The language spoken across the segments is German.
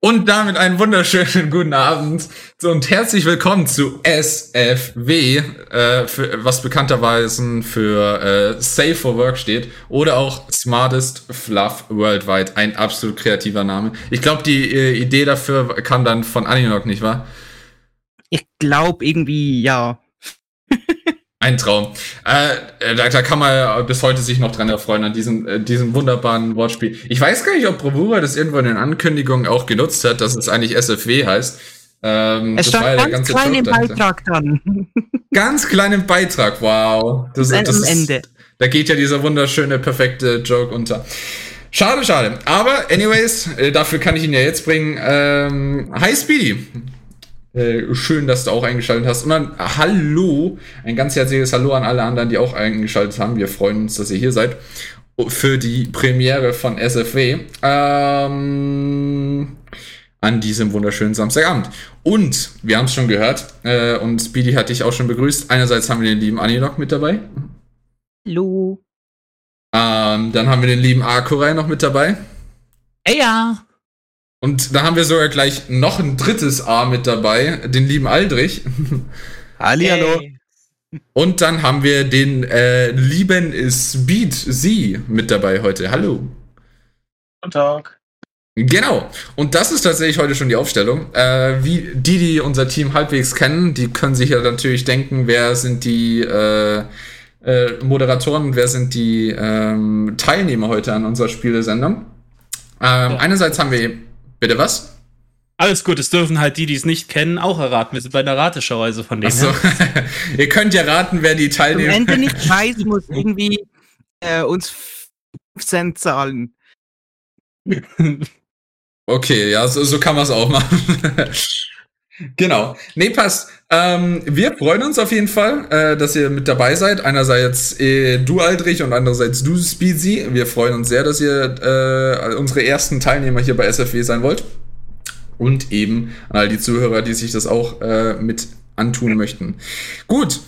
Und damit einen wunderschönen guten Abend und herzlich willkommen zu SFW, äh, für, was bekannterweise für äh, Safe for Work steht oder auch Smartest Fluff Worldwide. Ein absolut kreativer Name. Ich glaube, die äh, Idee dafür kam dann von Aninok, nicht wahr? Ich glaube irgendwie, ja. Ein Traum. Äh, da, da kann man bis heute sich noch dran erfreuen, an diesem, äh, diesem wunderbaren Wortspiel. Ich weiß gar nicht, ob Bravura das irgendwo in den Ankündigungen auch genutzt hat, dass es eigentlich SFW heißt. Ähm, es stand ganz klein im Beitrag dann. Ganz kleinen Beitrag, wow. Das, das, das Ende. Ist, da geht ja dieser wunderschöne, perfekte Joke unter. Schade, schade. Aber, anyways, äh, dafür kann ich ihn ja jetzt bringen. Ähm, hi, Speedy. Äh, schön, dass du auch eingeschaltet hast. Und dann Hallo, ein ganz herzliches Hallo an alle anderen, die auch eingeschaltet haben. Wir freuen uns, dass ihr hier seid für die Premiere von SFW ähm, an diesem wunderschönen Samstagabend. Und wir haben es schon gehört äh, und Speedy hat dich auch schon begrüßt. Einerseits haben wir den lieben Aninok mit dabei. Hallo. Ähm, dann haben wir den lieben Akurai noch mit dabei. Hey, ja. Und da haben wir sogar gleich noch ein drittes A mit dabei, den lieben Aldrich. Hallihallo. Hey. Und dann haben wir den äh, lieben Speed Sie mit dabei heute. Hallo. Guten Tag. Genau. Und das ist tatsächlich heute schon die Aufstellung. Äh, wie die, die unser Team halbwegs kennen, die können sich ja natürlich denken, wer sind die äh, äh, Moderatoren und wer sind die ähm, Teilnehmer heute an unserer Spielesendung. Ähm, ja. Einerseits haben wir Bitte was? Alles gut, es dürfen halt die, die es nicht kennen, auch erraten. Wir sind bei einer Rateschau, also von denen. Achso. Ihr könnt ja raten, wer die Teilnehmer. Wenn du nicht weiß, muss irgendwie äh, uns 5 Cent zahlen. Okay, ja, so, so kann man es auch machen. genau. Nee, passt. Ähm, wir freuen uns auf jeden Fall, äh, dass ihr mit dabei seid. Einerseits äh, du, Aldrich, und andererseits du, Speedsy. Wir freuen uns sehr, dass ihr äh, unsere ersten Teilnehmer hier bei SFW sein wollt. Und eben an all die Zuhörer, die sich das auch äh, mit antun möchten. Gut.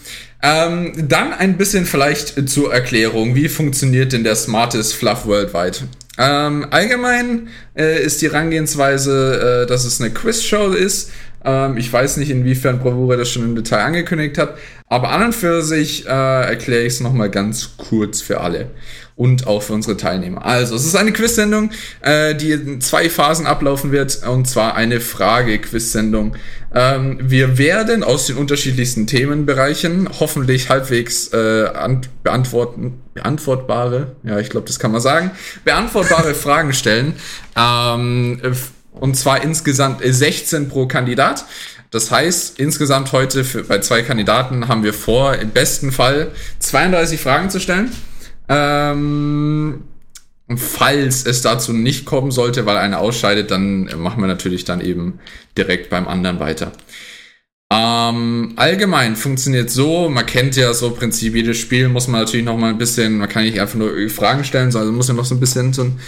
Ähm, dann ein bisschen vielleicht zur Erklärung. Wie funktioniert denn der Smartest Fluff Worldwide? Ähm, allgemein äh, ist die Herangehensweise, äh, dass es eine Quizshow ist. Ähm, ich weiß nicht, inwiefern Bravura das schon im Detail angekündigt hat, aber an und für sich äh, erkläre ich es nochmal ganz kurz für alle und auch für unsere Teilnehmer. Also, es ist eine Quiz-Sendung, äh, die in zwei Phasen ablaufen wird, und zwar eine Frage-Quiz-Sendung. Ähm, wir werden aus den unterschiedlichsten Themenbereichen hoffentlich halbwegs äh, beantworten, beantwortbare, ja, ich glaube, das kann man sagen, beantwortbare Fragen stellen. Ähm, und zwar insgesamt 16 pro Kandidat. Das heißt, insgesamt heute für, bei zwei Kandidaten haben wir vor, im besten Fall 32 Fragen zu stellen. Ähm, falls es dazu nicht kommen sollte, weil einer ausscheidet, dann machen wir natürlich dann eben direkt beim anderen weiter. Ähm, allgemein funktioniert so, man kennt ja so Prinzip, jedes Spiel muss man natürlich noch mal ein bisschen, man kann nicht einfach nur Fragen stellen, sondern muss ja noch so ein bisschen so ein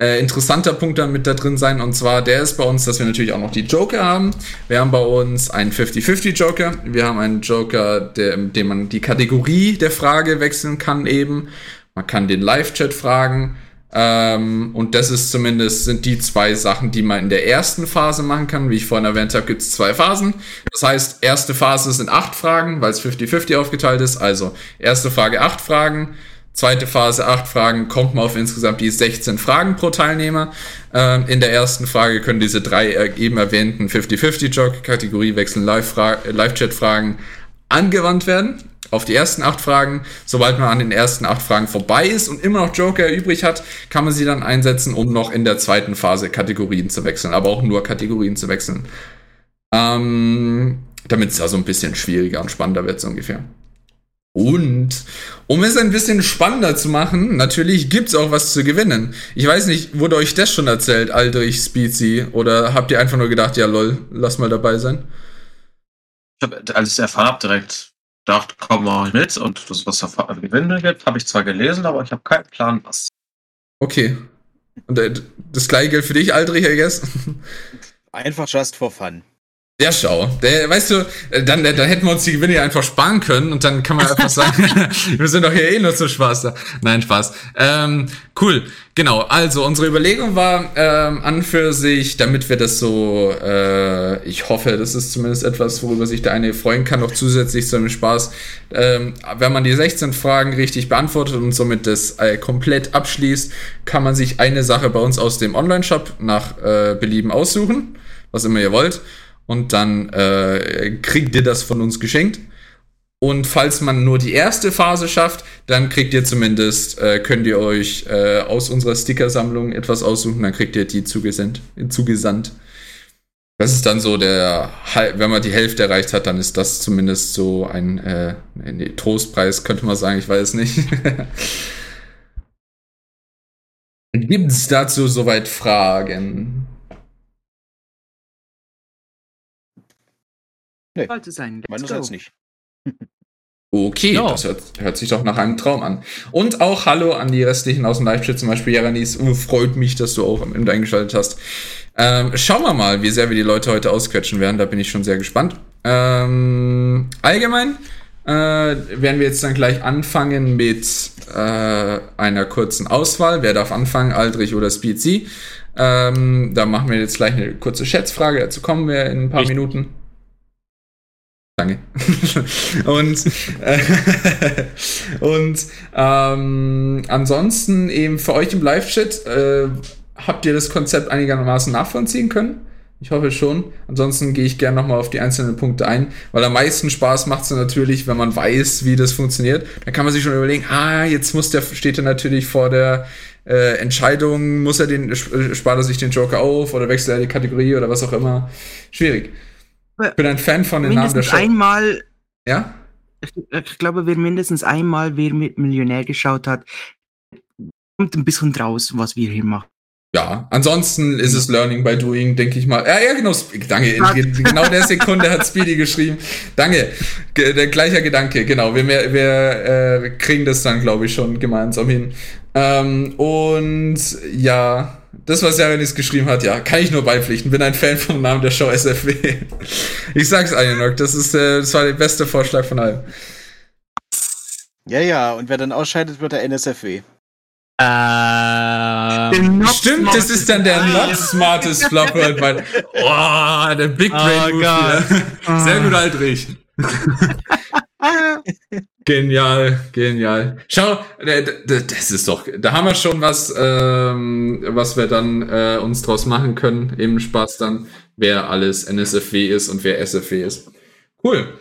äh, interessanter Punkt da mit da drin sein. Und zwar, der ist bei uns, dass wir natürlich auch noch die Joker haben. Wir haben bei uns einen 50-50 Joker. Wir haben einen Joker, der, dem man die Kategorie der Frage wechseln kann eben. Man kann den Live-Chat fragen. Ähm, und das ist zumindest, sind die zwei Sachen, die man in der ersten Phase machen kann. Wie ich vorhin erwähnt habe, gibt es zwei Phasen. Das heißt, erste Phase sind acht Fragen, weil es 50-50 aufgeteilt ist. Also, erste Frage acht Fragen. Zweite Phase, acht Fragen, kommt man auf insgesamt die 16 Fragen pro Teilnehmer. Ähm, in der ersten Frage können diese drei eben erwähnten 50-50-Joke, Kategoriewechsel, Live-Chat-Fragen angewandt werden. Auf die ersten acht Fragen. Sobald man an den ersten acht Fragen vorbei ist und immer noch Joker übrig hat, kann man sie dann einsetzen, um noch in der zweiten Phase Kategorien zu wechseln, aber auch nur Kategorien zu wechseln. Ähm, damit es also ein bisschen schwieriger und spannender wird, so ungefähr. Und um es ein bisschen spannender zu machen, natürlich gibt's auch was zu gewinnen. Ich weiß nicht, wurde euch das schon erzählt, Aldrich, Speezy, oder habt ihr einfach nur gedacht, ja lol, lass mal dabei sein? Ich habe, als ich es erfahren habe, direkt gedacht, komm mal mit und das, was es gewinnen gibt, habe ich zwar gelesen, aber ich habe keinen Plan, was. Okay. Und äh, das gleiche gilt für dich, Aldrich, I guess? Einfach just for fun. Ja, schau. Der, weißt du, äh, dann, dann hätten wir uns die Gewinne ja einfach sparen können und dann kann man einfach sagen, wir sind doch hier eh nur zu Spaß da. Nein, Spaß. Ähm, cool. Genau. Also, unsere Überlegung war ähm, an für sich, damit wir das so, äh, ich hoffe, das ist zumindest etwas, worüber sich der eine freuen kann, noch zusätzlich zu einem Spaß. Ähm, wenn man die 16 Fragen richtig beantwortet und somit das äh, komplett abschließt, kann man sich eine Sache bei uns aus dem Online-Shop nach äh, Belieben aussuchen, was immer ihr wollt und dann äh, kriegt ihr das von uns geschenkt. Und falls man nur die erste Phase schafft, dann kriegt ihr zumindest, äh, könnt ihr euch äh, aus unserer Stickersammlung etwas aussuchen, dann kriegt ihr die zugesandt. zugesandt. Das ist dann so der, wenn man die Hälfte erreicht hat, dann ist das zumindest so ein äh, nee, Trostpreis, könnte man sagen, ich weiß nicht. Gibt es dazu soweit Fragen? Nee. Sollte sein. Meinerseits nicht. Okay, ja. das hört, hört, sich doch nach einem Traum an. Und auch Hallo an die restlichen aus dem Live-Chat, zum Beispiel Jaranis. Oh, freut mich, dass du auch im eingeschaltet hast. Ähm, schauen wir mal, wie sehr wir die Leute heute ausquetschen werden. Da bin ich schon sehr gespannt. Ähm, allgemein äh, werden wir jetzt dann gleich anfangen mit äh, einer kurzen Auswahl. Wer darf anfangen, Aldrich oder Speed C? Ähm, da machen wir jetzt gleich eine kurze Schätzfrage. Dazu kommen wir in ein paar ich Minuten. Danke. und äh, und ähm, ansonsten eben für euch im Live-Chat, äh, habt ihr das Konzept einigermaßen nachvollziehen können? Ich hoffe schon. Ansonsten gehe ich gerne nochmal auf die einzelnen Punkte ein, weil am meisten Spaß macht es natürlich, wenn man weiß, wie das funktioniert. Dann kann man sich schon überlegen, ah, jetzt muss der, steht er natürlich vor der äh, Entscheidung, muss er den, spart er sich den Joker auf oder wechselt er die Kategorie oder was auch immer. Schwierig. Ich bin ein Fan von den Namen der Show. einmal. Ja? Ich, ich, glaube, wer mindestens einmal wer mit Millionär geschaut hat, kommt ein bisschen draus, was wir hier machen. Ja, ansonsten ist es Learning by Doing, denke ich mal. Ja, ja, genau. Danke. In genau der Sekunde hat Speedy geschrieben. Danke. Der gleiche Gedanke, genau. Wir, wir äh, kriegen das dann, glaube ich, schon gemeinsam hin. Ähm, und ja, das, was Jarenis geschrieben hat, ja, kann ich nur beipflichten. Bin ein Fan vom Namen der Show SFW. Ich sag's Einok, das ist äh, das war der beste Vorschlag von allen. Ja, ja, und wer dann ausscheidet, wird der NSFW. Ähm, stimmt, das ist dann der not smartest Flop Worldwide. Oh, der Big Brain oh, Move Sehr gut, Aldrich. genial, genial. Schau, das ist doch, da haben wir schon was, ähm, was wir dann äh, uns draus machen können. Eben Spaß dann, wer alles NSFW ist und wer SFW ist. Cool.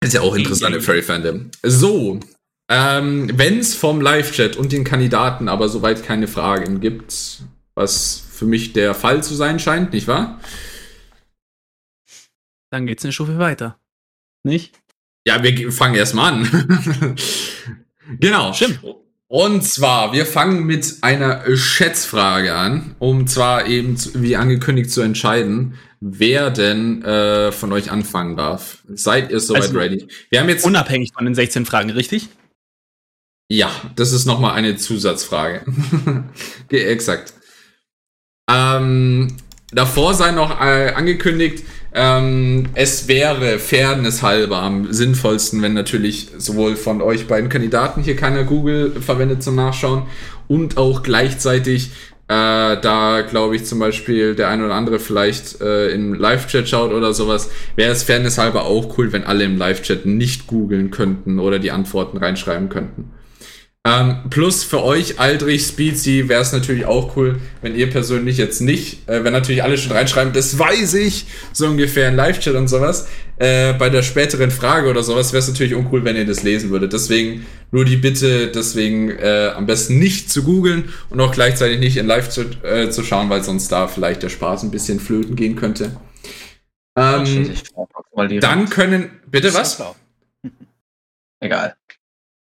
Ist ja auch interessant im Furry Fandom. So, ähm, wenn es vom Live-Chat und den Kandidaten aber soweit keine Fragen gibt, was für mich der Fall zu sein scheint, nicht wahr? Dann geht's eine Stufe weiter. Nicht? Ja, wir fangen erstmal an. genau. Stimmt. Und zwar, wir fangen mit einer Schätzfrage an, um zwar eben, wie angekündigt, zu entscheiden, wer denn äh, von euch anfangen darf. Seid ihr soweit also, ready? Wir haben jetzt unabhängig von den 16 Fragen, richtig? Ja, das ist nochmal eine Zusatzfrage. Exakt. Ähm, davor sei noch äh, angekündigt, ähm, es wäre fairnesshalber am sinnvollsten, wenn natürlich sowohl von euch beiden Kandidaten hier keiner Google verwendet zum Nachschauen und auch gleichzeitig äh, da glaube ich zum Beispiel der ein oder andere vielleicht äh, im Live-Chat schaut oder sowas, wäre es fairnesshalber auch cool, wenn alle im Live-Chat nicht googeln könnten oder die Antworten reinschreiben könnten. Ähm, plus für euch, Aldrich, Speedsy, wäre es natürlich auch cool, wenn ihr persönlich jetzt nicht, äh, wenn natürlich alle schon reinschreiben, das weiß ich, so ungefähr in Live-Chat und sowas. Äh, bei der späteren Frage oder sowas wäre es natürlich uncool, wenn ihr das lesen würdet. Deswegen nur die Bitte, deswegen äh, am besten nicht zu googeln und auch gleichzeitig nicht in Live-Chat äh, zu schauen, weil sonst da vielleicht der Spaß ein bisschen flöten gehen könnte. Ähm, dann können, bitte was? Egal.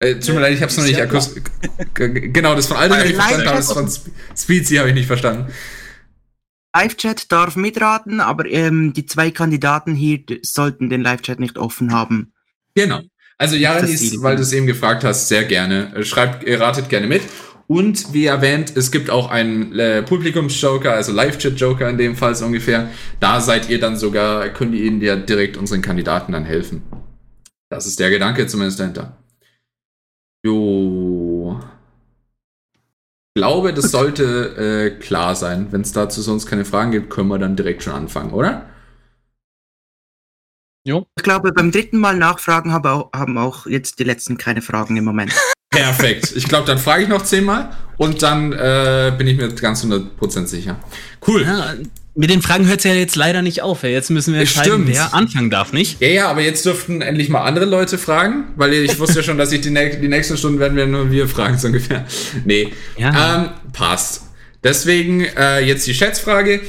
Äh, tut mir leid, ich hab's noch nicht akustisch. genau, das von Alter habe ich verstanden, aber das von Speedsy habe ich nicht verstanden. Live-Chat darf mitraten, aber ähm, die zwei Kandidaten hier sollten den Live-Chat nicht offen haben. Genau. Also Jaranis, weil du es eben gefragt hast, sehr gerne. Schreibt, ratet gerne mit. Und wie erwähnt, es gibt auch einen äh, Publikums-Joker, also Live-Chat-Joker in dem Fall so ungefähr. Da seid ihr dann sogar, könnt ihr ihnen ja direkt unseren Kandidaten dann helfen. Das ist der Gedanke zumindest dahinter. Jo. Ich glaube, das sollte äh, klar sein. Wenn es dazu sonst keine Fragen gibt, können wir dann direkt schon anfangen, oder? Ich glaube, beim dritten Mal nachfragen haben auch, haben auch jetzt die letzten keine Fragen im Moment. Perfekt. Ich glaube, dann frage ich noch zehnmal und dann äh, bin ich mir ganz 100% sicher. Cool. Ja, mit den Fragen hört es ja jetzt leider nicht auf. ey. Jetzt müssen wir entscheiden, Stimmt. wer anfangen darf, nicht? Ja, ja, aber jetzt dürften endlich mal andere Leute fragen, weil ich wusste ja schon, dass ich die, näch- die nächsten Stunden werden wir nur wir fragen, so ungefähr. Nee, Ja. ähm, passt. Deswegen äh, jetzt die Schätzfrage.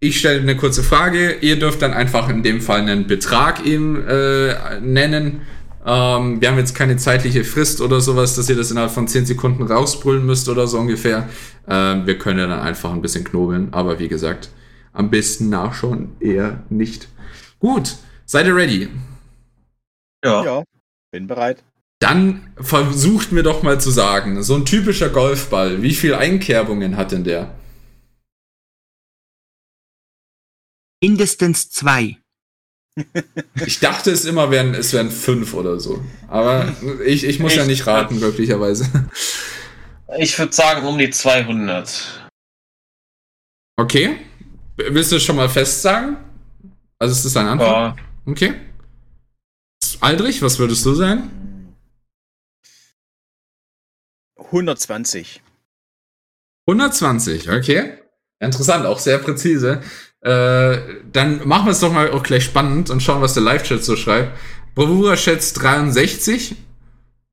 Ich stelle eine kurze Frage. Ihr dürft dann einfach in dem Fall einen Betrag eben äh, nennen. Ähm, wir haben jetzt keine zeitliche Frist oder sowas, dass ihr das innerhalb von 10 Sekunden rausbrüllen müsst oder so ungefähr. Ähm, wir können dann einfach ein bisschen knobeln, aber wie gesagt, am besten nachschauen eher nicht. Gut, seid ihr ready? Ja. Ja, bin bereit. Dann versucht mir doch mal zu sagen, so ein typischer Golfball, wie viel Einkerbungen hat denn der? Mindestens zwei. Ich dachte es immer, wären, es wären fünf oder so. Aber ich, ich muss ja nicht raten, glücklicherweise. Ich würde sagen um die 200. Okay. Willst du es schon mal fest sagen? Also ist das dein Antwort? Ja. Okay. Aldrich, was würdest du sagen? 120. 120, okay. Interessant, auch sehr präzise. Äh, dann machen wir es doch mal auch gleich spannend und schauen, was der Live-Chat so schreibt. Bravura schätzt 63.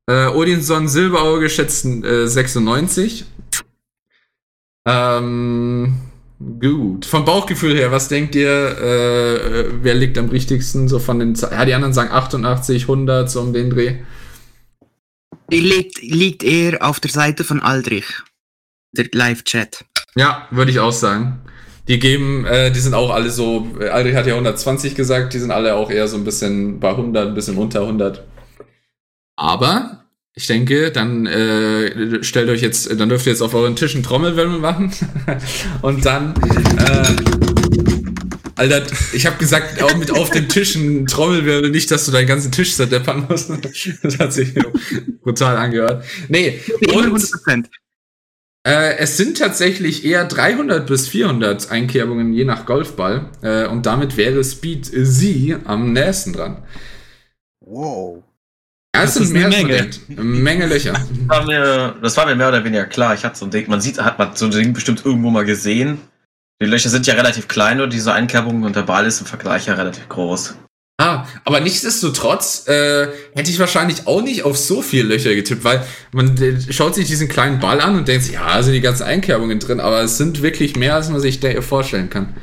Äh, Odinson Silberauge schätzt äh, 96. Ähm, gut. Vom Bauchgefühl her, was denkt ihr, äh, äh, wer liegt am richtigsten? So von den, ja, die anderen sagen 88, 100, so um den Dreh. Die liegt, liegt eher auf der Seite von Aldrich. Der Live-Chat. Ja, würde ich auch sagen. Die geben, äh, die sind auch alle so, Aldrich hat ja 120 gesagt, die sind alle auch eher so ein bisschen bei 100, ein bisschen unter 100. Aber ich denke, dann äh, stellt euch jetzt, dann dürft ihr jetzt auf euren Tischen Trommelwirbel machen und dann, äh, Alter, ich habe gesagt, auch mit auf den Tischen Trommelwirbel, nicht, dass du deinen ganzen Tisch zerdeppern musst. Das hat sich brutal angehört. Nee, und 100%. äh, es sind tatsächlich eher 300 bis 400 Einkerbungen je nach Golfball. Äh, und damit wäre Speed Sie am nächsten dran. Wow. Ja, es Das sind ist eine mehr Menge. Menge. Löcher. War mir, das war mir mehr oder weniger klar. Ich hatte so ein Ding, man sieht, hat man so ein Ding bestimmt irgendwo mal gesehen. Die Löcher sind ja relativ klein und diese Einkerbungen und der Ball ist im Vergleich ja relativ groß. Ah, aber nichtsdestotrotz äh, hätte ich wahrscheinlich auch nicht auf so viele Löcher getippt, weil man äh, schaut sich diesen kleinen Ball an und denkt sich, ja, da sind die ganzen Einkerbungen drin, aber es sind wirklich mehr, als man sich da vorstellen kann.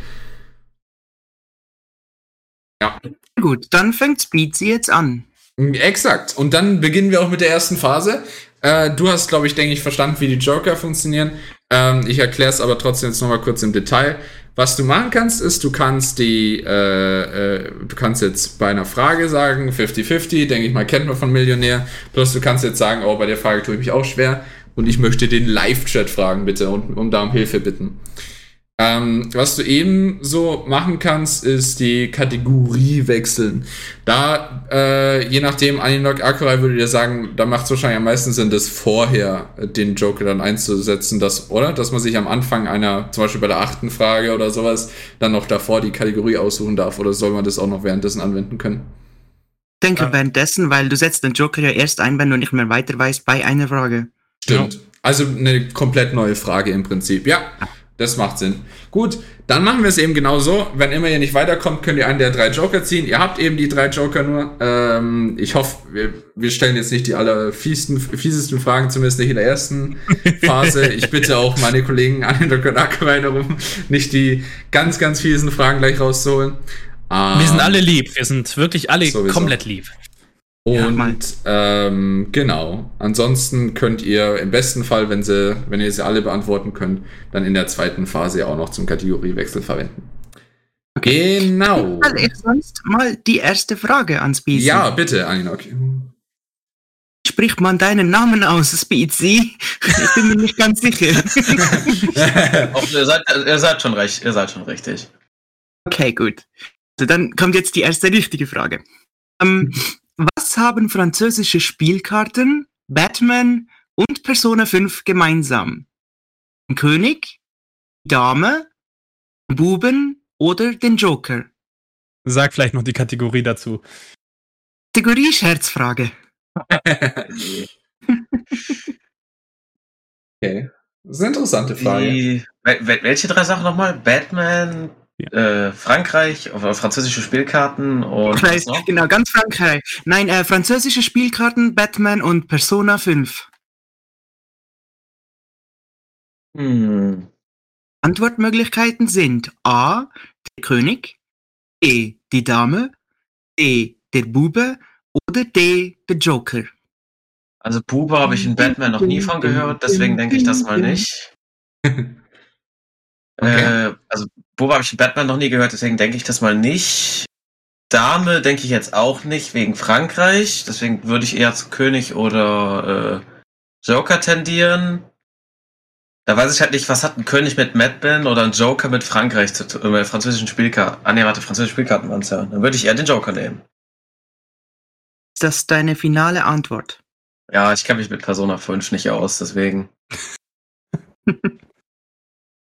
Ja, Gut, dann fängt Speedsy jetzt an. Exakt. Und dann beginnen wir auch mit der ersten Phase. Äh, du hast, glaube ich, denke ich, verstanden, wie die Joker funktionieren. Ähm, ich erkläre es aber trotzdem jetzt nochmal kurz im Detail. Was du machen kannst, ist, du kannst die, äh, äh, du kannst jetzt bei einer Frage sagen, 50-50, denke ich mal, kennt man von Millionär. Plus du kannst jetzt sagen, oh, bei der Frage tue ich mich auch schwer und ich möchte den Live-Chat fragen, bitte, und um da um Hilfe bitten. Ähm, was du eben so machen kannst, ist die Kategorie wechseln. Da, äh, je nachdem, Aninok Akurai würde dir sagen, da macht es wahrscheinlich am meisten Sinn, das vorher äh, den Joker dann einzusetzen, das, oder? Dass man sich am Anfang einer, zum Beispiel bei der achten Frage oder sowas, dann noch davor die Kategorie aussuchen darf, oder soll man das auch noch währenddessen anwenden können? Ich denke Ja. währenddessen, weil du setzt den Joker ja erst ein, wenn du nicht mehr weiter weißt bei einer Frage. Stimmt. Also eine komplett neue Frage im Prinzip. Ja, das macht Sinn. Gut, dann machen wir es eben genau so. Wenn immer ihr nicht weiterkommt, könnt ihr einen der drei Joker ziehen. Ihr habt eben die drei Joker nur. Ähm, ich hoffe, wir, wir stellen jetzt nicht die allerfiesten, fiesesten Fragen, zumindest nicht in der ersten Phase. Ich bitte auch meine Kollegen an den Dr. Ackerwein darum, nicht die ganz, ganz fiesen Fragen gleich rauszuholen. Wir sind Ähm, alle lieb. Wir sind wirklich alle Sowieso. komplett lieb. Ja. Und ähm, genau. Ansonsten könnt ihr im besten Fall, wenn sie, wenn ihr sie alle beantworten könnt, dann in der zweiten Phase ja auch noch zum Kategoriewechsel verwenden. Genau. Stell ich sonst mal die erste Frage an Speedsy. Ja, bitte, Aninok. spricht man deinen Namen aus, Speedsy? Ich bin mir nicht ganz sicher. Ihr, seid, ihr seid schon recht, ihr seid schon richtig. Okay, gut. Also dann kommt jetzt die erste richtige Frage. Ähm, was haben französische Spielkarten, Batman und Persona 5 gemeinsam? Den König, die Dame, den Buben oder den Joker? Sag vielleicht noch die Kategorie dazu. Kategorie Scherzfrage. okay. Das ist eine interessante Frage. Die, wel- wel- welche drei Sachen nochmal? Batman, äh, Frankreich, oder französische Spielkarten und weiß, genau, ganz Frankreich. Nein, äh, französische Spielkarten, Batman und Persona 5. Hm. Antwortmöglichkeiten sind A, der König, B, die Dame, D, der Bube oder D, der Joker. Also Bube habe ich in Batman noch nie von gehört, deswegen denke ich das mal nicht. Okay. Äh, also Bube habe ich Batman noch nie gehört, deswegen denke ich das mal nicht. Dame denke ich jetzt auch nicht, wegen Frankreich. Deswegen würde ich eher zu König oder äh, Joker tendieren. Da weiß ich halt nicht, was hat ein König mit Batman oder ein Joker mit Frankreich zu tun, äh, mit französischen Spielkarten. Ah ne, warte, französische Spielkarten waren es ja. Dann würde ich eher den Joker nehmen. Ist das deine finale Antwort? Ja, ich kenne mich mit Persona 5 nicht aus, deswegen.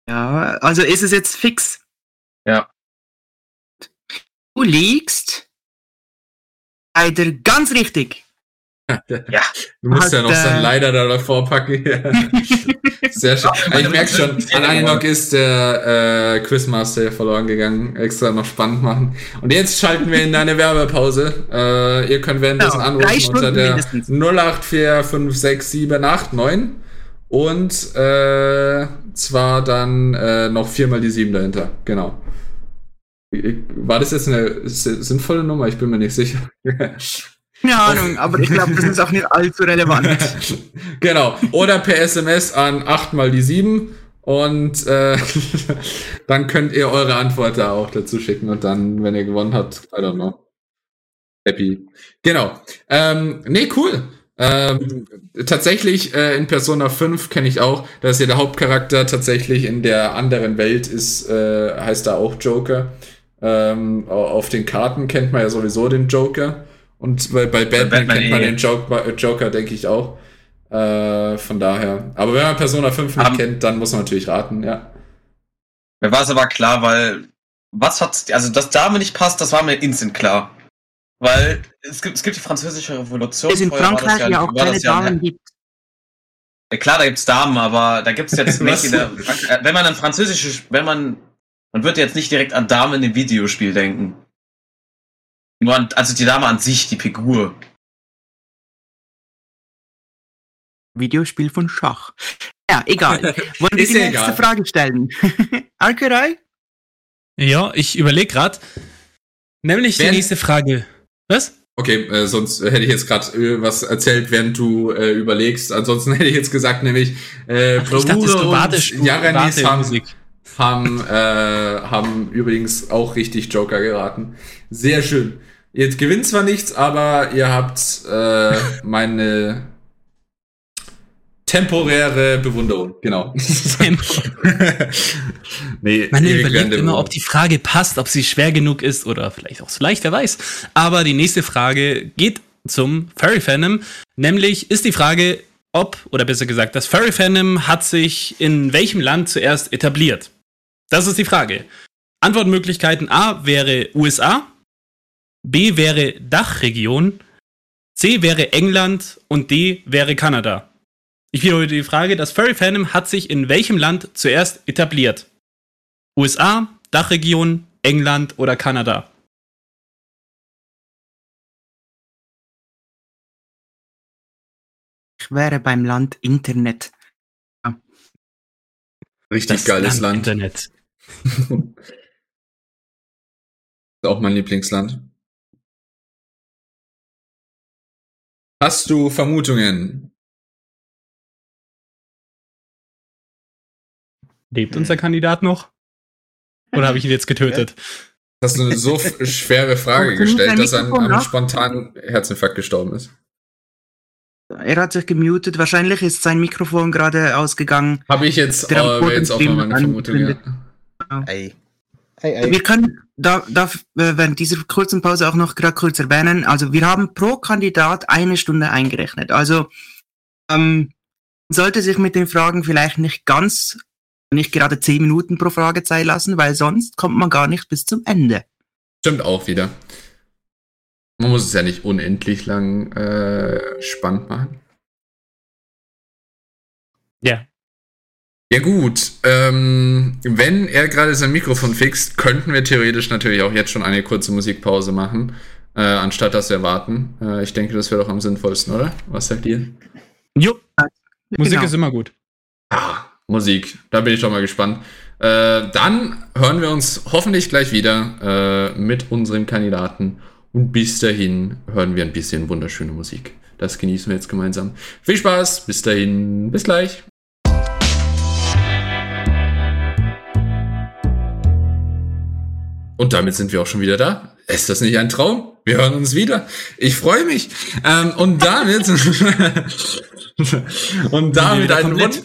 Ja, also ist es jetzt fix? Ja. Du liegst leider ganz richtig. Ja. Du musst Hat, ja noch so ein äh, Leider da davor packen. Sehr schön. Ich merke schon, an Aninok ist der äh, Quizmaster ja verloren gegangen. Extra noch spannend machen. Und jetzt schalten wir in eine Werbepause. Äh, ihr könnt währenddessen Genau, drei anrufen unter Stunden der mindestens. 084567889 und äh, zwar dann äh, noch viermal die 7 dahinter. Genau. Ich- War das jetzt eine si- sinnvolle Nummer? Ich bin mir nicht sicher. Keine Ahnung, aber ich glaube, das ist auch nicht allzu relevant. genau. Oder per SMS an 8 mal die 7 und äh, dann könnt ihr eure Antwort da auch dazu schicken und dann, wenn ihr gewonnen habt, I don't know. Happy. Genau. Ähm, nee, cool. Ähm, tatsächlich äh, in Persona 5 kenne ich auch, dass ja der Hauptcharakter tatsächlich in der anderen Welt ist, äh, heißt da auch Joker. Ähm, au- auf den Karten kennt man ja sowieso den Joker. Und bei, bei Batman, Batman kennt man eh. den Joker, Joker denke ich auch. Äh, von daher. Aber wenn man Persona 5 nicht Haben- kennt, dann muss man natürlich raten, ja. Mir war es aber klar, weil was hat, also dass Dame nicht passt, das war mir instant klar. Weil es gibt, es gibt die französische Revolution. Es in Frankreich ja auch war keine ja Damen gibt. Ja, klar, da gibt's Damen, aber da gibt's jetzt Was? nicht in der, wenn man an französische, wenn man, man wird jetzt nicht direkt an Damen im Videospiel denken. Nur an, also die Dame an sich, die Figur. Videospiel von Schach. Ja, egal. Wollen wir die ja nächste egal. Frage stellen? Arkerei? Ja, ich überlege gerade. Nämlich Wer- die nächste Frage. Was? Okay, äh, sonst hätte ich jetzt gerade äh, was erzählt, während du äh, überlegst. Ansonsten hätte ich jetzt gesagt, nämlich äh, dachte, Bravura und Jaranis haben, Musik. haben, äh, haben übrigens auch richtig Joker geraten. Sehr schön. Ihr gewinnt zwar nichts, aber ihr habt äh, meine temporäre Bewunderung. Genau. nee, Man überlegt immer, ob die Frage passt, ob sie schwer genug ist oder vielleicht auch so leicht, wer weiß. Aber die nächste Frage geht zum Furry Fandom. Nämlich ist die Frage, ob, oder besser gesagt, das Furry Fandom hat sich in welchem Land zuerst etabliert? Das ist die Frage. Antwortmöglichkeiten A wäre USA, B wäre Dachregion, C wäre England und D wäre Kanada. Ich wiederhole die Frage, das Furry Fandom hat sich in welchem Land zuerst etabliert? USA, Dachregion, England oder Kanada? Ich wäre beim Land Internet. Richtig geiles Land. Internet. Ist auch mein Lieblingsland. Hast du Vermutungen? Lebt unser Kandidat noch? Oder habe ich ihn jetzt getötet? Hast du eine so schwere Frage gestellt, dass er an einem spontanen Herzinfarkt gestorben ist? er hat sich gemutet. Wahrscheinlich ist sein Mikrofon gerade ausgegangen. Habe ich jetzt, äh, jetzt auch mal meine Vermutung, ja. Ei. Ei, ei. Wir können da, darf äh, während dieser kurzen Pause auch noch gerade kurz erwähnen, also wir haben pro Kandidat eine Stunde eingerechnet. Also ähm, sollte sich mit den Fragen vielleicht nicht ganz, nicht gerade zehn Minuten pro Frage Zeit lassen, weil sonst kommt man gar nicht bis zum Ende. Stimmt auch wieder. Man muss es ja nicht unendlich lang äh, spannend machen. Ja. Ja gut, ähm, wenn er gerade sein Mikrofon fixt, könnten wir theoretisch natürlich auch jetzt schon eine kurze Musikpause machen, äh, anstatt dass wir warten. Äh, ich denke, das wäre doch am sinnvollsten, oder? Was sagt ihr? Jo. Musik Genau. ist immer gut. Ah, Musik, da bin ich doch mal gespannt. Äh, dann hören wir uns hoffentlich gleich wieder äh, mit unserem Kandidaten und bis dahin hören wir ein bisschen wunderschöne Musik. Das genießen wir jetzt gemeinsam. Viel Spaß, bis dahin, bis gleich. Und damit sind wir auch schon wieder da. Ist das nicht ein Traum? Wir hören uns wieder. Ich freue mich. Ähm, und damit und damit wieder ein komplett? Wund-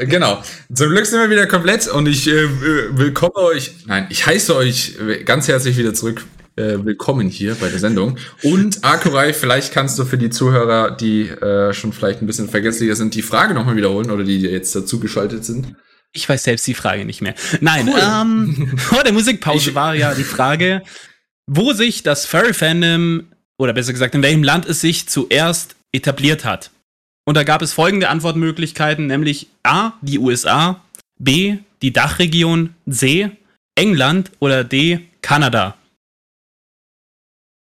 Genau. Zum Glück sind wir wieder komplett und ich äh, willkomme euch, nein, ich heiße euch ganz herzlich wieder zurück. Äh, willkommen hier bei der Sendung. Und Akurai, vielleicht kannst du für die Zuhörer, die äh, schon vielleicht ein bisschen vergesslicher sind, die Frage nochmal wiederholen oder die jetzt dazu geschaltet sind. Ich weiß selbst die Frage nicht mehr. Nein, Cool. ähm, vor der Musikpause Ich- war ja die Frage, wo sich das Furry-Fandom, oder besser gesagt, in welchem Land es sich zuerst etabliert hat. Und da gab es folgende Antwortmöglichkeiten, nämlich A, die USA, B, die Dachregion, C, England oder D, Kanada.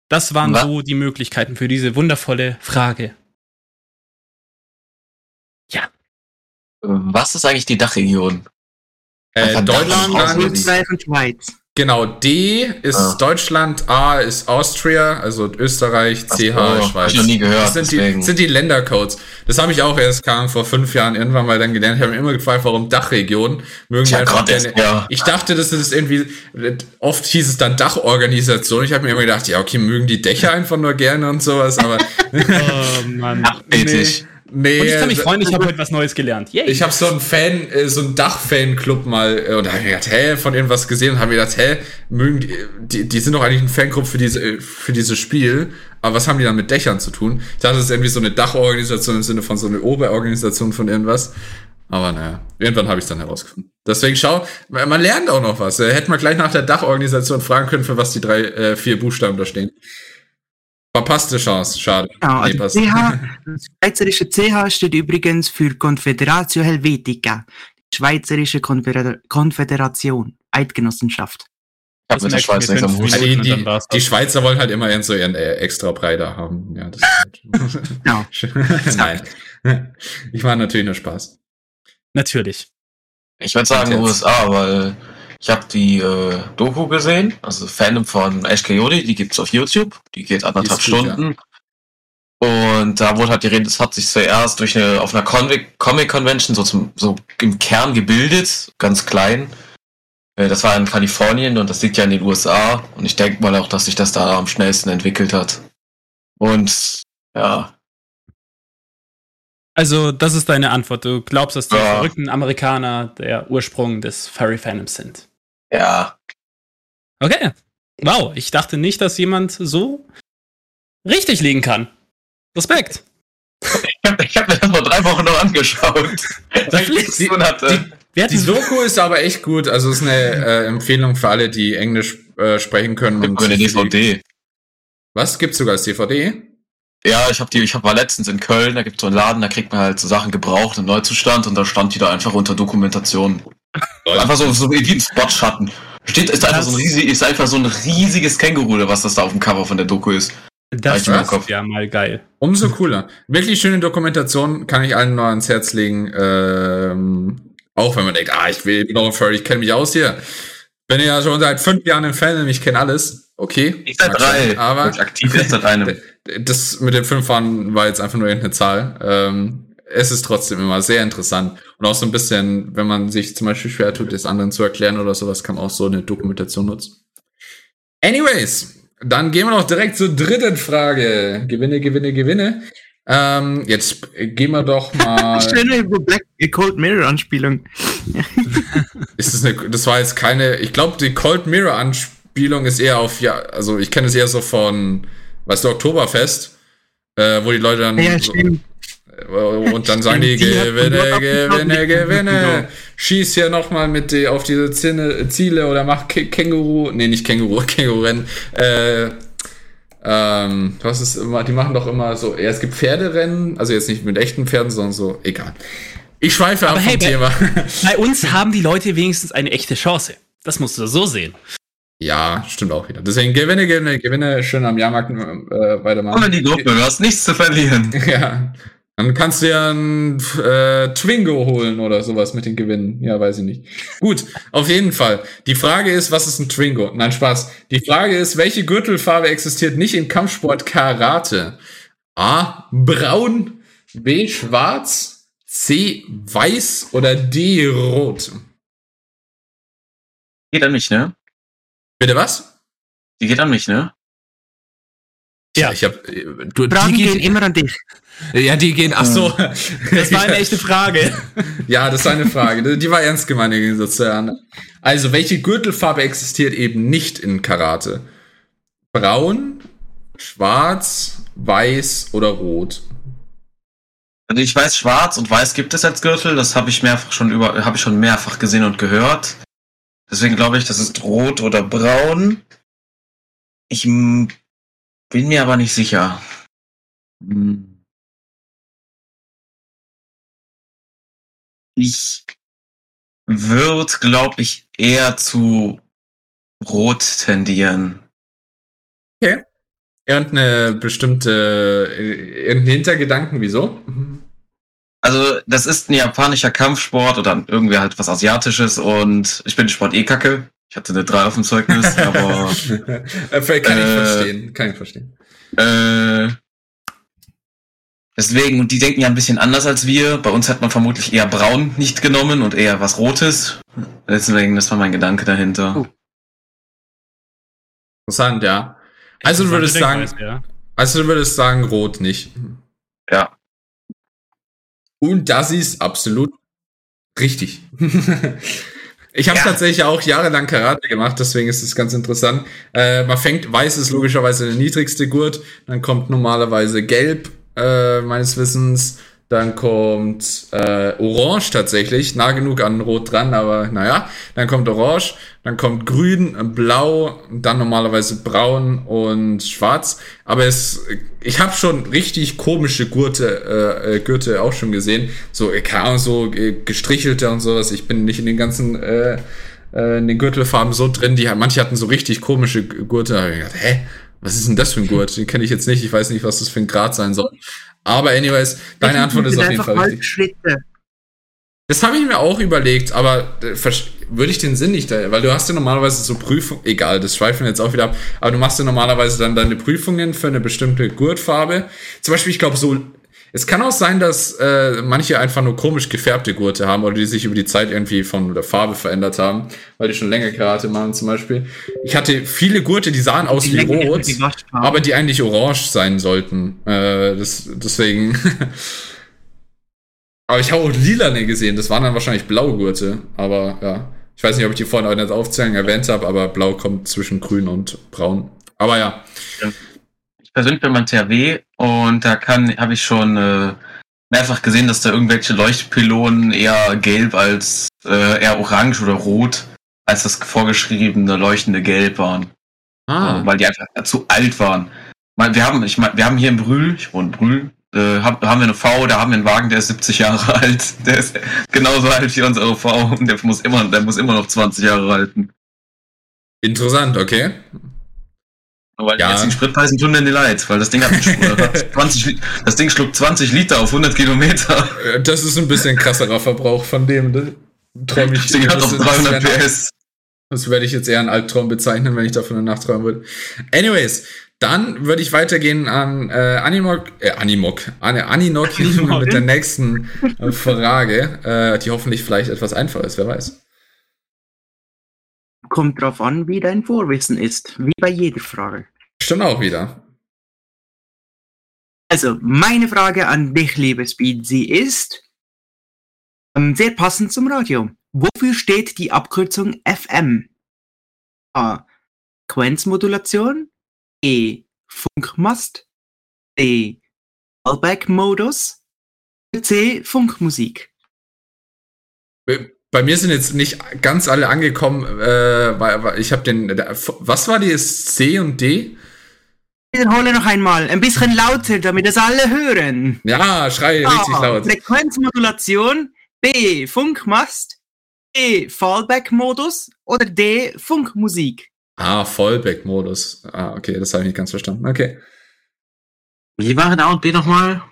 Das waren Wa- so die Möglichkeiten für diese wundervolle Frage. Was ist eigentlich die Dachregion? Äh. Deutschland, Also- Österreich und Schweiz. Genau, D ist Ah. Deutschland, A ist Austria, also Österreich, Ach CH so, Schweiz. hab ich noch nie gehört, Das sind die, sind die Ländercodes. Das habe ich auch erst kam vor fünf Jahren irgendwann mal dann gelernt. Ich habe mir immer gefragt, warum Dachregion. Mögen die einfach gerne- ja. Ich dachte, das ist irgendwie, oft hieß es dann Dachorganisation. Ich habe mir immer gedacht, ja, okay, mögen die Dächer einfach nur gerne und sowas, aber Oh Mann. Nee. Und ich kann mich freuen, ich habe heute was Neues gelernt. Yay. ich habe so einen Fan, äh, so einen Dach-Fan-Club mal, äh, und da habe ich mir gedacht, hä, von irgendwas gesehen und habe mir gedacht, hä, mögen die, die, die sind doch eigentlich ein Fanclub für diese, für dieses Spiel, aber was haben die dann mit Dächern zu tun? Ich dachte, das ist irgendwie so eine Dachorganisation im Sinne von so eine Oberorganisation von irgendwas. Aber naja, irgendwann habe ich es dann herausgefunden. Deswegen schau, man lernt auch noch was. Äh, Hätte man gleich nach der Dachorganisation fragen können, für was die drei, äh, vier Buchstaben da stehen. Verpasste Chance, schade. Genau, Nee, also passt. CH, das schweizerische CH steht übrigens für Confederatio Helvetica, die schweizerische Konfeder Konföderation, Eidgenossenschaft. Ich hab mit der merken Schweiz nichts am Hut. Die, Und dann die, die. Schweizer wollen halt immer ihren so ihren äh, extra Brei da haben. Ja, das ist halt. Nein. Ich war natürlich nur Spaß. Natürlich. Ich würde sagen? USA, weil ich habe die äh, Doku gesehen, also Fandom von Ash Coyote, die gibt's auf YouTube, die geht anderthalb Die ist gut, Stunden. Und da wurde halt die Rede, das hat sich zuerst durch eine, auf einer Convic Comic Convention so zum, so im Kern gebildet, ganz klein. Äh, Das war in Kalifornien und das liegt ja in den USA. Und ich denke mal auch, dass sich das da am schnellsten entwickelt hat. Und ja, Also, das ist deine Antwort. Du glaubst, dass die Ja. verrückten Amerikaner der Ursprung des Furry-Fandoms sind. Ja, Okay. Wow, ich dachte nicht, dass jemand so richtig liegen kann. Respekt. ich habe hab mir das vor drei Wochen noch angeschaut. Weil ich tun hatte. Wer Die Doku ist aber echt gut. Also es ist eine äh, Empfehlung für alle, die Englisch äh, sprechen können. Gibt eine DVD. Was gibt's sogar als DVD? Ja, ich habe die, ich hab, war letztens in Köln, da gibt es so einen Laden, da kriegt man halt so Sachen gebraucht im Neuzustand und da stand die da einfach unter Dokumentation. Einfach so, so wie ein Spot-Schatten. Steht, ist einfach, so ein riesig, ist einfach so ein riesiges Känguru, oder was das da auf dem Cover von der Doku ist. das ich ist ja mal geil. Umso cooler. Wirklich schöne Dokumentation, kann ich allen nur ans Herz legen. Ähm, auch wenn man denkt, ah, ich will noch ein Furry, ich kenne mich aus hier. Bin ja schon seit fünf Jahren im Fan, ich kenne alles. Okay. Ich seit drei, sein, Aber und aktiv ist seit einem. das mit den fünf Jahren war jetzt einfach nur irgendeine Zahl. Ähm, es ist trotzdem immer sehr interessant. Und auch so ein bisschen, wenn man sich zum Beispiel schwer tut, das anderen zu erklären oder sowas, kann man auch so eine Dokumentation nutzen. Anyways, dann gehen wir noch direkt zur dritten Frage. Gewinne, gewinne, gewinne. Ähm, jetzt gehen wir doch mal. Schöne Black Cold Mirror Anspielung. ist das, eine, das war jetzt keine. Ich glaube, die Cold Mirror Anspielung ist eher auf. Ja, also ich kenne es eher so von. Weißt du, Oktoberfest. Äh, wo die Leute dann. Ja, so, stimmt. Und dann sagen die, gewinne, gewinne, gewinne. Schieß hier nochmal mit die, auf diese Ziele, Ziele oder mach Kä- Känguru, nee, nicht Känguru, Känguru-Rennen. Äh, ähm, was ist immer, die machen doch immer so, ja, es gibt Pferderennen, also jetzt nicht mit echten Pferden, sondern so, egal. Ich schweife ab Aber vom hey, bei- Thema. Bei uns haben die Leute wenigstens eine echte Chance. Das musst du so sehen. ja, stimmt auch wieder. Deswegen gewinne, gewinne, gewinne, schön am Jahrmarkt äh, weitermachen. Komm in die Gruppe, du hast nichts zu verlieren. Ja. Dann kannst du ja ein äh, Twingo holen oder sowas mit den Gewinnen. Ja, weiß ich nicht. Gut, auf jeden Fall. Die Frage ist, was ist ein Twingo? Nein, Spaß. Die Frage ist, welche Gürtelfarbe existiert nicht im Kampfsport Karate? A. Braun. B. Schwarz. C. Weiß. Oder D. Rot. Geht an mich, ne? Bitte was? Die geht an mich, ne? Ja. Ich hab, äh, du, Fragen die gehen gehen, immer an dich. Ja, die gehen, ach so. Das war eine echte Frage. Ja, das war eine Frage. Die war ernst gemeint im Gegensatz zur anderen. Also, welche Gürtelfarbe existiert eben nicht in Karate? Braun, schwarz, weiß oder rot? Also ich weiß, schwarz und weiß gibt es als Gürtel. Das habe ich mehrfach schon über, habe ich schon mehrfach gesehen und gehört. Deswegen glaube ich, das ist rot oder braun. Ich bin mir aber nicht sicher. Hm. Ich würde, glaube ich, eher zu rot tendieren. Irgendeine bestimmte, äh, irgendein Hintergedanken, wieso? Also, das ist ein japanischer Kampfsport oder irgendwie halt was Asiatisches und ich bin Sport eh kacke. Ich hatte eine 3 auf dem Zeugnis, aber Äh, Kann ich Äh, verstehen, kann ich verstehen. äh, deswegen, und die denken ja ein bisschen anders als wir. Bei uns hat man vermutlich eher braun nicht genommen und eher was Rotes. Deswegen, das war mein Gedanke dahinter. Oh. Interessant, ja. Also du würdest sagen, ja. also du würdest sagen, rot nicht. Ja. Und das ist absolut richtig. ich habe Ja. tatsächlich auch jahrelang Karate gemacht, deswegen ist es ganz interessant. Äh, man fängt, weiß ist logischerweise der niedrigste Gurt, dann kommt normalerweise gelb, äh, meines Wissens, dann kommt äh, orange tatsächlich, nah genug an rot dran, aber naja, dann kommt orange, dann kommt grün, äh, blau, dann normalerweise braun und schwarz. Aber es, ich habe schon richtig komische Gurte, äh, äh, Gürtel auch schon gesehen, so äh, keine so gestrichelte und sowas. Ich bin nicht in den ganzen äh, in den Gürtelfarben so drin. Die manche hatten so richtig komische Gurte. Da hab ich gedacht, hä, was ist denn das für ein Gurt? Den kenne ich jetzt nicht. Ich weiß nicht, was das für ein Grad sein soll. Aber anyways, deine Das Antwort ist auf jeden Fall richtig. Das habe ich mir auch überlegt, aber äh, würde ich den Sinn nicht weil du hast ja normalerweise so Prüfungen, egal, das schweifen wir jetzt auch wieder ab, aber du machst ja normalerweise dann deine Prüfungen für eine bestimmte Gurtfarbe. Zum Beispiel, ich glaube so, es kann auch sein, dass äh, manche einfach nur komisch gefärbte Gurte haben oder die sich über die Zeit irgendwie von der Farbe verändert haben, weil die schon länger Karate machen zum Beispiel. Ich hatte viele Gurte, die sahen aus Die wie Länge rot, die aber die eigentlich orange sein sollten. Äh, das, deswegen. aber ich habe auch lilane gesehen, das waren dann wahrscheinlich Blaugurte. Aber ja, ich weiß nicht, ob ich die vorhin auch in der Aufzählung erwähnt habe, aber blau kommt zwischen grün und braun. Aber ja, Ich persönlich bin beim THW und da kann habe ich schon äh, mehrfach gesehen, dass da irgendwelche Leuchtpylonen eher gelb als äh, eher orange oder rot als das vorgeschriebene leuchtende Gelb waren, ah, weil die einfach zu alt waren. Mal, wir haben, ich mein, wir haben hier in Brühl, ich wohne in Brühl, äh, hab, haben wir eine V, da haben wir einen Wagen, der ist 70 Jahre alt, der ist genauso alt wie unsere V und der muss immer, der muss immer noch 20 Jahre halten. interessant, okay. Weil Ja. die jetzigen Spritpreisen tun denn die leid, weil das Ding hat, hat 20, Li- das Ding schluckt 20 Liter auf 100 Kilometer. Äh, Das ist ein bisschen krasserer Verbrauch von dem. Das träume ich. Das Ding hat das auf ist- 300 das wär- PS. Das werde ich jetzt eher einen Albtraum bezeichnen, wenn ich davon eine Nacht träumen würde. Anyways, dann würde ich weitergehen an äh, Animok, äh, Animok, an Aninok mit der nächsten äh, Frage, äh, die hoffentlich vielleicht etwas einfacher ist, wer weiß. Kommt drauf an, wie dein Vorwissen ist. Wie bei jeder Frage. Stimmt auch wieder. Also, meine Frage an dich, liebe Speed, sie ist ähm, sehr passend zum Radio. Wofür steht die Abkürzung FM? A. Frequenzmodulation. E. Funkmast. D. Fallback-Modus. C. Funkmusik. Bei mir sind jetzt nicht ganz alle angekommen, äh, weil, weil ich habe den. Was war die C und D? Wiederhole noch einmal, ein bisschen lauter, damit es alle hören. Ja, schrei richtig A. laut. Frequenzmodulation. B. Funkmast. E. Fallback-Modus. Oder D. Funkmusik. Ah, Fallback-Modus. Ah, okay, das habe ich nicht ganz verstanden. Okay. Wie waren A und B nochmal?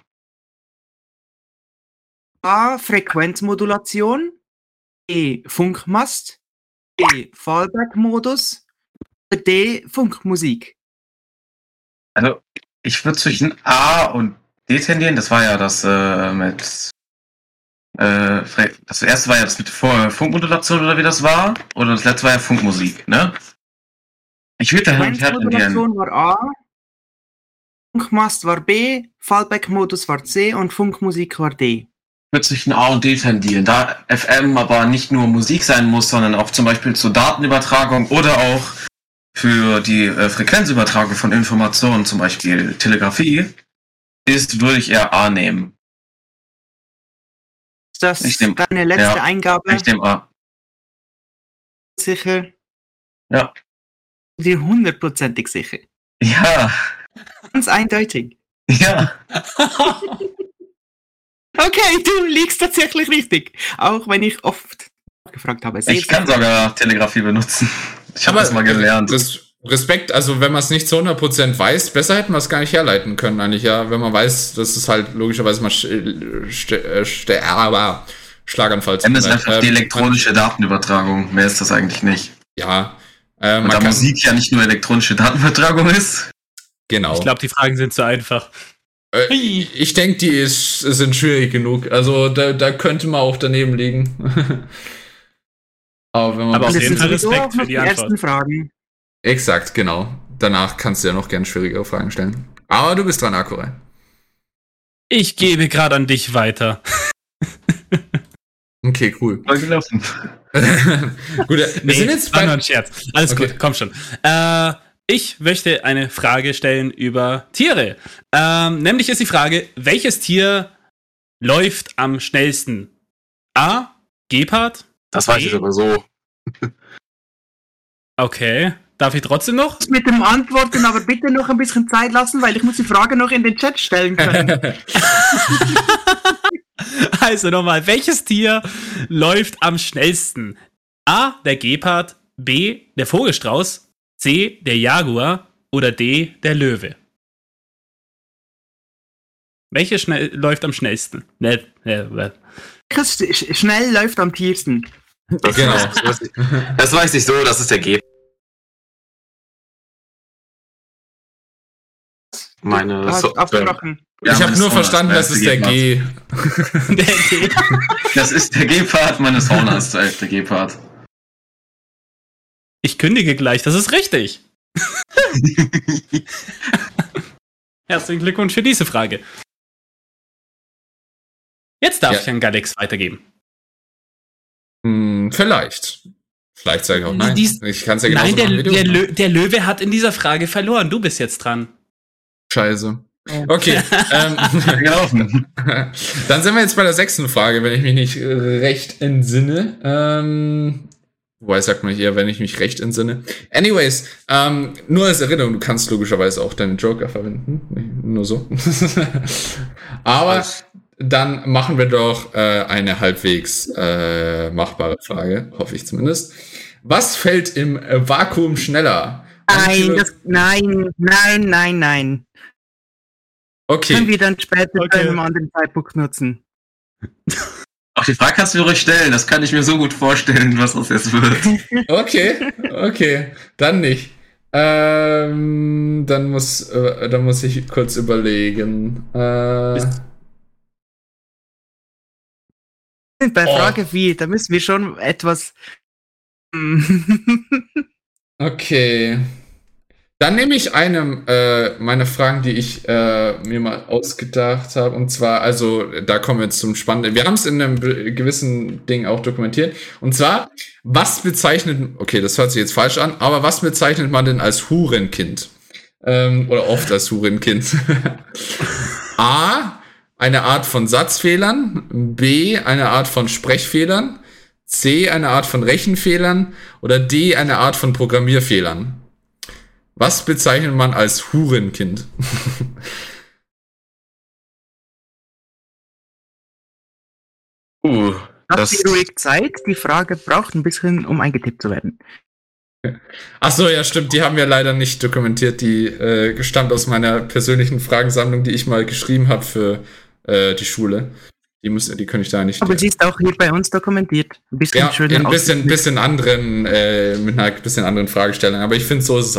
A. Frequenzmodulation. E. Funkmast. E. Fallback-Modus. D. Funkmusik. Also, ich würde zwischen A und D tendieren. Das war ja das äh, mit. Äh, das erste war ja das mit Fu- Funkmodulation oder wie das war. Oder das letzte war ja Funkmusik, ne? Ich würde da hin und her tendieren. War A. Funkmast war B. Fallback-Modus war C. Und Funkmusik war D. Zwischen A und D tendieren. Da FM aber nicht nur Musik sein muss, sondern auch zum Beispiel zur Datenübertragung oder auch für die äh, Frequenzübertragung von Informationen, zum Beispiel Telegrafie, ist, würde ich eher A nehmen. Ist das Ich nehm- deine letzte ja, Eingabe? Ich nehme A. Sicher? Ja. Dir hundertprozentig sicher. Ja, Ganz eindeutig. ja. Okay, du liegst tatsächlich richtig. Auch wenn ich oft gefragt habe. Ich kann sogar Telegrafie benutzen. Ich habe das mal gelernt. Das Respekt, also wenn man es nicht zu 100% weiß, besser hätten wir es gar nicht herleiten können, eigentlich, ja. Wenn man weiß, dass es halt logischerweise mal äh, aber Schlaganfall M ist tut. einfach die elektronische Datenübertragung. Mehr ist das eigentlich nicht. Ja. Äh, Und da Musik ja nicht nur elektronische Datenübertragung ist. Genau. Ich glaube, die Fragen sind zu einfach. Äh, ich denke, die ist, sind schwierig genug. Also da, da könnte man auch daneben liegen. Aber wenn man Aber auf Das jeden Fall Respekt für die die Antwort. ersten Fragen. Exakt, genau. Danach kannst du ja noch gern schwierigere Fragen stellen. Aber du bist dran, Akure. Ich gebe gerade an dich weiter. Okay, cool. Gelaufen. gut, wir sind jetzt war nur bei. ein Scherz. Alles Okay. gut, komm schon. Äh, ich möchte eine Frage stellen über Tiere. Ähm, nämlich ist die Frage, welches Tier läuft am schnellsten? A. Gepard. Das weiß ich aber so. Okay. Darf ich trotzdem noch? Mit dem Antworten aber bitte noch ein bisschen Zeit lassen, weil ich muss die Frage noch in den Chat stellen können. Also nochmal, welches Tier läuft am schnellsten? A. Der Gepard. B. Der Vogelstrauß. C. Der Jaguar. Oder D. Der Löwe. Welches schnell, läuft am schnellsten? Ne, ne, ne. Schnell läuft am tiersten. genau. Das weiß ich so, das ist der G. Meine hast so. Ja, ich habe nur Sauna verstanden, das ist der G. Der G. Das ist der Gepard, meine Sauna ist der Gepard. Ich kündige gleich, das ist richtig. Herzlichen Glückwunsch für diese Frage. Jetzt darf Ja. ich an Galax weitergeben. Hm, vielleicht. Vielleicht sage ich auch nein. Dies- ich kann es ja genauso Nein, der, du. der, Lö der Löwe hat in dieser Frage verloren. Du bist jetzt dran. Scheiße. Okay. ähm, dann sind wir jetzt bei der sechsten Frage, wenn ich mich nicht recht entsinne. Ähm, wobei sagt man eher, wenn ich mich recht entsinne. Anyways, ähm, nur als Erinnerung, du kannst logischerweise auch deinen Joker verwenden. Nur so. Aber dann machen wir doch äh, eine halbwegs äh, machbare Frage, hoffe ich zumindest. Was fällt im äh, Vakuum schneller? Nein, das, nein, nein, nein, nein. Können okay. wir dann später Okay. zu einem anderen Zeitpunkt nutzen. Auch die Frage kannst du ruhig stellen, das kann ich mir so gut vorstellen, was das jetzt wird. Okay, okay, dann nicht. Ähm, dann muss, äh, dann muss ich kurz überlegen. Äh, Bei Oh. Frage 4, da müssen wir schon etwas. okay. Dann nehme ich eine äh, meiner Fragen, die ich äh, mir mal ausgedacht habe. Und zwar, also, da kommen wir zum Spannenden. Wir haben es in einem gewissen Ding auch dokumentiert. Und zwar, was bezeichnet, okay, das hört sich jetzt falsch an, aber was bezeichnet man denn als Hurenkind? Ähm, oder oft als Hurenkind. A, eine Art von Satzfehlern. B, eine Art von Sprechfehlern. C, eine Art von Rechenfehlern. Oder D, eine Art von Programmierfehlern. Was bezeichnet man als Hurenkind? Uh, Habt das, ihr ruhig Zeit? Die Frage braucht ein bisschen, um eingetippt zu werden. Ach so, ja, stimmt. Die haben wir leider nicht dokumentiert. Die äh, gestammt aus meiner persönlichen Fragensammlung, die ich mal geschrieben habe für äh, die Schule. Die müssen, die kann ich da nicht. Aber sie ist auch hier bei uns dokumentiert. Ein bisschen ja, schön in ein bisschen, bisschen anderen, äh, mit einer bisschen anderen Fragestellung. Aber ich finde, so ist es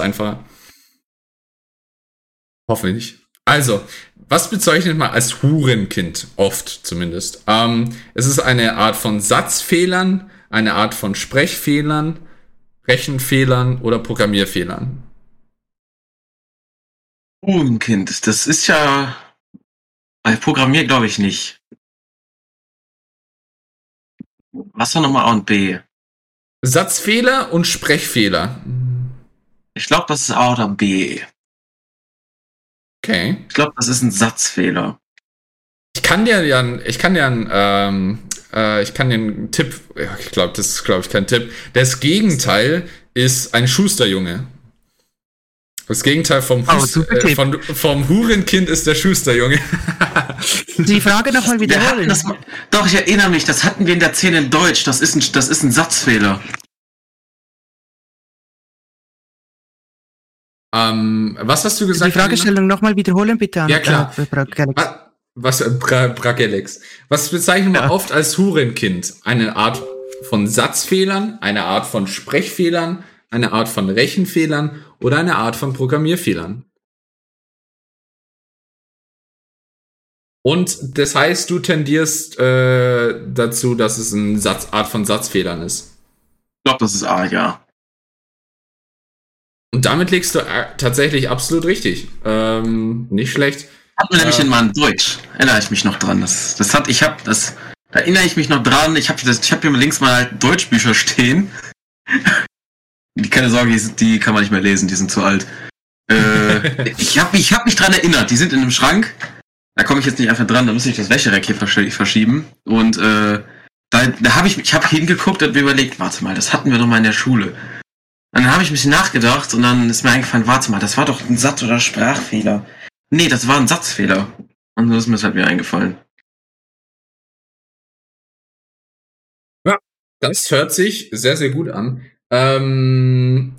einfacher. Hoffentlich. Also, was bezeichnet man als Hurenkind? Oft zumindest. Ähm, es ist eine Art von Satzfehlern, eine Art von Sprechfehlern, Rechenfehlern oder Programmierfehlern. Hurenkind, das ist ja. Bei Programmier glaube ich nicht. Was war nochmal A und B? Satzfehler und Sprechfehler. Ich glaube, das ist A oder B. Okay. Ich glaube, das ist ein Satzfehler. Ich kann dir ja, ich kann dir, ein, ähm, äh, ich kann dir einen Tipp, ich glaube, das ist, glaube ich, kein Tipp. Das Gegenteil ist ein Schusterjunge. Das Gegenteil vom, Oh, Hus äh, von, vom Hurenkind ist der Schusterjunge. Die Frage nochmal wiederholen. das doch, ich erinnere mich, das hatten wir in der 10 in Deutsch. Das ist ein, das ist ein Satzfehler. Ähm, was hast du Die gesagt? Fragestellung nochmal wiederholen, bitte. Ja, klar. Äh. Alina? Was, äh, Bra Bragellex. Was bezeichnet man Ja. oft als Hurenkind? Eine Art von Satzfehlern, eine Art von Sprechfehlern, eine Art von Rechenfehlern oder eine Art von Programmierfehlern? Und das heißt, du tendierst äh, dazu, dass es eine Satz, Art von Satzfehlern ist. Ich glaube, das ist A, ja. Und damit liegst du äh, tatsächlich absolut richtig. Ähm, nicht schlecht. Hatten wir nämlich in meinem Deutsch. Erinnere ich mich noch dran. Das, das hat, ich habe das, da erinnere ich mich noch dran. Ich habe das, ich habe hier links mal halt Deutschbücher stehen. Die, keine Sorge, die, die kann man nicht mehr lesen, die sind zu alt. Äh, ich habe ich hab mich dran erinnert, die sind in einem Schrank. Da komme ich jetzt nicht einfach dran, da muss ich das Wäschereck hier versch- verschieben. Und äh, da, da habe ich, ich habe hingeguckt und mir überlegt, warte mal, das hatten wir doch mal in der Schule. Dann habe ich ein bisschen nachgedacht und dann ist mir eingefallen, warte mal, das war doch ein Satz- oder Sprachfehler. Nee, das war ein Satzfehler. Und das ist mir halt mir eingefallen. Das hört sich sehr, sehr gut an. Ähm,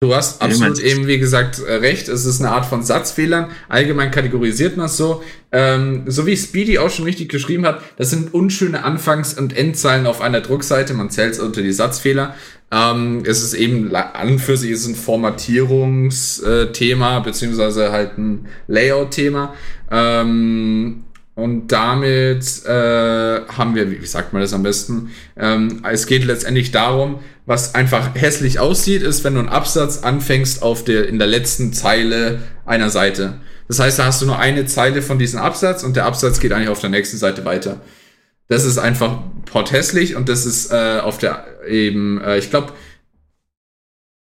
du hast absolut eben, wie gesagt, äh, recht. Es ist eine Art von Satzfehlern. Allgemein kategorisiert man es so. Ähm, so wie Speedy auch schon richtig geschrieben hat, das sind unschöne Anfangs- und Endzeilen auf einer Druckseite. Man zählt es unter die Satzfehler. Ähm, es ist eben an und für sich ist ein Formatierungsthema, beziehungsweise halt ein Layout-Thema. Ähm, und damit äh, haben wir, wie wie sagt man das am besten? Ähm, es geht letztendlich darum, was einfach hässlich aussieht, ist, wenn du einen Absatz anfängst auf der, in der letzten Zeile einer Seite. Das heißt, da hast du nur eine Zeile von diesem Absatz und der Absatz geht eigentlich auf der nächsten Seite weiter. Das ist einfach porthässlich und das ist äh, auf der eben, äh, ich glaube,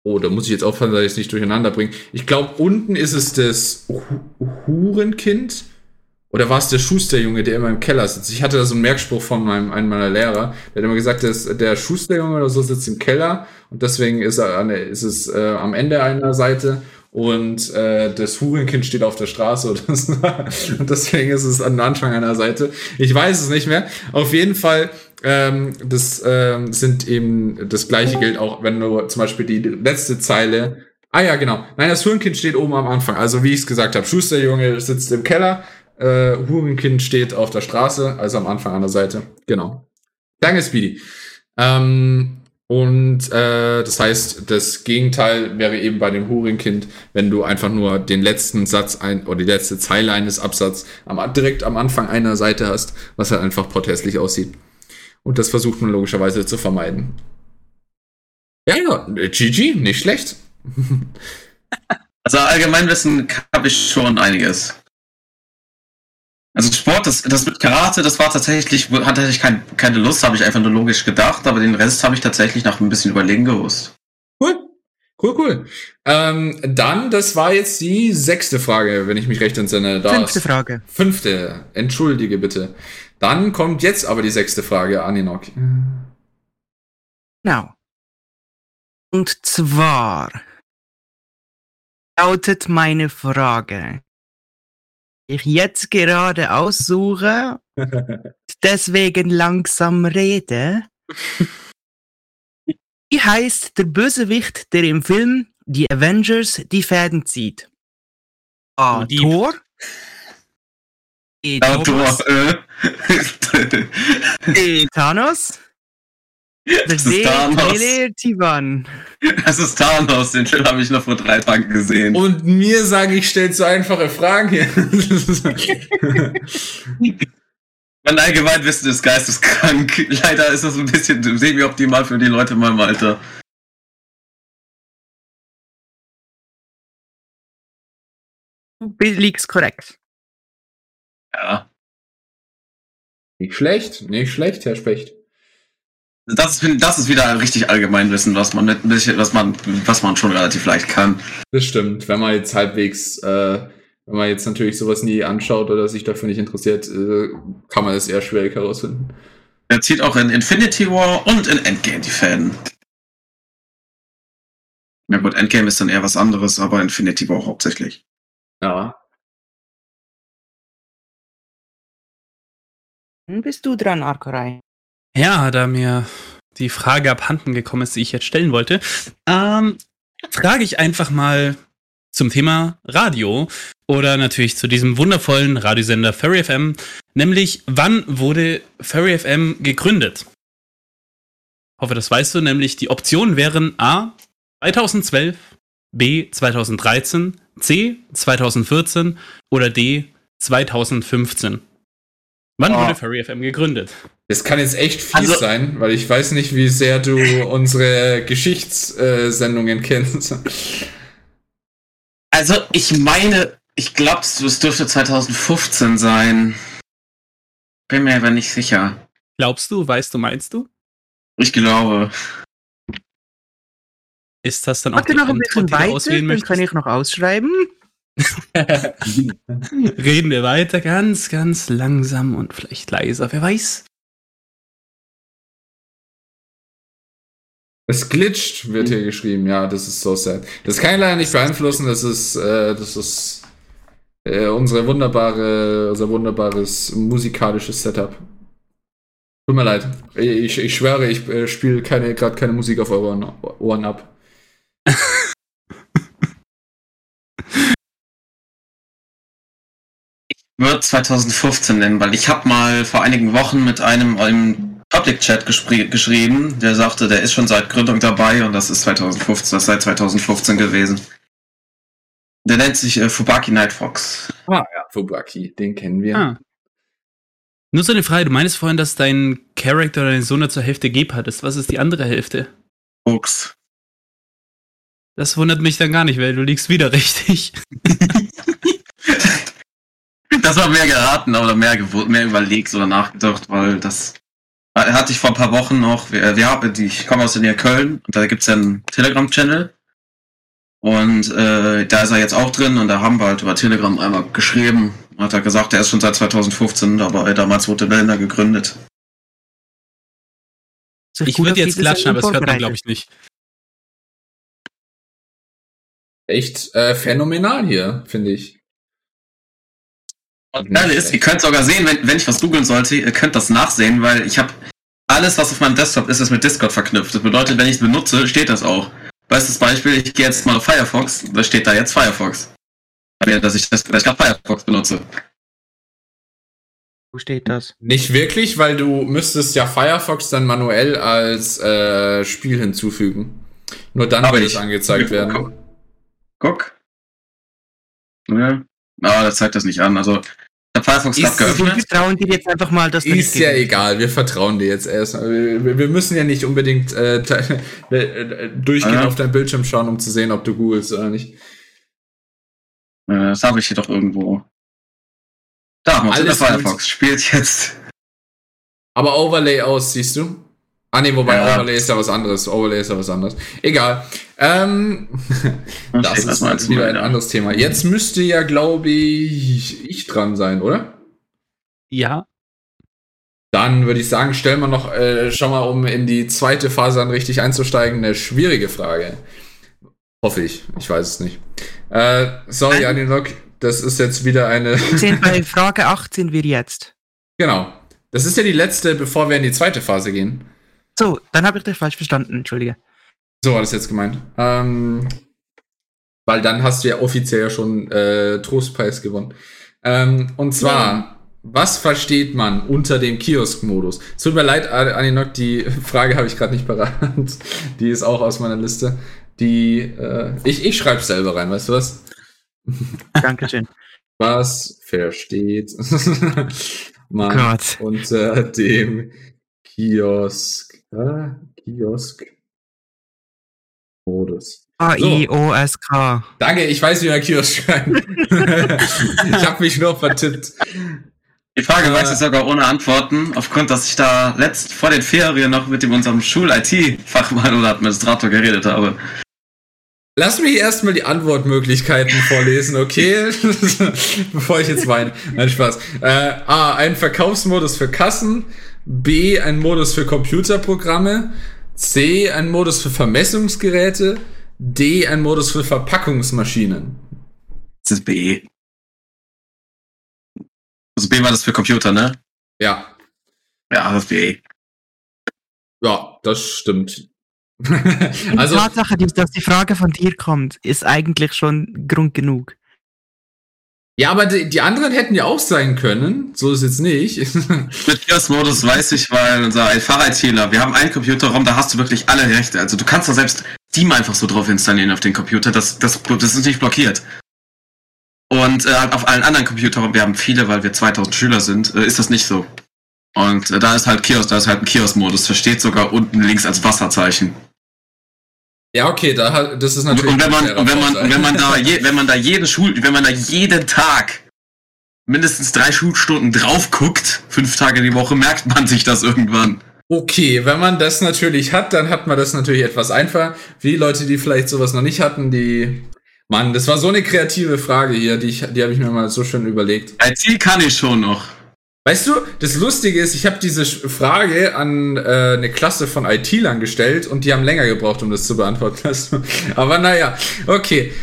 oh, da muss ich jetzt aufpassen, dass ich es nicht durcheinander bringe. Ich glaube, unten ist es das Hu Hurenkind. Oder war es der Schusterjunge, der immer im Keller sitzt? Ich hatte da so einen Merkspruch von meinem, einem meiner Lehrer. Der hat immer gesagt, dass der Schusterjunge oder so sitzt im Keller und deswegen ist, er an, ist es äh, am Ende einer Seite und äh, das Hurenkind steht auf der Straße und deswegen ist es am Anfang einer Seite. Ich weiß es nicht mehr. Auf jeden Fall, ähm, das ähm, sind eben, das gleiche gilt auch, wenn du zum Beispiel die letzte Zeile Ah ja, genau. Nein, das Hurenkind steht oben am Anfang. Also wie ich es gesagt habe, Schusterjunge sitzt im Keller, äh, Hurenkind steht auf der Straße, also am Anfang an der Seite. Genau. Danke, Speedy. Ähm, und äh, das heißt, das Gegenteil wäre eben bei dem Hurenkind, wenn du einfach nur den letzten Satz ein oder die letzte Zeile eines Absatzes am, direkt am Anfang einer Seite hast, was halt einfach protestlich aussieht. Und das versucht man logischerweise zu vermeiden. Ja, ja, GG, nicht schlecht. Also Allgemeinwissen habe ich schon einiges. Also Sport, das, das mit Karate, das war tatsächlich, hatte ich kein, keine Lust, habe ich einfach nur logisch gedacht, aber den Rest habe ich tatsächlich nach ein bisschen Überlegen gewusst. Cool. Cool, cool. Ähm, dann, das war jetzt die sechste Frage, wenn ich mich recht entsinne. Da Fünfte ist- Frage. Fünfte. Entschuldige bitte. Dann kommt jetzt aber die sechste Frage, Aninok. Genau. Und zwar lautet meine Frage, ich jetzt gerade aussuche, deswegen langsam rede. Wie heißt der Bösewicht, der im Film Die Avengers die Fäden zieht? A. Oh. Thor. Thomas. du, äh, B. Thanos. Das ist. Thanos. Tivan. das ist Thanos, den Film habe ich noch vor drei Tagen gesehen. Und mir sage ich, stellt so einfache Fragen hier. Mein Allgemeinwissen ist geisteskrank. Leider ist das ein bisschen semi-optimal für die Leute in meinem Alter. Du liegst korrekt. Ja. nicht schlecht, nicht schlecht, Herr Specht. Das ist, das ist wieder richtig Allgemeinwissen, was man, mit, ein bisschen- was man, was man schon relativ leicht kann. Das stimmt. Wenn man jetzt halbwegs, äh, wenn man jetzt natürlich sowas nie anschaut oder sich dafür nicht interessiert, äh, kann man das eher schwierig herausfinden. Er zieht auch in Infinity War und in Endgame die Fäden. Na gut, Endgame ist dann eher was anderes, aber Infinity War hauptsächlich. Ja. Dann bist du dran, Arkorei. Ja, da mir die Frage abhanden gekommen ist, die ich jetzt stellen wollte, ähm, frage ich einfach mal zum Thema Radio oder natürlich zu diesem wundervollen Radiosender Furry FM, nämlich wann wurde Furry FM gegründet? Hoffe, das weißt du, nämlich die Optionen wären A 2012, B 2013, C 2014 oder D 2015. Wann Ah. wurde Furry FM gegründet? Das kann jetzt echt fies Also- sein, weil ich weiß nicht, wie sehr du unsere Geschichtssendungen kennst. Also, ich meine, ich glaube, es dürfte 2015 sein. Bin mir aber nicht sicher. Glaubst du, weißt du, meinst du? Ich glaube. Ist das dann auch noch ein bisschen weiter, auswählen dann kann ich noch ausschreiben. Reden wir weiter, ganz, ganz langsam und vielleicht leiser, wer weiß. Es glitscht, wird hier geschrieben. Ja, das ist so sad. Das kann ich leider nicht beeinflussen. Das ist, äh, das ist äh, unsere wunderbare, unser wunderbares musikalisches Setup. Tut mir leid. Ich, ich schwöre, ich äh, spiele keine, gerade keine Musik auf euren Ohren ab. Wird 2015 nennen, weil ich habe mal vor einigen Wochen mit einem im Public Chat geschrieben, der sagte, der ist schon seit Gründung dabei und das ist 2015, das ist seit 2015 gewesen. Der nennt sich äh, Fubaki Night Fox. Ah ja, Fubaki, den kennen wir. Ah. Nur so eine Frage, du meinst vorhin, dass dein Charakter oder dein Sohn nur zur Hälfte Gepard ist. Was ist die andere Hälfte? Fuchs. Das wundert mich dann gar nicht, weil du liegst wieder richtig. Das war mehr geraten oder mehr, mehr überlegt oder nachgedacht, weil das hatte ich vor ein paar Wochen noch. Haben, die, ich komme aus der Nähe Köln und da gibt's ja einen Telegram-Channel. Und äh, da ist er jetzt auch drin und da haben wir halt über Telegram einmal geschrieben. Hat er gesagt, er ist schon seit 2015 dabei. Damals wurde Wellner gegründet. Ich würde jetzt klatschen, aber das hört man, glaube ich, nicht. Echt äh, phänomenal hier, finde ich. Und das ist, ihr könnt sogar sehen, wenn, wenn ich was googeln sollte, ihr könnt das nachsehen, weil ich habe alles, was auf meinem Desktop ist, ist mit Discord verknüpft. Das bedeutet, wenn ich es benutze, steht das auch. Bestes Beispiel, ich gehe jetzt mal auf Firefox, da steht da jetzt Firefox. Ja, Dass ich, das, dass ich gerade Firefox benutze. Wo steht das? Nicht wirklich, weil du müsstest ja Firefox dann manuell als äh, Spiel hinzufügen. Nur dann Aber wird ich- es angezeigt werden. Guck. Ja. Ah, das zeigt das nicht an. Also, Firefox Ist- gerade Wir geöffnet. vertrauen dir jetzt einfach mal, dass du Ist ja egal, wir vertrauen dir jetzt erst. Wir, wir müssen ja nicht unbedingt äh, äh, durchgehend Ah. auf dein Bildschirm schauen, um zu sehen, ob du googelst oder nicht. Äh, Das habe ich hier doch irgendwo. Da, Mozilla Firefox spielt jetzt. Aber Overlay aus, siehst du? Ah nee, wobei Ja. Overlay ist ja was anderes. Overlay ist ja was anderes. Egal. Ähm, das ist mal wieder ein da. anderes Thema. Jetzt müsste ja, glaube ich, ich dran sein, oder? Ja. Dann würde ich sagen, stellen wir noch äh, schon mal, um in die zweite Phase dann richtig einzusteigen, eine schwierige Frage. Hoffe ich. Ich weiß es nicht. Äh, sorry, Nein. Aninok, das ist jetzt wieder eine. Sind bei Frage 8 sind wir jetzt. genau. Das ist ja die letzte, bevor wir in die zweite Phase gehen. So, dann habe ich dich falsch verstanden, entschuldige. So war das jetzt gemeint. Ähm, weil dann hast du ja offiziell ja schon äh, Trostpreis gewonnen. Ähm, und zwar, was versteht man unter dem Kiosk-Modus? Es Tut mir leid, An- Aninok, die Frage habe ich gerade nicht parat. Die ist auch aus meiner Liste. Die, äh, ich, ich schreibe selber rein, weißt du was? Dankeschön. Was versteht man Gott. unter dem Kiosk? Äh, Kiosk. Modus. A-I-O-S-K. Danke, ich weiß, wie man Kiosk schreibt. ich habe mich nur vertippt. Die Frage Äh. weiß ich sogar ohne Antworten, aufgrund, dass ich da letzt vor den Ferien noch mit dem unserem Schul-IT-Fachmann oder Administrator geredet habe. Lass mich erstmal die Antwortmöglichkeiten vorlesen, okay? Bevor ich jetzt weine. Nein, Spaß. Äh, A, ein Verkaufsmodus für Kassen. B, ein Modus für Computerprogramme. C, ein Modus für Vermessungsgeräte. D, ein Modus für Verpackungsmaschinen. Das ist B. Also B war das für Computer, ne? Ja, Ja, das ist B. ja, das stimmt. Die also, Tatsache, dass dass die Frage von dir kommt, ist eigentlich schon Grund genug. Ja, aber die, die anderen hätten ja auch sein können. So ist jetzt nicht. Mit Kiosk-Modus weiß ich, weil unser Fach-ITler, wir haben einen Computerraum, da hast du wirklich alle Rechte. Also du kannst da selbst Steam einfach so drauf installieren auf den Computer. Das, das, das ist nicht blockiert. Und äh, auf allen anderen Computerraum, wir haben viele, weil wir 2000 Schüler sind, äh, ist das nicht so. Und äh, da ist halt Kiosk, da ist halt ein Kiosk-Modus. Versteht sogar unten links als Wasserzeichen. Ja, okay, da, hat- das ist natürlich. und wenn man, ein wenn man, wenn man da, je, wenn man da jeden Schul, wenn man da jeden Tag mindestens drei Schulstunden drauf guckt, fünf Tage die Woche, merkt man sich das irgendwann. Okay, wenn man das natürlich hat, dann hat man das natürlich etwas einfacher. Für die Leute, die vielleicht sowas noch nicht hatten, die. Mann, das war so eine kreative Frage hier, die, ich, die habe ich mir mal so schön überlegt. IT kann ich schon noch. Weißt du, das Lustige ist, ich habe diese Frage an äh, eine Klasse von IT-Lern gestellt und die haben länger gebraucht, um das zu beantworten. Aber naja, okay.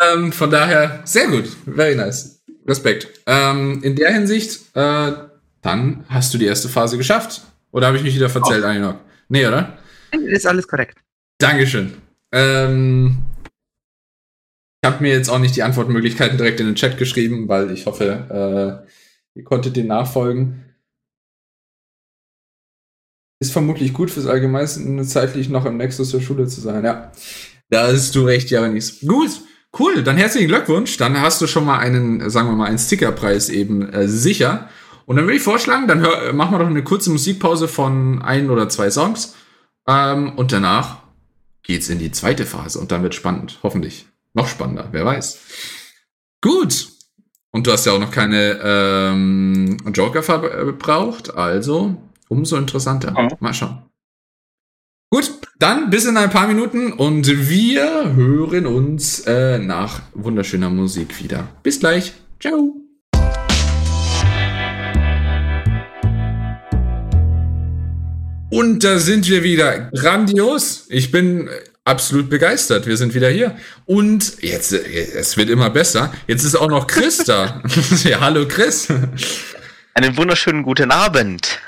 Ähm, von daher, sehr gut. Very nice. Respekt. Ähm, in der Hinsicht, äh, dann hast du die erste Phase geschafft. Oder habe ich mich wieder verzählt, Aninok? Nee, oder? Ist alles korrekt. Dankeschön. Ähm, ich habe mir jetzt auch nicht die Antwortmöglichkeiten direkt in den Chat geschrieben, weil ich hoffe, äh, ihr konntet den nachfolgen. Ist vermutlich gut fürs Allgemeine zeitlich noch im Nexus der Schule zu sein. Ja, da hast du recht, Janis. Gut, cool. Dann herzlichen Glückwunsch. Dann hast du schon mal einen, sagen wir mal, einen Stickerpreis eben äh, sicher. Und dann würde ich vorschlagen, dann hör, machen wir doch eine kurze Musikpause von ein oder zwei Songs. Ähm, und danach geht's in die zweite Phase und dann wird spannend. Hoffentlich. Noch spannender, wer weiß. Gut. Und du hast ja auch noch keine ähm, Joker verbraucht, also umso interessanter. Ja. Mal schauen. Gut, dann bis in ein paar Minuten und wir hören uns äh, nach wunderschöner Musik wieder. Bis gleich. Ciao. Und da sind wir wieder. Grandios. Ich bin äh, absolut begeistert. Wir sind wieder hier. Und jetzt, äh, es wird immer besser. Jetzt ist auch noch Chris da. ja, hallo Chris. Einen wunderschönen guten Abend.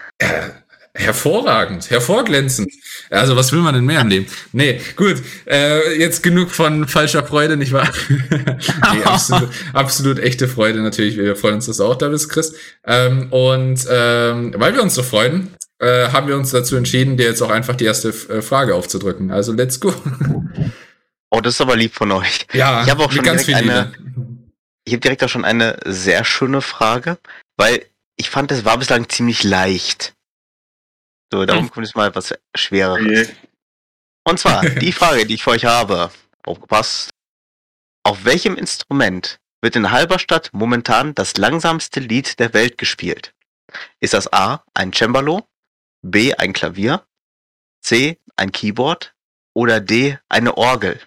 Hervorragend, hervorglänzend. Also, was will man denn mehr im Leben? Nee, gut. Äh, jetzt genug von falscher Freude, nicht wahr? nee, absolut, absolut echte Freude natürlich. Wir freuen uns, dass du auch da bist, Chris. Ähm, und ähm, weil wir uns so freuen, äh, haben wir uns dazu entschieden, dir jetzt auch einfach die erste äh, Frage aufzudrücken. Also, let's go. Oh, das ist aber lieb von euch. Ja, Ich habe auch schon ganz direkt eine- Liebe. Ich habe direkt auch schon eine sehr schöne Frage, weil ich fand, es war bislang ziemlich leicht. So, darum kommt jetzt mal etwas Schwereres. Und zwar, die Frage, die ich für euch habe, aufgepasst. Auf welchem Instrument wird in Halberstadt momentan das langsamste Lied der Welt gespielt? Ist das A, ein Cembalo, B, ein Klavier, C, ein Keyboard oder D, eine Orgel?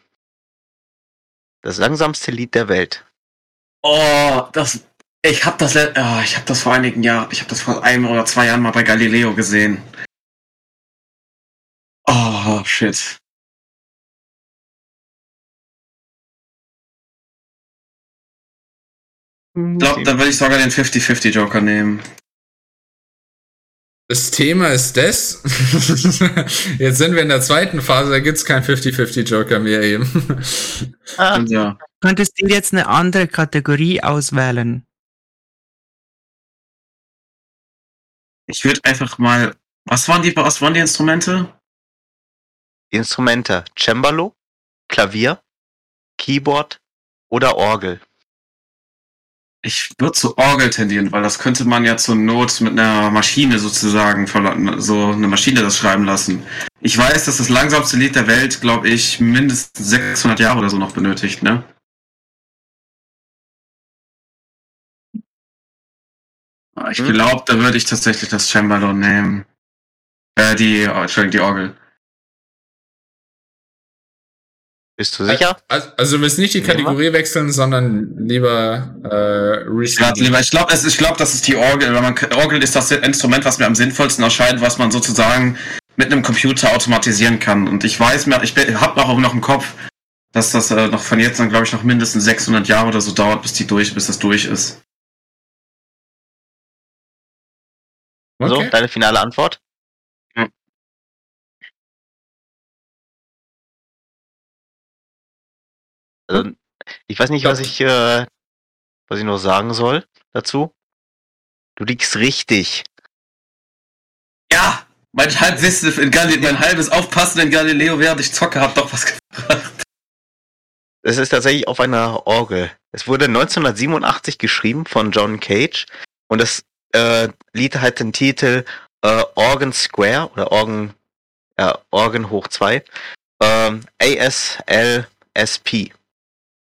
Das langsamste Lied der Welt. Oh, das. Ich habe das, oh, ich habe das vor einigen Jahren, ich habe das vor einem oder zwei Jahren mal bei Galileo gesehen. Oh, shit. Ich glaube, dann würde ich sogar den 50-50 Joker nehmen. Das Thema ist das. Jetzt sind wir in der zweiten Phase, da gibt's kein 50-50 Joker mehr eben. Ah, ja. Könntest du jetzt eine andere Kategorie auswählen? Ich würde einfach mal. Was waren die, was waren die Instrumente? die Instrumente Cembalo, Klavier, Keyboard oder Orgel. Ich würde zu Orgel tendieren, weil das könnte man ja zur Not mit einer Maschine sozusagen, so eine Maschine das schreiben lassen. Ich weiß, dass das langsamste Lied der Welt, glaube ich, mindestens 600 Jahre oder so noch benötigt, ne? Ich Hm. glaube, da würde ich tatsächlich das Cembalo nehmen. Äh, die, oh, Entschuldigung, die Orgel. Bist du sicher? Also, also du willst nicht die Kategorie wechseln, sondern lieber äh, Reset. ich glaube, ich glaube, das ist die Orgel. Wenn man, Orgel ist das Instrument, was mir am sinnvollsten erscheint, was man sozusagen mit einem Computer automatisieren kann. Und ich weiß mir, ich habe auch noch im Kopf, dass das äh, noch von jetzt an, glaube ich, noch mindestens 600 Jahre oder so dauert, bis die durch, bis das durch ist. So, Okay. deine finale Antwort? Also, ich weiß nicht, was ich, äh, was ich noch sagen soll dazu. Du liegst richtig. Ja, mein Halbwissen in Galileo, mein halbes Aufpassen in Galileo, während ich zocke, hat doch was gebracht. Es ist tatsächlich auf einer Orgel. Es wurde 1987 geschrieben von John Cage und das äh, Lied hat den Titel äh, Organ Square oder Organ, ja, Organ hoch 2. Ähm, ASLSP.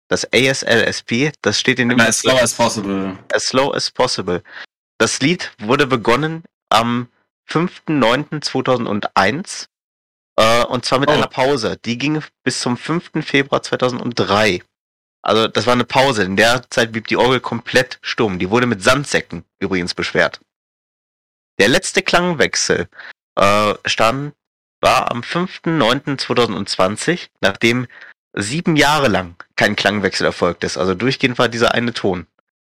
Das ASLSP, das steht in dem As slow as possible. As Slow as Possible. Das Lied wurde begonnen am 5.9.2001 äh, und zwar mit Oh. einer Pause. Die ging bis zum 5. Februar 2003. Also das war eine Pause. In der Zeit blieb die Orgel komplett stumm. Die wurde mit Sandsäcken übrigens beschwert. Der letzte Klangwechsel äh, stand, war am 5.9.2020, nachdem sieben Jahre lang kein Klangwechsel erfolgt ist. Also durchgehend war dieser eine Ton.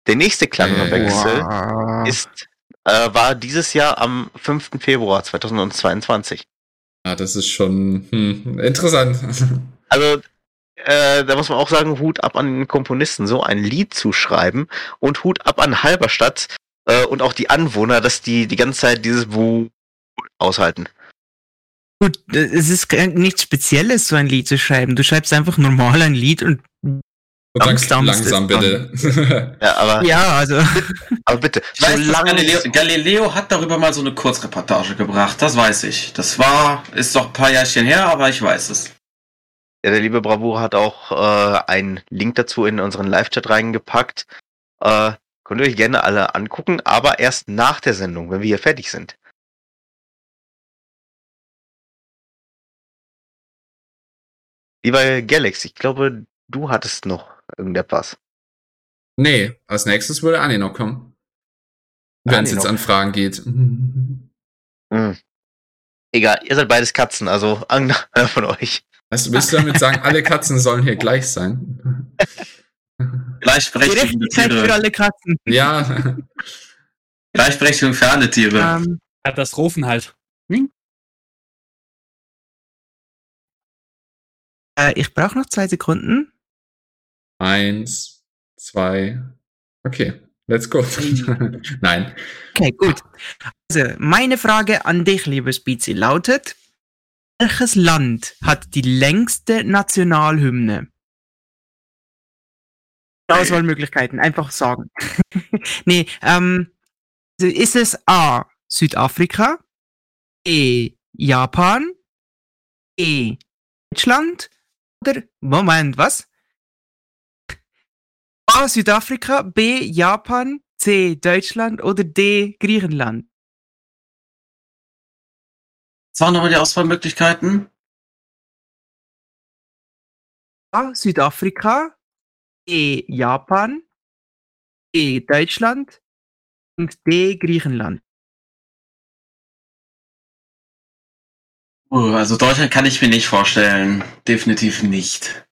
Der nächste Klangwechsel Wow. ist, äh, war dieses Jahr am 5. Februar 2022. Ah, das ist schon hm, interessant. Also, äh, da muss man auch sagen, Hut ab an den Komponisten, so ein Lied zu schreiben und Hut ab an Halberstadt äh, und auch die Anwohner, dass die die ganze Zeit dieses Wu aushalten. Gut, es ist nichts Spezielles, so ein Lied zu schreiben. Du schreibst einfach normal ein Lied und Und sagst langsam bitte. Ja, aber, ja, also aber bitte, Ich weiß, dass solange Galileo, Galileo hat darüber mal so eine Kurzreportage gebracht, das weiß ich. Das war, ist doch ein paar Jährchen her, aber ich weiß es. Ja, der liebe Bravour hat auch äh, einen Link dazu in unseren Live-Chat reingepackt. Äh, könnt ihr euch gerne alle angucken, aber erst nach der Sendung, wenn wir hier fertig sind. Lieber Galax, ich glaube, du hattest noch irgendetwas. nee, als nächstes würde Anni noch kommen. Wenn es jetzt an Fragen geht. Hm. Egal, ihr seid beides Katzen, also einer von euch. Weißt du, willst du damit sagen, alle Katzen sollen hier gleich sein? Gleichberechtigende Gerechtigkeit für Tiere. alle Katzen. ja. Gleichberechtigung für alle Tiere. Ähm, Katastrophen halt. Äh, ich brauche noch zwei Sekunden. Eins, zwei. Okay, let's go. Nein. Okay, gut. Also, meine Frage an dich, lieber Spizi, lautet: Welches Land hat die längste Nationalhymne? Auswahlmöglichkeiten, einfach sagen. nee, ähm, also ist es A. Südafrika, E. Japan, E. Deutschland oder Moment, was? A. Südafrika, B. Japan, C. Deutschland oder D. Griechenland? Was waren nochmal die Auswahlmöglichkeiten? A. Südafrika, B. Japan, C. Deutschland und D. Griechenland. Uh, also Deutschland kann ich mir nicht vorstellen. Definitiv nicht.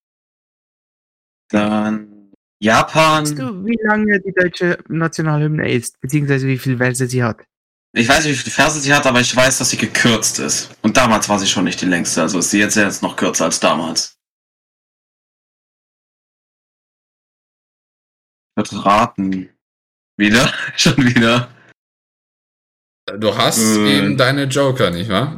Dann Japan. Weißt du, wie lange die deutsche Nationalhymne ist, beziehungsweise wie viele Verse sie hat? Ich weiß nicht, wie viele Verse sie hat, aber ich weiß, dass sie gekürzt ist. Und damals war sie schon nicht die längste. Also ist sie jetzt, jetzt noch kürzer als damals. Ich würde raten. Wieder? schon wieder? Du hast Äh. eben deine Joker, nicht wahr?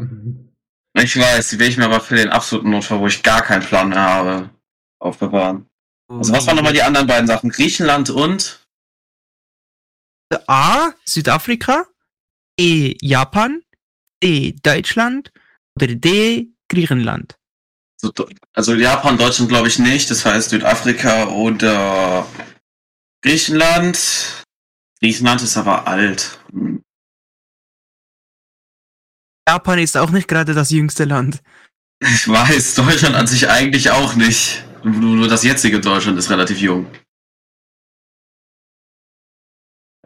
Ich weiß, die will ich mir aber für den absoluten Notfall, wo ich gar keinen Plan mehr habe, aufbewahren. Also was waren nochmal die anderen beiden Sachen? Griechenland und? A. Südafrika, E. Japan, D. Deutschland oder D. Griechenland. So, Also Japan, Deutschland glaube ich nicht. Das heißt Südafrika oder Griechenland. Griechenland ist aber alt. Hm. Japan ist auch nicht gerade das jüngste Land. Ich weiß, Deutschland an sich eigentlich auch nicht. Nur, das jetzige Deutschland ist relativ jung.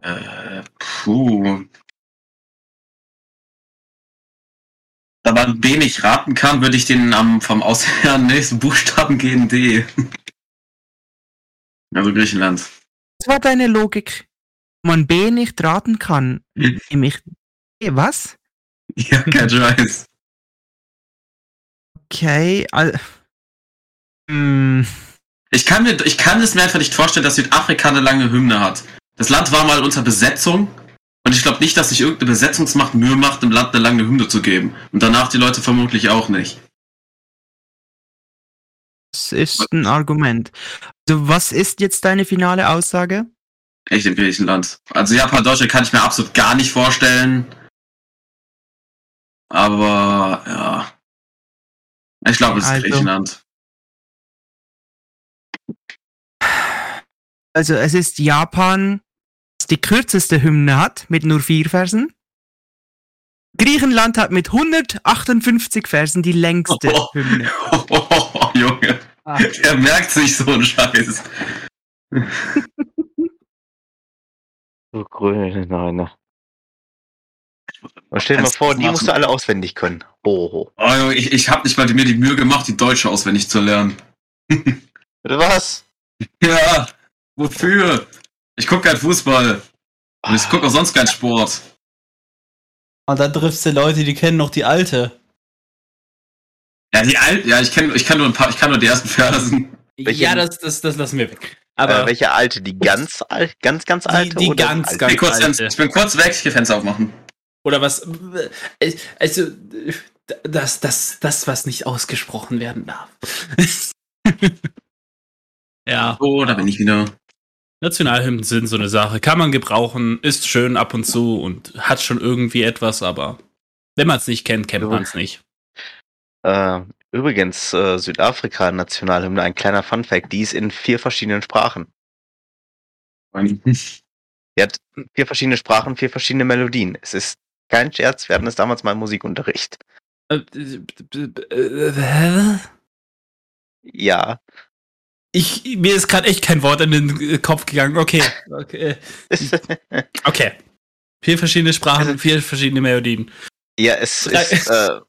Äh, puh. Da man B nicht raten kann, würde ich den am, vom Ausherren nächsten Buchstaben gehen D. Also Griechenland. Das war deine Logik. Man B nicht raten kann. Hm. Nämlich D. Was? Ja, kein Scheiß. Okay. al- Hm. Ich kann, mir, ich kann es mir einfach nicht vorstellen, dass Südafrika eine lange Hymne hat. Das Land war mal unter Besetzung und ich glaube nicht, dass sich irgendeine Besetzungsmacht Mühe macht, dem Land eine lange Hymne zu geben. Und danach die Leute vermutlich auch nicht. Das ist ein Argument. Also, was ist jetzt deine finale Aussage? Echt in Griechenland. Also Japan, Deutschland kann ich mir absolut gar nicht vorstellen. Aber ja. Ich glaube, es ist Also- Griechenland. Also, es ist Japan, das die kürzeste Hymne hat, mit nur vier Versen. Griechenland hat mit 158 Versen die längste Oh. Hymne. Oh, Junge. Ah. Der merkt sich so einen Scheiß. So grün, nein. Und stell dir mal vor, die musst du alle auswendig können. Oh, Junge, ich, ich habe nicht mal mir die Mühe gemacht, die Deutsche auswendig zu lernen. Bitte was? Ja, wofür? Ich gucke keinen Fußball. Und ich gucke auch sonst keinen Sport. Und dann triffst du Leute, die kennen noch die alte. Ja, die alten, ja, ich kenne ich kann nur ein paar, ich kann nur die ersten Versen. Welche- ja, das, das, das lassen wir weg. Aber äh, welche alte? Die ganz alt, ganz, ganz Die- alte? die oder ganz, alte? ganz- bin, kurz, alte. ich bin kurz weg, ich gehe Fenster aufmachen. Oder was? äh, Also, das, das, das, was nicht ausgesprochen werden darf. ja, Oh, da bin ich wieder. Nationalhymnen sind so eine Sache. Kann man gebrauchen, ist schön ab und zu und hat schon irgendwie etwas, aber wenn man es nicht kennt, kennt man es nicht. Äh, übrigens, äh, Südafrika Nationalhymne, ein kleiner Funfact, die ist in vier verschiedenen Sprachen. Die hat vier verschiedene Sprachen, vier verschiedene Melodien. Es ist kein Scherz, wir hatten es damals mal im Musikunterricht. Äh, äh, hä? Ja. Ich, mir ist gerade echt kein Wort in den äh, Kopf gegangen. Okay, okay. Okay. Vier verschiedene Sprachen, vier verschiedene Melodien. ja, es ist, äh,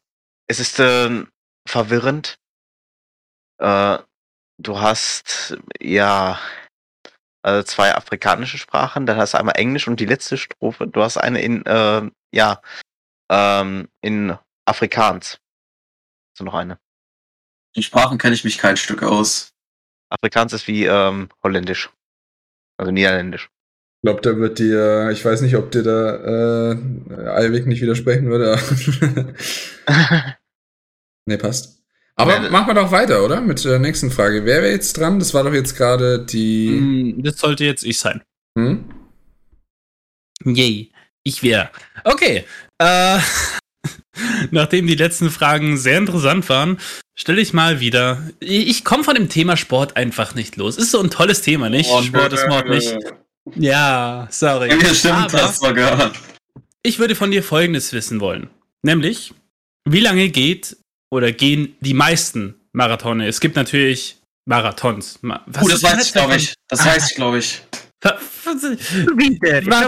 es ist äh, verwirrend. Äh, du hast ja äh, zwei afrikanische Sprachen, dann hast du einmal Englisch und die letzte Strophe, du hast eine in, äh, ja, ähm, in Afrikaans. So noch eine. Die Sprachen kenne ich mich kein Stück aus. Afrikaans ist wie ähm, Holländisch. Also Niederländisch. Ich glaube, da wird dir, ich weiß nicht, ob dir da äh, Alwig nicht widersprechen würde. nee, passt. Aber Nee, machen wir doch weiter, oder? Mit der nächsten Frage. Wer wäre jetzt dran? Das war doch jetzt gerade die. Hm, Das sollte jetzt ich sein. Hm? Yay. Ich wäre. Okay. Äh, nachdem die letzten Fragen sehr interessant waren, stelle ich mal wieder. Ich, ich komme von dem Thema Sport einfach nicht los. Ist so ein tolles Thema, nicht? Oh, Sport ist Mord nicht. Ja, sorry. Ja, stimmt, Aber hast du gehört. ich würde von dir Folgendes wissen wollen. Nämlich, wie lange geht oder gehen die meisten Marathone? Es gibt natürlich Marathons. Ma- Was Uh, das weiß ich, glaube ich. Das Ah. weiß ich, glaube ich. Ich Warte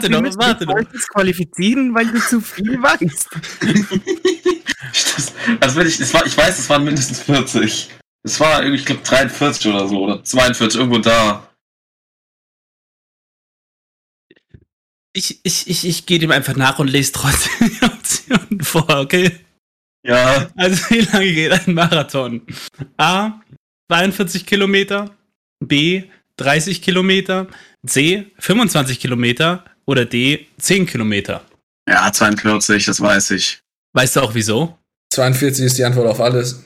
glaub, noch, warte dich noch. disqualifizieren, weil du zu viel weißt. Das, das will ich, es war, ich weiß, es waren mindestens 40. Es war irgendwie, ich glaube, 43 oder so, oder 42, irgendwo da. Ich, ich, ich, ich gehe dem einfach nach und lese trotzdem die Optionen vor, okay? Ja, Also wie lange geht ein Marathon? A. 42 Kilometer. B. 30 Kilometer. C. 25 Kilometer. Oder D. 10 Kilometer. ja, 42, das weiß ich. Weißt du auch wieso? 42 ist die Antwort auf alles.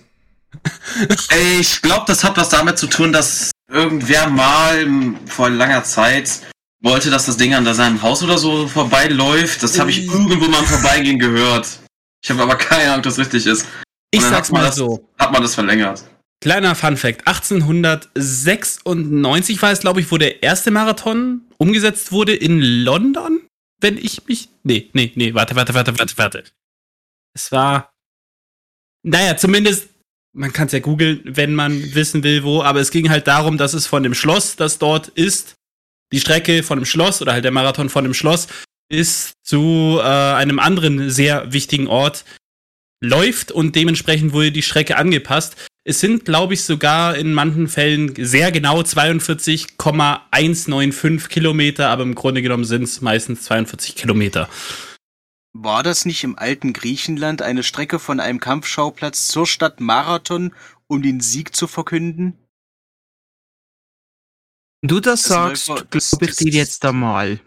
Ey, Ich glaube, das hat was damit zu tun, dass irgendwer mal vor langer Zeit wollte, dass das Ding an seinem Haus oder so vorbeiläuft. Das habe ich irgendwo mal im Vorbeigehen gehört. Ich habe aber keine Ahnung, ob das richtig ist. Ich dann sag's mal das- so. Hat man das verlängert? Kleiner Fun Fact. 1896 war es, glaube ich, wo der erste Marathon umgesetzt wurde in London. Wenn ich mich. Nee, nee, nee, warte, warte, warte, warte, warte. Es war. Naja, zumindest. Man kann es ja googeln, wenn man wissen will, wo. Aber es ging halt darum, dass es von dem Schloss, das dort ist, die Strecke von dem Schloss oder halt der Marathon von dem Schloss, ist zu äh, einem anderen sehr wichtigen Ort läuft und dementsprechend wurde die Strecke angepasst. Es sind, glaube ich, sogar in manchen Fällen sehr genau 42,195 Kilometer, aber im Grunde genommen sind es meistens 42 Kilometer. War das nicht im alten Griechenland eine Strecke von einem Kampfschauplatz zur Stadt Marathon, um den Sieg zu verkünden? Du das Das sagst, glaube ich dir jetzt einmal.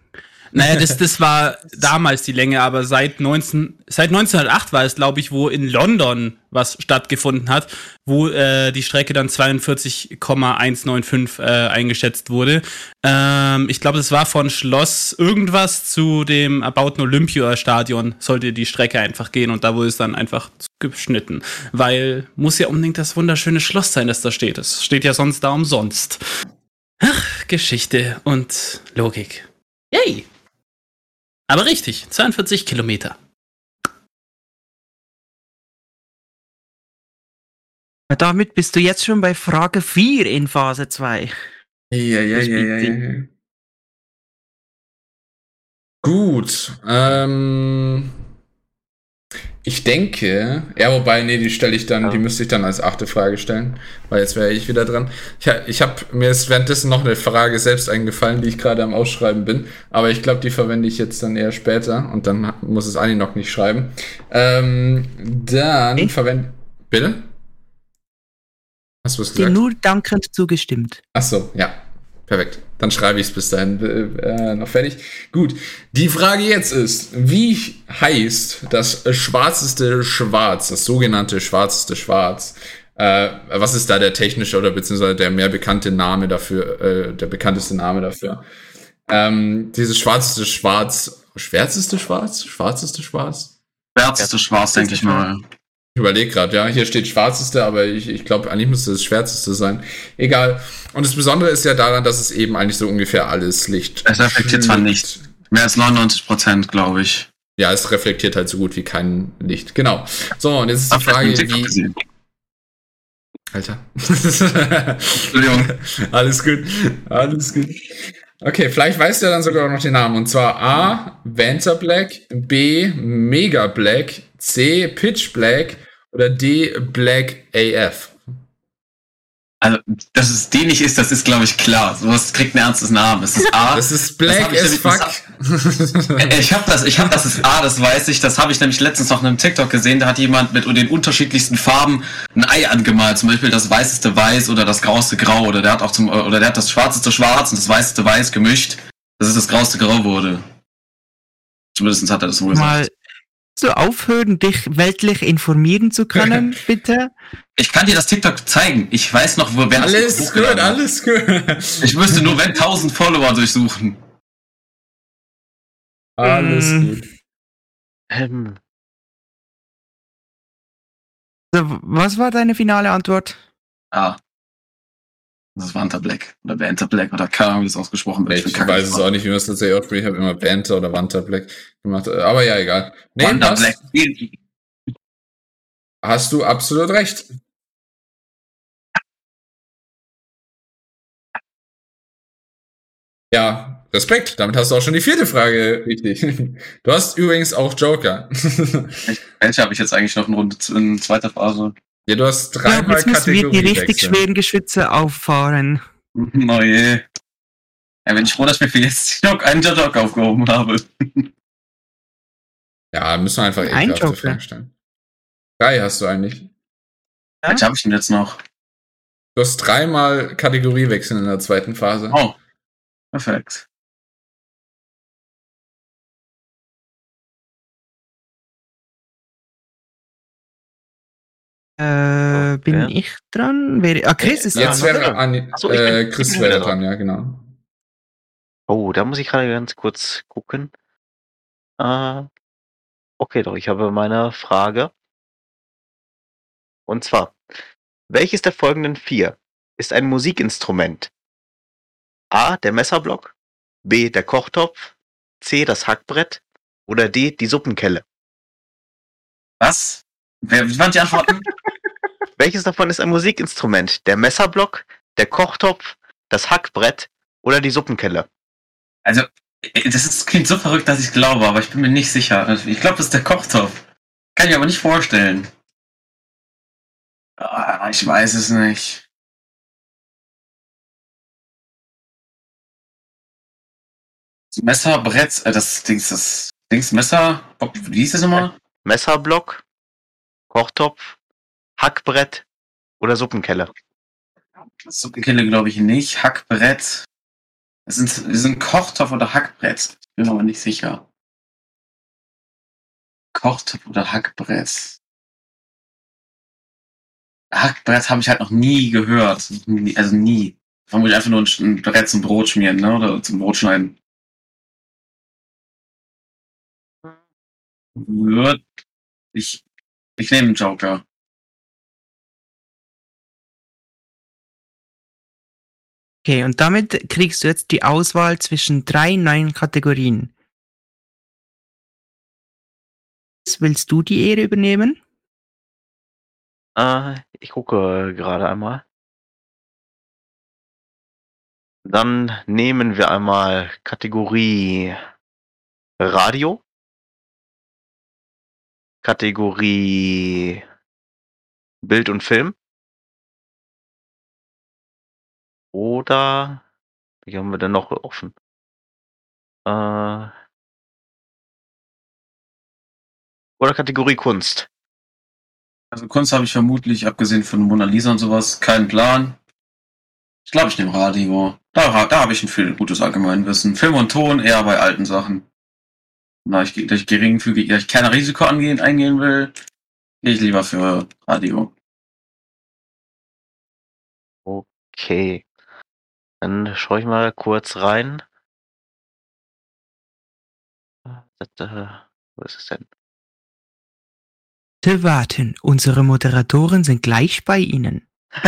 Naja, das, das war damals die Länge, aber seit, 19, seit 1908 war es, glaube ich, wo in London was stattgefunden hat, wo äh, die Strecke dann 42,195 äh, eingeschätzt wurde. Ähm, ich glaube, das war von Schloss irgendwas zu dem erbauten Olympiastadion, sollte die Strecke einfach gehen und da wurde es dann einfach geschnitten. Weil muss ja unbedingt das wunderschöne Schloss sein, das da steht. Es steht ja sonst da umsonst. Ach, Geschichte und Logik. Yay! Aber richtig, 42 Kilometer. Damit bist du jetzt schon bei Frage 4 in Phase 2. Ja, ja, ja, ja, ja. Gut. Ähm, ich denke, ja, wobei, nee, die stelle ich dann, Ja. die müsste ich dann als achte Frage stellen, weil jetzt wäre ich wieder dran. Ich, ich habe mir ist währenddessen noch eine Frage selbst eingefallen, die ich gerade am Ausschreiben bin, aber ich glaube, die verwende ich jetzt dann eher später und dann muss es Anni noch nicht schreiben. Ähm, dann Okay. verwende. Bitte? Hast du was Dir gesagt? nur dankend zugestimmt. Ach so, ja. Perfekt. Dann schreibe ich es bis dahin äh, äh, noch fertig. Gut. Die Frage jetzt ist, wie heißt das schwarzeste Schwarz, das sogenannte schwarzeste Schwarz? Äh, was ist da der technische oder beziehungsweise der mehr bekannte Name dafür, äh, der bekannteste Name dafür? Ähm, dieses schwarzeste Schwarz, schwärzeste Schwarz? Schwarzeste Schwarz? Schwärzeste Schwarz, denke ich mal. Ich überlege gerade, ja, hier steht schwarzeste, aber ich, ich glaube, eigentlich müsste es das schwärzeste sein. Egal. Und das Besondere ist ja daran, dass es eben eigentlich so ungefähr alles Licht. Es reflektiert zwar nicht. Mehr als 99 Prozent, glaube ich. Ja, es reflektiert halt so gut wie kein Licht. Genau. So, und jetzt ist die auf Frage, wie. Alter. Entschuldigung. Alles gut. Alles gut. Okay, vielleicht weißt du ja dann sogar noch den Namen. Und zwar A. Vanta Black, B. Mega Black, C. Pitch Black oder D. Black AF. Also, dass es die nicht ist, das ist, glaube ich, klar. Sowas kriegt ein ernstes Namen. Es ist A. Das ist Black ich as nämlich- fuck. Äh, Ich habe das, ich habe das ist A, das weiß ich. Das habe ich nämlich letztens noch in einem TikTok gesehen. Da hat jemand mit den unterschiedlichsten Farben ein Ei angemalt. Zum Beispiel das weißeste Weiß oder das grauste Grau. Oder der hat auch zum, oder der hat das schwarzeste Schwarz und das weißeste Weiß gemischt, dass es das grauste Grau wurde. Zumindest hat er das wohl Mal gesagt. So aufhören, dich weltlich informieren zu können, bitte. Ich kann dir das TikTok zeigen. Ich weiß noch, wo wer das Alles gut, alles gut. Ich müsste nur wenn 1000 Follower durchsuchen. Alles Mm. gut. Ähm, Also, was war deine finale Antwort? Ah. Das ist Wanta Black. Oder Wanta Black oder Ahnung, wie das ausgesprochen wird. Ich, kacke weiß es auch nicht, wie man es tatsächlich ausspricht. Ich habe immer Banter oder Wanta Black gemacht. Aber ja, egal. Nee, Wanta passt. Black. Hast du absolut recht. Ja, Respekt. Damit hast du auch schon die vierte Frage richtig. Du hast übrigens auch Joker. Welche habe ich jetzt eigentlich noch in Runde in zweiter Phase? Ja, du hast Ja, dreimal jetzt müssen wir die richtig wechseln. schweren Geschütze auffahren. Oh je. Ja, bin ich froh, dass ich mir für jetzt noch einen Joker aufgehoben habe. Ja, müssen wir einfach Ein Joker. Stellen. Drei hast du eigentlich. Ja? Welche habe ich denn jetzt noch? Du hast dreimal Kategorie wechseln in der zweiten Phase. Oh. Perfekt. Äh, bin Okay. ich dran? Wer, ah, Chris ist Jetzt dran. wäre oder? Anni, Ach so, äh, Chris wäre wieder dran, ja, genau. Oh, da muss ich gerade ganz kurz gucken. Äh, okay, doch, ich habe meine Frage. Und zwar, welches der folgenden vier ist ein Musikinstrument? A, der Messerblock, B, der Kochtopf, C, das Hackbrett oder D, die Suppenkelle? Was? Wer, wie waren die Antworten? Welches davon ist ein Musikinstrument? Der Messerblock, der Kochtopf, das Hackbrett oder die Suppenkelle? also, das ist, klingt so verrückt, dass ich glaube, aber ich bin mir nicht sicher. Ich glaube, das ist der Kochtopf. Kann ich aber nicht vorstellen. Ah, ich weiß es nicht. Das Messer, Brett, äh, das Dings, das Dings, Messer, wie hieß das nochmal? Messerblock, Kochtopf, Hackbrett oder Suppenkelle? Suppenkille glaube ich nicht. Hackbrett. Es sind, es sind Kochtopf oder Hackbrett. Bin mir aber nicht sicher. Kochtopf oder Hackbrett. Hackbrett habe ich halt noch nie gehört. Nie- Also nie. Vermutlich einfach nur ein, Brett zum Brot schmieren, ne? Oder zum Brot schneiden. Würd ich, ich nehme einen Joker. Okay, und damit kriegst du jetzt die Auswahl zwischen drei neuen Kategorien. Willst du die Ehre übernehmen? Äh, ich gucke gerade einmal. Dann nehmen wir einmal Kategorie Radio. Kategorie Bild und Film. Oder wie haben wir denn noch offen? Äh, oder Kategorie Kunst. Also Kunst habe ich vermutlich, abgesehen von Mona Lisa und sowas, keinen Plan. Ich glaube, ich nehme Radio. Da, da habe ich ein viel gutes Allgemeinwissen. Film und Ton eher bei alten Sachen. Da ich, da ich geringfügig, da ich kein Risiko angehen, eingehen will, gehe ich lieber für Radio. Okay. Dann schaue ich mal kurz rein. Äh, Wo ist es denn? Bitte warten, unsere Moderatoren sind gleich bei Ihnen.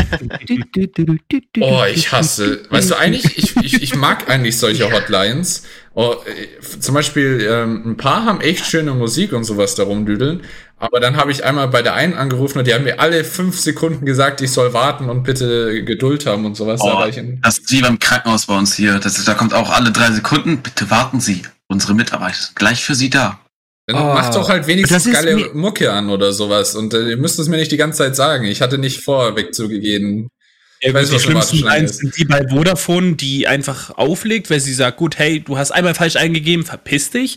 Oh, ich hasse. Weißt du, eigentlich, ich, ich, ich mag eigentlich solche Hotlines. Oh, äh, zum Beispiel, ähm, ein paar haben echt schöne Musik und sowas da rumdüdeln. Aber dann habe ich einmal bei der einen angerufen und die haben mir alle fünf Sekunden gesagt, ich soll warten und bitte Geduld haben und sowas. Da Oh, in, Das ist wie beim Krankenhaus bei uns hier. Das da kommt auch alle drei Sekunden. Bitte warten Sie. Unsere Mitarbeiter sind gleich für Sie da. dann Oh. macht doch halt wenigstens geile Mucke an oder sowas. Und äh, ihr müsst es mir nicht die ganze Zeit sagen. Ich hatte nicht vor, wegzugehen. Ja, weiß, die schlimmsten eins sind die bei Vodafone, die einfach auflegt, weil sie sagt, gut, hey, du hast einmal falsch eingegeben, verpiss dich.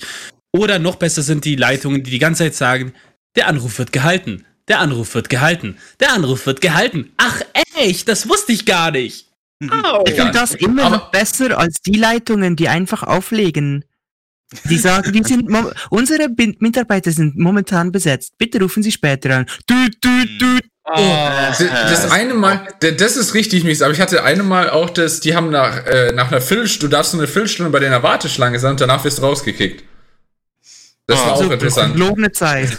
Oder noch besser sind die Leitungen, die die ganze Zeit sagen, der Anruf wird gehalten, der Anruf wird gehalten, der Anruf wird gehalten. Ach echt, das wusste ich gar nicht. Au. Ich finde das immer Aber- noch besser als die Leitungen, die einfach auflegen. Die sagen, die sind unsere Mitarbeiter sind momentan besetzt. Bitte rufen Sie später an. Düt, düt, düt. Oh, das, das eine Mal, das ist richtig mies, aber ich hatte eine Mal auch das, die haben nach, äh, nach einer Viertelstunde, du darfst nur eine Viertelstunde bei der Warteschlange sein und danach wirst du rausgekickt. Das war Ah, auch Super, interessant. verlorene Zeit.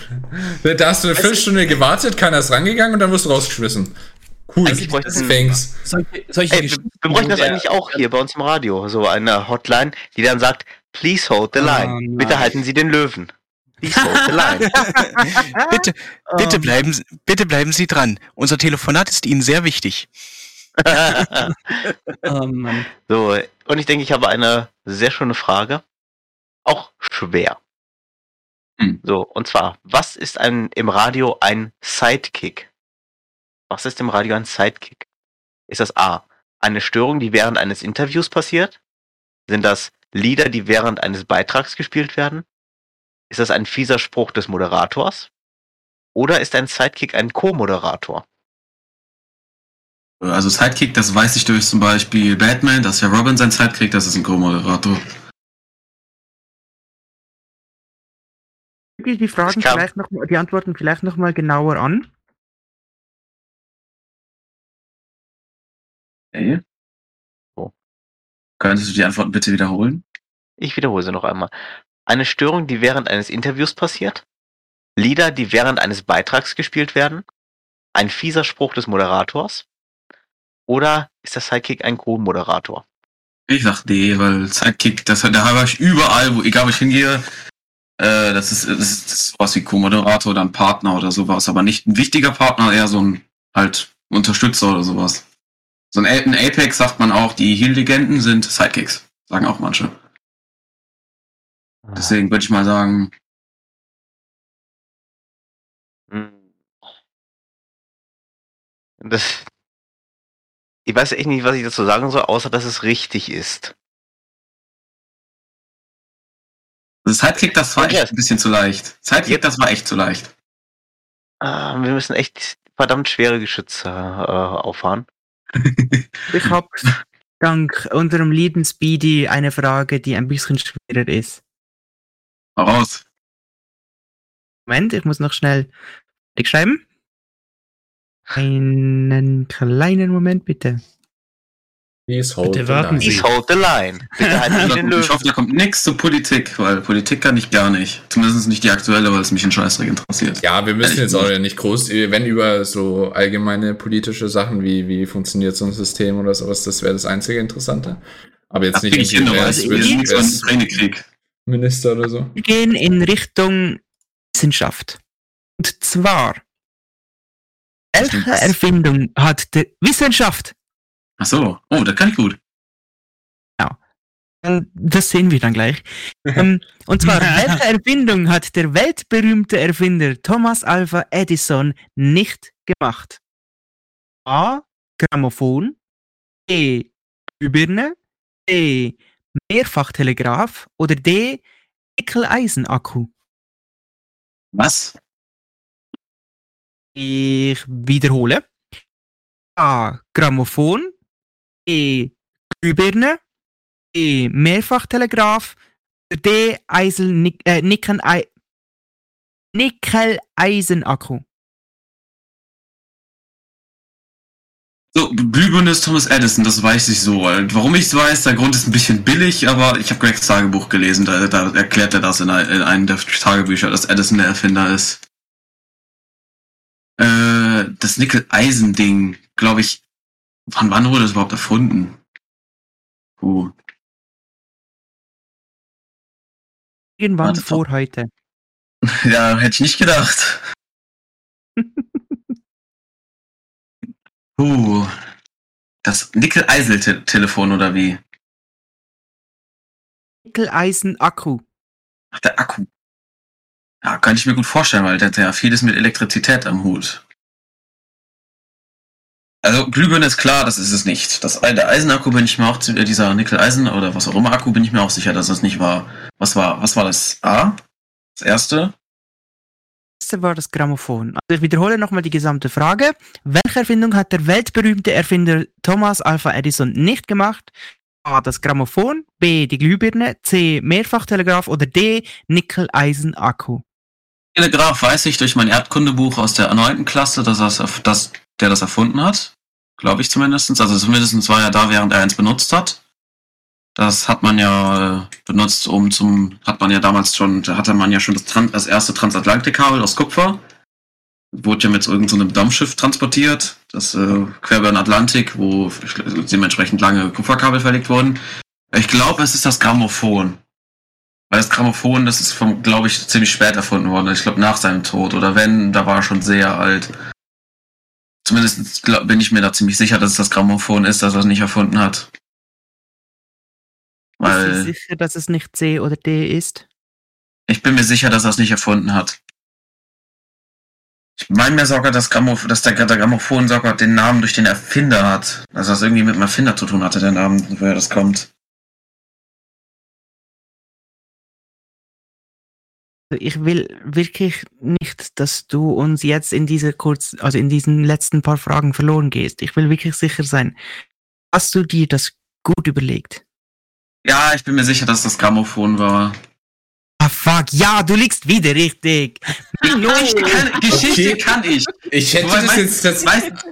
Da hast du eine Viertelstunde gewartet, keiner ist rangegangen und dann wirst du rausgeschmissen. Cool. Eigentlich bräuchten- Thanks. Solche, solche Ey, wir, wir bräuchten das eigentlich auch hier bei uns im Radio. So eine Hotline, die dann sagt, please hold the line. Oh, Bitte halten Sie den Löwen. Please hold the line. Bitte, bitte, bleiben, Sie- bitte bleiben Sie dran. Unser Telefonat ist Ihnen sehr wichtig. Oh Mann. so, und ich denke, ich habe eine sehr schöne Frage. Auch schwer. Hm. So, und zwar, was ist ein, im Radio ein Sidekick? Was ist im Radio ein Sidekick? Ist das A, eine Störung, die während eines Interviews passiert? Sind das Lieder, die während eines Beitrags gespielt werden? Ist das ein fieser Spruch des Moderators? Oder ist ein Sidekick ein Co-Moderator? Also Sidekick, das weiß ich durch zum Beispiel Batman, dass ja Robin sein Sidekick, das ist ein Co-Moderator. Gucke ich die Fragen vielleicht noch, mal- die Antworten vielleicht noch mal genauer an. Okay. So. Könntest du die Antworten bitte wiederholen? Ich wiederhole sie noch einmal. Eine Störung, die während eines Interviews passiert? Lieder, die während eines Beitrags gespielt werden? Ein fieser Spruch des Moderators? Oder ist der Sidekick ein Co-Moderator? Ich sag D, weil Sidekick, das, da habe ich überall, wo, egal wo ich hingehe, äh, das ist, das ist, das ist sowas wie Co-Moderator oder ein Partner oder sowas, aber nicht ein wichtiger Partner, eher so ein halt Unterstützer oder sowas. So ein, ein Apex sagt man auch, die Heal-Legenden sind Sidekicks, sagen auch manche. Deswegen würde ich mal sagen, Hm. Das, ich weiß echt nicht, was ich dazu sagen soll, außer dass es richtig ist. Also Sidekick, das war Okay. echt ein bisschen zu leicht. Sidekick, das war echt zu leicht. Ah, wir müssen echt verdammt schwere Geschütze äh, auffahren. Ich habe dank unserem lieben Speedy eine Frage, die ein bisschen schwerer ist. Raus. Moment, ich muss noch schnell dick schreiben. Einen kleinen Moment bitte. Please hold Bitte the warten line. Sie. Please hold the line. Bitte halten Sie den Ich hoffe, da kommt nichts zu Politik, weil Politik kann ich gar nicht. Zumindest nicht die aktuelle, weil es mich in Scheißdreck interessiert. Ja, wir müssen jetzt auch nicht groß, wenn über so allgemeine politische Sachen wie, wie funktioniert so ein System oder sowas, das wäre das einzige Interessante. Aber jetzt Das nicht krieg ich wer von ist Ukraine-Krieg. Minister oder so. Wir gehen in Richtung Wissenschaft. Und zwar, welche. Erfindung hat der Wissenschaft? Ach so. Oh, das kann ich gut. Ähm, Das sehen wir dann gleich. Ähm, Und zwar, welche Erfindung hat der weltberühmte Erfinder Thomas Alva Edison nicht gemacht? A. Grammophon. B. Glühbirne. D. Mehrfachtelegraph. Oder D. Nickel-Eisen-Akku. Was? Ich wiederhole. A. Grammophon. B. Glühbirne. D. Mehrfachtelegraph. D. Eisel, Nick, äh. So, Glühbirne ist Thomas Edison, das weiß ich so. Warum ich es weiß, der Grund ist ein bisschen billig, aber ich habe Gregs Tagebuch gelesen, da, da erklärt er das in einem der Tagebücher, dass Edison der Erfinder ist. Äh, das Nickel-Eisen-Ding, glaube ich, wann, wann wurde das überhaupt erfunden? Puh. Irgendwann Warte, vor heute. Ja, hätte ich nicht gedacht. Puh. Das Nickel-Eisel-Telefon oder wie? Nickel-Eisen-Akku. Ach, der Akku. Ja, kann ich mir gut vorstellen, weil der hat ja vieles mit Elektrizität am Hut. Also Glühbirne ist klar, das ist es nicht. Das, der Eisenakku bin ich mir auch, äh, dieser Nickel-Eisen oder was auch immer Akku bin ich mir auch sicher, dass das nicht war. Was war, was war das? A? Das erste? Das war das Grammophon. Also ich wiederhole nochmal die gesamte Frage. Welche Erfindung hat der weltberühmte Erfinder Thomas Alva Edison nicht gemacht? A. Das Grammophon. B. Die Glühbirne. C. Mehrfachtelegraph. Oder D. Nickel-Eisen-Akku. Telegraph weiß ich durch mein Erdkundebuch aus der neunten Klasse, dass, das, dass der das erfunden hat. Glaube ich zumindest. Also zumindest war er da, während er eins benutzt hat. Das hat man ja äh, benutzt, um zum, hat man ja damals schon, da hatte man ja schon das, das erste Transatlantikkabel aus Kupfer. Wurde ja mit irgendeinem so Dampfschiff transportiert, das äh, quer über den Atlantik, wo dementsprechend lange Kupferkabel verlegt wurden. Ich glaube, es ist das Grammophon. Weil das Grammophon, das ist glaube ich, ziemlich spät erfunden worden. Ich glaube, nach seinem Tod. Oder wenn, da war er schon sehr alt. Zumindest glaub, bin ich mir da ziemlich sicher, dass es das Grammophon ist, das er es nicht erfunden hat. Bist du Weil sicher, dass es nicht C oder D ist? ich bin mir sicher, dass er es nicht erfunden hat. Ich meine mir sogar, dass, Grammoph dass der, der Grammophon sogar den Namen durch den Erfinder hat. Also das irgendwie mit dem Erfinder zu tun hatte, der Name, woher das kommt. Ich will wirklich nicht, dass du uns jetzt in diese kurz, also in diesen letzten paar Fragen verloren gehst. Ich will wirklich sicher sein. Hast du dir das gut überlegt? Ja, ich bin mir sicher, dass das Grammophon war. Ah fuck, ja, du liegst wieder richtig. Geschichte kann, Geschichte Okay. kann ich. Ich hätte Wobei, das meinst- jetzt tatsächlich. Weißt,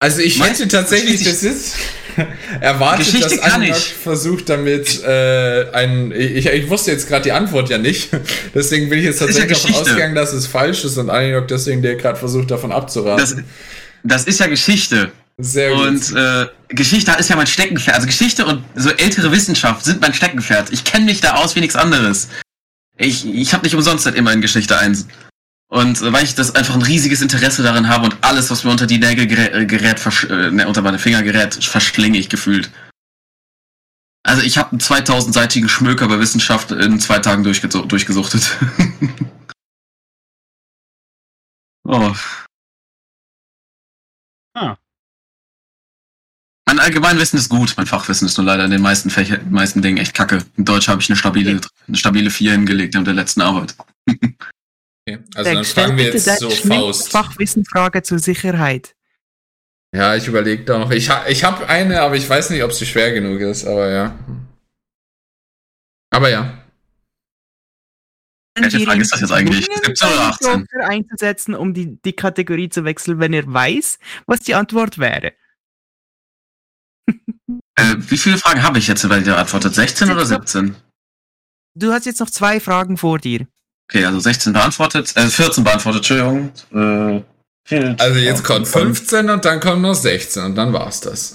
Also ich Meinst hätte tatsächlich das jetzt erwartet, Geschichte dass kann ich. versucht damit äh, ein. Ich, ich wusste jetzt gerade die Antwort ja nicht. Deswegen bin ich jetzt tatsächlich davon Geschichte. ausgegangen, dass es falsch ist und Aninok deswegen der gerade versucht davon abzuraten. das, das ist ja Geschichte. Sehr Und gut. äh, Geschichte ist ja mein Steckenpferd. Also Geschichte und so ältere Wissenschaft sind mein Steckenpferd. Ich kenne mich da aus wie nichts anderes. Ich, ich habe nicht umsonst halt immer in Geschichte 1. Und weil ich das einfach ein riesiges Interesse daran habe und alles, was mir unter die Nägel gerät, äh, gerät äh, ne, unter meine Finger gerät, verschlinge ich gefühlt. Also ich habe einen 2000-seitigen Schmöker bei Wissenschaft in zwei Tagen durchge durchgesuchtet. oh. Ah. Mein Allgemeinwissen ist gut, mein Fachwissen ist nur leider in den meisten Fächern, den meisten Dingen echt kacke. In Deutsch habe ich eine stabile, eine stabile 4 hingelegt in der letzten Arbeit. Okay. Also dann fragen wir jetzt so Faust. Fachwissenfrage zur Sicherheit. Ja, ich überlege da noch. Ich, ha ich habe eine, aber ich weiß nicht, ob sie schwer genug ist, aber ja. Aber ja. Welche Frage ist das jetzt eigentlich? 17 oder 18? einen Joker einzusetzen, um die, die Kategorie zu wechseln, wenn er weiß, was die Antwort wäre. Äh, wie viele Fragen habe ich jetzt bei dir beantwortet? 16 oder 17? Du hast jetzt noch zwei Fragen vor dir. Okay, also 16 beantwortet, äh, 14 beantwortet, Entschuldigung. Äh, Also jetzt kommt 15 und dann kommt noch 16 und dann war's das.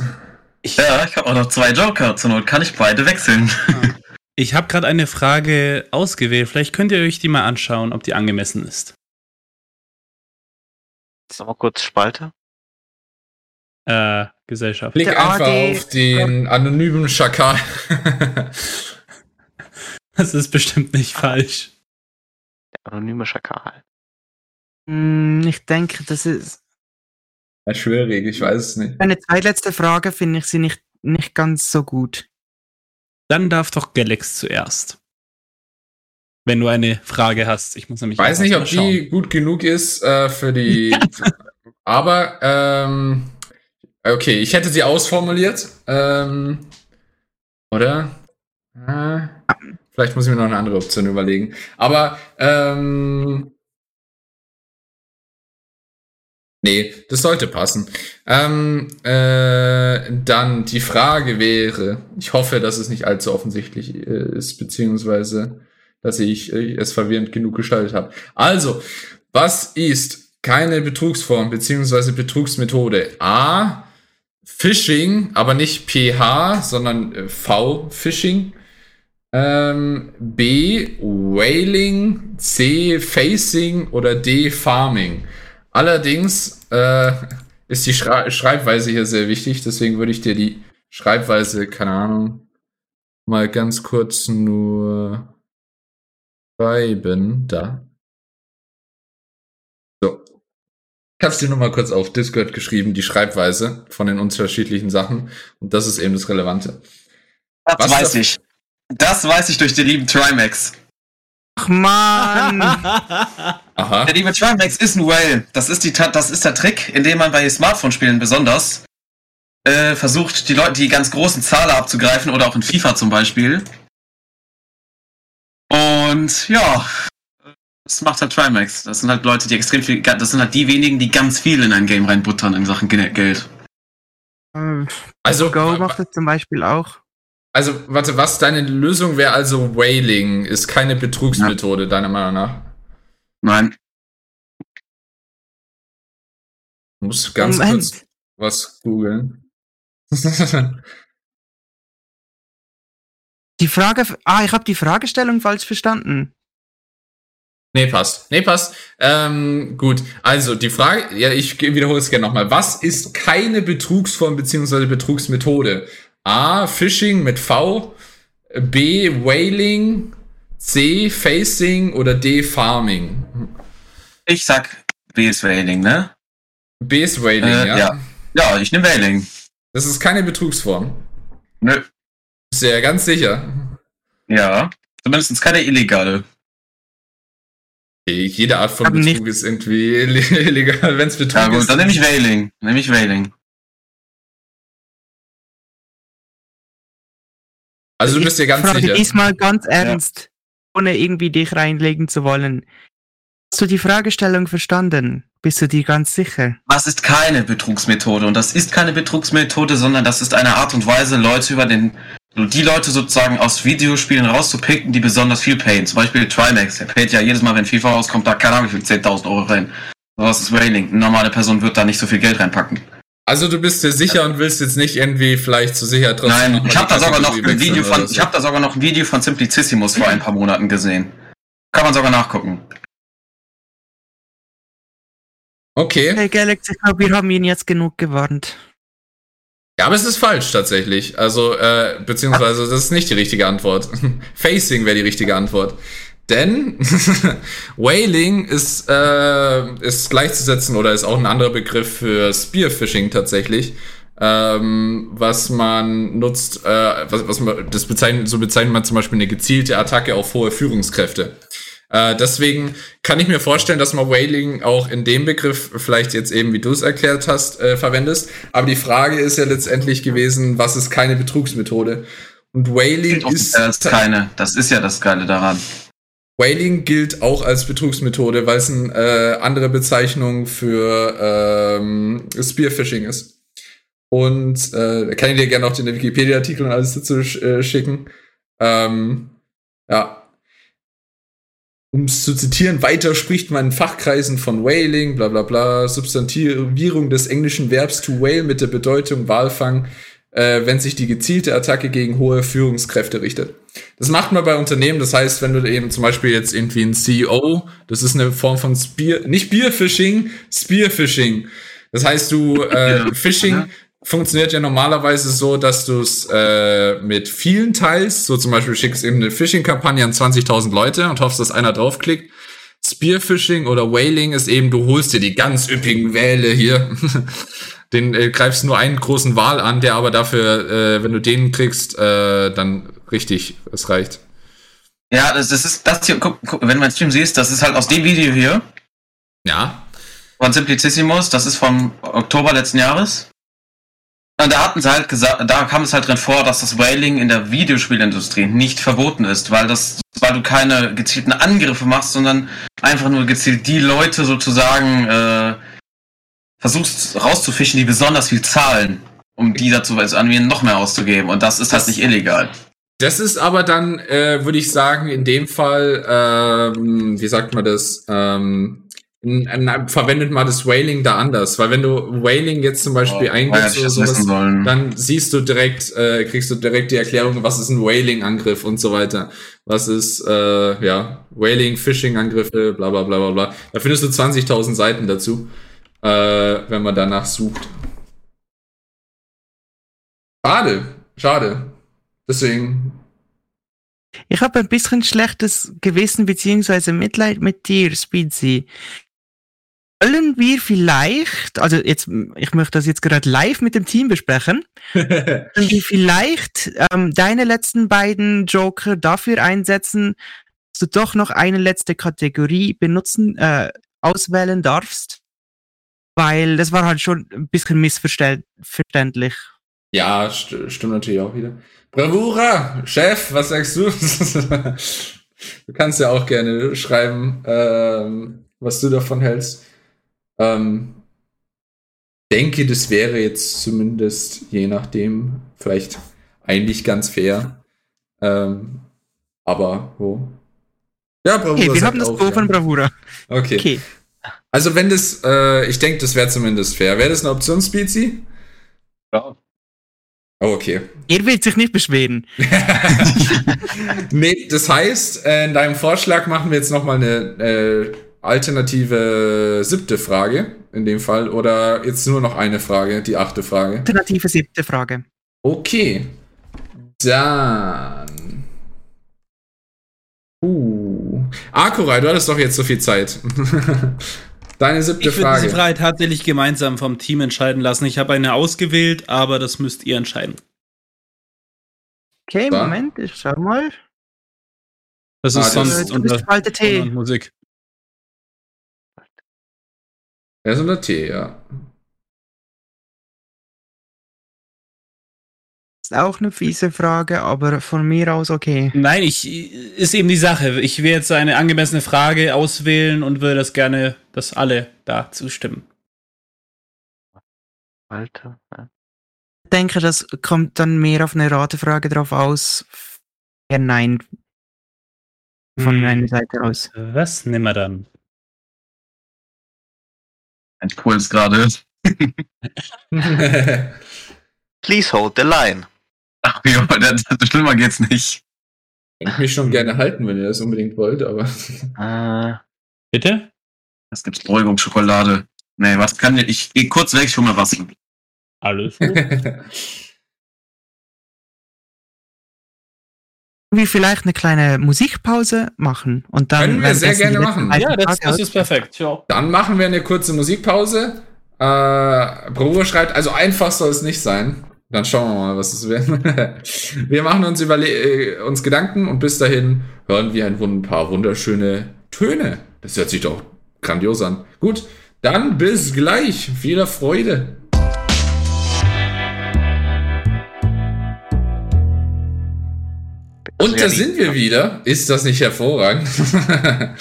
Ja, ich habe auch noch zwei Joker. Zur Not kann ich beide wechseln. Ich habe gerade eine Frage ausgewählt. Vielleicht könnt ihr euch die mal anschauen, ob die angemessen ist. Sag mal kurz Spalte. Äh, Gesellschaft. Klick einfach auf den anonymen Schakal. Das ist bestimmt nicht falsch. Der anonyme Schakal. Hm, Ich denke, das ist ja, schwierig, ich weiß es nicht. eine zweitletzte Frage, finde ich sie nicht, nicht ganz so gut. Dann darf doch Galax zuerst. Wenn du eine Frage hast. Ich muss nämlich Ich weiß nicht, ob mal die gut genug ist äh, für die. Aber, ähm, okay, ich hätte sie ausformuliert. Ähm, oder? Äh, vielleicht muss ich mir noch eine andere Option überlegen. Aber, ähm, nee, das sollte passen. Ähm, äh, dann die Frage wäre, ich hoffe, dass es nicht allzu offensichtlich äh, ist, beziehungsweise dass ich äh, es verwirrend genug gestaltet habe. Also, was ist keine Betrugsform beziehungsweise Betrugsmethode? A. Phishing, aber nicht PH, sondern äh, V. Phishing. Ähm, B. Whaling. C. Facing oder D. Farming. Allerdings äh, ist die Schra Schreibweise hier sehr wichtig, deswegen würde ich dir die Schreibweise, keine Ahnung, mal ganz kurz nur schreiben. Da. So. Kannst du nur mal kurz auf Discord geschrieben, die Schreibweise von den unterschiedlichen Sachen. Und das ist eben das Relevante. Das Was weiß ich. Das weiß ich durch den lieben Trimax. Ach man! Aha. Der liebe Trimax ist ein Whale. Das ist, die, das ist der Trick, indem man bei Smartphone-Spielen besonders äh, versucht, die Leute, die ganz großen Zahler abzugreifen oder auch in FIFA zum Beispiel. Und ja, das macht halt Trimax. Das sind halt Leute, die extrem viel, das sind halt die wenigen, die ganz viel in ein Game reinbuttern in Sachen Ge- Geld. Ähm, Also, Go macht das zum Beispiel auch. Also, warte, was deine Lösung wäre also Whaling ist keine Betrugsmethode, deiner Meinung nach? Nein. Du musst ganz Moment. kurz was googeln. Die Frage, ah, ich habe die Fragestellung falsch verstanden. nee, passt. Nee, passt. Ähm, gut, also die Frage, ja, ich wiederhole es gerne nochmal. Was ist keine Betrugsform bzw. Betrugsmethode? A. Phishing mit V. B. Whaling. C. Facing oder D. Farming. Ich sag B ist Whaling, ne? B ist Whaling, Äh, ja? ja. Ja, ich nehme Whaling. Das ist keine Betrugsform. Nö. Sehr ganz sicher. Ja. Zumindest keine illegale. Okay, Jede Art von Betrug ist irgendwie illegal, wenn es Betrug Ja gut, ist. dann nehme ich Whaling. Nehme ich Whaling. Also du bist dir ganz Frage sicher. diesmal ganz ernst, ohne irgendwie dich reinlegen zu wollen. Hast du die Fragestellung verstanden? Bist du dir ganz sicher? Was ist keine Betrugsmethode? Und das ist keine Betrugsmethode, sondern das ist eine Art und Weise, Leute über den, die Leute sozusagen aus Videospielen rauszupicken, die besonders viel payen. Zum Beispiel Trimax, der payt ja jedes Mal, wenn FIFA rauskommt, da keine Ahnung, wie viel 10.000 Euro rein. Was ist Whaling? Eine normale Person wird da nicht so viel Geld reinpacken. Also du bist dir sicher und willst jetzt nicht irgendwie vielleicht zur Sicherheit trotzdem Nein, ich habe da sogar noch ein Video von, so. ich habe da sogar noch ein Video von Simplicissimus vor ein paar Monaten gesehen. Kann man sogar nachgucken. Okay. Hey Galax, ich glaube, wir haben ihn jetzt genug gewarnt. Ja, aber es ist falsch tatsächlich. Also, äh, beziehungsweise das ist nicht die richtige Antwort. Facing wäre die richtige Antwort. Denn Whaling ist, äh, ist gleichzusetzen oder ist auch ein anderer Begriff für Spearfishing tatsächlich. Ähm, was man nutzt, äh, was, was man, das bezeichnet, so bezeichnet man zum Beispiel eine gezielte Attacke auf hohe Führungskräfte. Äh, deswegen kann ich mir vorstellen, dass man Whaling auch in dem Begriff vielleicht jetzt eben, wie du es erklärt hast, äh, verwendest. Aber die Frage ist ja letztendlich gewesen, was ist keine Betrugsmethode? Und Whaling ist, ist keine. Das ist ja das Geile daran. Whaling gilt auch als Betrugsmethode, weil es eine äh, andere Bezeichnung für ähm, Spearfishing ist. Und äh, kann ich dir gerne auch den Wikipedia-Artikel und alles dazu sch äh, schicken. Ähm, ja. Um es zu zitieren, weiter spricht man in Fachkreisen von Whaling, bla bla bla, Substantivierung des englischen Verbs to whale mit der Bedeutung Walfang, äh, wenn sich die gezielte Attacke gegen hohe Führungskräfte richtet. Das macht man bei Unternehmen, das heißt, wenn du eben zum Beispiel jetzt irgendwie ein CEO, das ist eine Form von Spear, nicht Spearfishing, Spearfishing. Das heißt, du, äh, Ja. Phishing Ja. funktioniert ja normalerweise so, dass du es äh, mit vielen teilst, so zum Beispiel schickst eben eine Phishing-Kampagne an 20.000 Leute und hoffst, dass einer draufklickt. Spearfishing oder Whaling ist eben, du holst dir die ganz üppigen Wähle hier. Den äh, greifst nur einen großen Wal an, der aber dafür, äh, wenn du den kriegst, äh, dann richtig, es reicht. Ja, das, das ist das hier, guck, guck, wenn du meinen Stream siehst, das ist halt aus dem Video hier Ja. von Simplicissimus, das ist vom Oktober letzten Jahres. Und da hatten sie halt gesagt, da kam es halt drin vor, dass das Whaling in der Videospielindustrie nicht verboten ist, weil das, weil du keine gezielten Angriffe machst, sondern einfach nur gezielt die Leute sozusagen äh, versuchst rauszufischen, die besonders viel zahlen, um die dazu also an mir noch mehr auszugeben. Und das ist halt nicht illegal. Das ist aber dann, äh, würde ich sagen, in dem Fall, ähm, wie sagt man das, ähm, verwendet man das Whaling da anders. Weil wenn du Whaling jetzt zum Beispiel Oh, eingibst oder das sowas, dann siehst du direkt, äh, kriegst du direkt die Erklärung, was ist ein Whaling-Angriff und so weiter. Was ist, äh, ja, Whaling, Phishing-Angriffe, bla bla bla bla bla. Da findest du 20.000 Seiten dazu, äh, wenn man danach sucht. Schade, schade. Deswegen, Ich habe ein bisschen schlechtes Gewissen beziehungsweise Mitleid mit dir, Speedsy. Wollen wir vielleicht, also jetzt, ich möchte das jetzt gerade live mit dem Team besprechen, wir vielleicht ähm, deine letzten beiden Joker dafür einsetzen, dass du doch noch eine letzte Kategorie benutzen, äh, auswählen darfst? Weil das war halt schon ein bisschen missverständlich. Ja, st stimmt natürlich auch wieder. Bravura, Chef, was sagst du? du kannst ja auch gerne schreiben, ähm, was du davon hältst. Ähm, denke, das wäre jetzt zumindest, je nachdem, vielleicht eigentlich ganz fair. Ähm, aber wo? Ja, Bravura Okay, wir haben das Go ja. von Bravura. Okay. Okay. Also wenn das, äh, ich denke, das wäre zumindest fair. Wäre das eine Option, Speedsy? Ja. Oh, okay. Er will sich nicht beschweren. nee, das heißt, äh, in deinem Vorschlag machen wir jetzt nochmal eine äh, alternative siebte Frage, in dem Fall, oder jetzt nur noch eine Frage, die achte Frage. Alternative siebte Frage. Okay. Dann. Uh. Akurai, du hattest doch jetzt so viel Zeit. Deine siebte Ich würde Frage. diese Frage tatsächlich gemeinsam vom Team entscheiden lassen. Ich habe eine ausgewählt, aber das müsst ihr entscheiden. Okay, So. Moment, ich schau mal. Das Ah, ist das- sonst bist unter, der T. Musik. Er ist unter T, ja. Ist auch eine fiese Frage, aber von mir aus okay. Nein, ich ist eben die Sache. Ich will jetzt eine angemessene Frage auswählen und würde das gerne, dass alle da zustimmen. Alter. Ja. Ich denke, das kommt dann mehr auf eine Ratefrage drauf aus. Ja, nein. Von Hm. meiner Seite aus. Was nehmen wir dann? Ein Puls gerade. Please hold the line. Ach ja, das, das, schlimmer geht's nicht. Ich mich schon gerne halten, wenn ihr das unbedingt wollt, aber. Äh, Bitte? Was gibt's? Beruhigungsschokolade. Nee, was kann ich? Ich geh kurz weg, ich hol mir Wasser. Alles gut. Wie vielleicht eine kleine Musikpause machen und dann. Können wir sehr gerne machen. ja, das, das ist perfekt. Ja. Dann machen wir eine kurze Musikpause. Äh, Bravura schreibt, also einfach soll es nicht sein. Dann schauen wir mal, was es wird. wir machen uns, überle äh, uns Gedanken und bis dahin hören wir ein paar wunderschöne Töne. Das hört sich doch grandios an. Gut, dann bis gleich. Viel Freude. Und da Also ja, sind wir wieder. Ist das nicht hervorragend?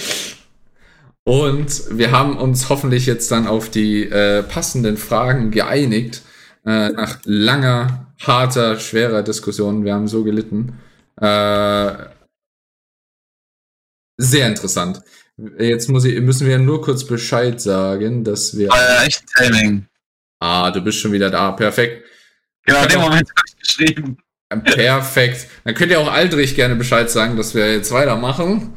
Und wir haben uns hoffentlich jetzt dann auf die äh, passenden Fragen geeinigt. Äh, nach langer, harter, schwerer Diskussion. Wir haben so gelitten. Äh, sehr interessant. Jetzt muss ich, müssen wir nur kurz Bescheid sagen, dass wir. Äh, echt Timing. Ah, du bist schon wieder da. Perfekt. Genau, in dem Moment habe ich geschrieben. Perfekt. Dann könnt ihr auch Aldrich gerne Bescheid sagen, dass wir jetzt weitermachen.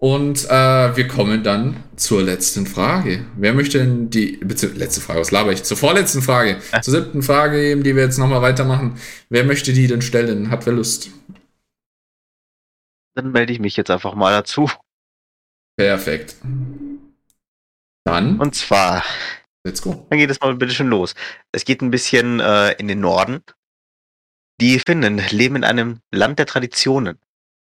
Und äh, wir kommen dann zur letzten Frage. Wer möchte denn die, bezieh- letzte Frage, was laber ich? Zur vorletzten Frage. Zur siebten Frage eben, die wir jetzt nochmal weitermachen. Wer möchte die denn stellen? Hat wer Lust? dann melde ich mich jetzt einfach mal dazu. Perfekt. Dann, Und zwar, let's go. dann geht es mal bitte schön los. Es geht ein bisschen äh, in den Norden. Die Finnen leben in einem Land der Traditionen.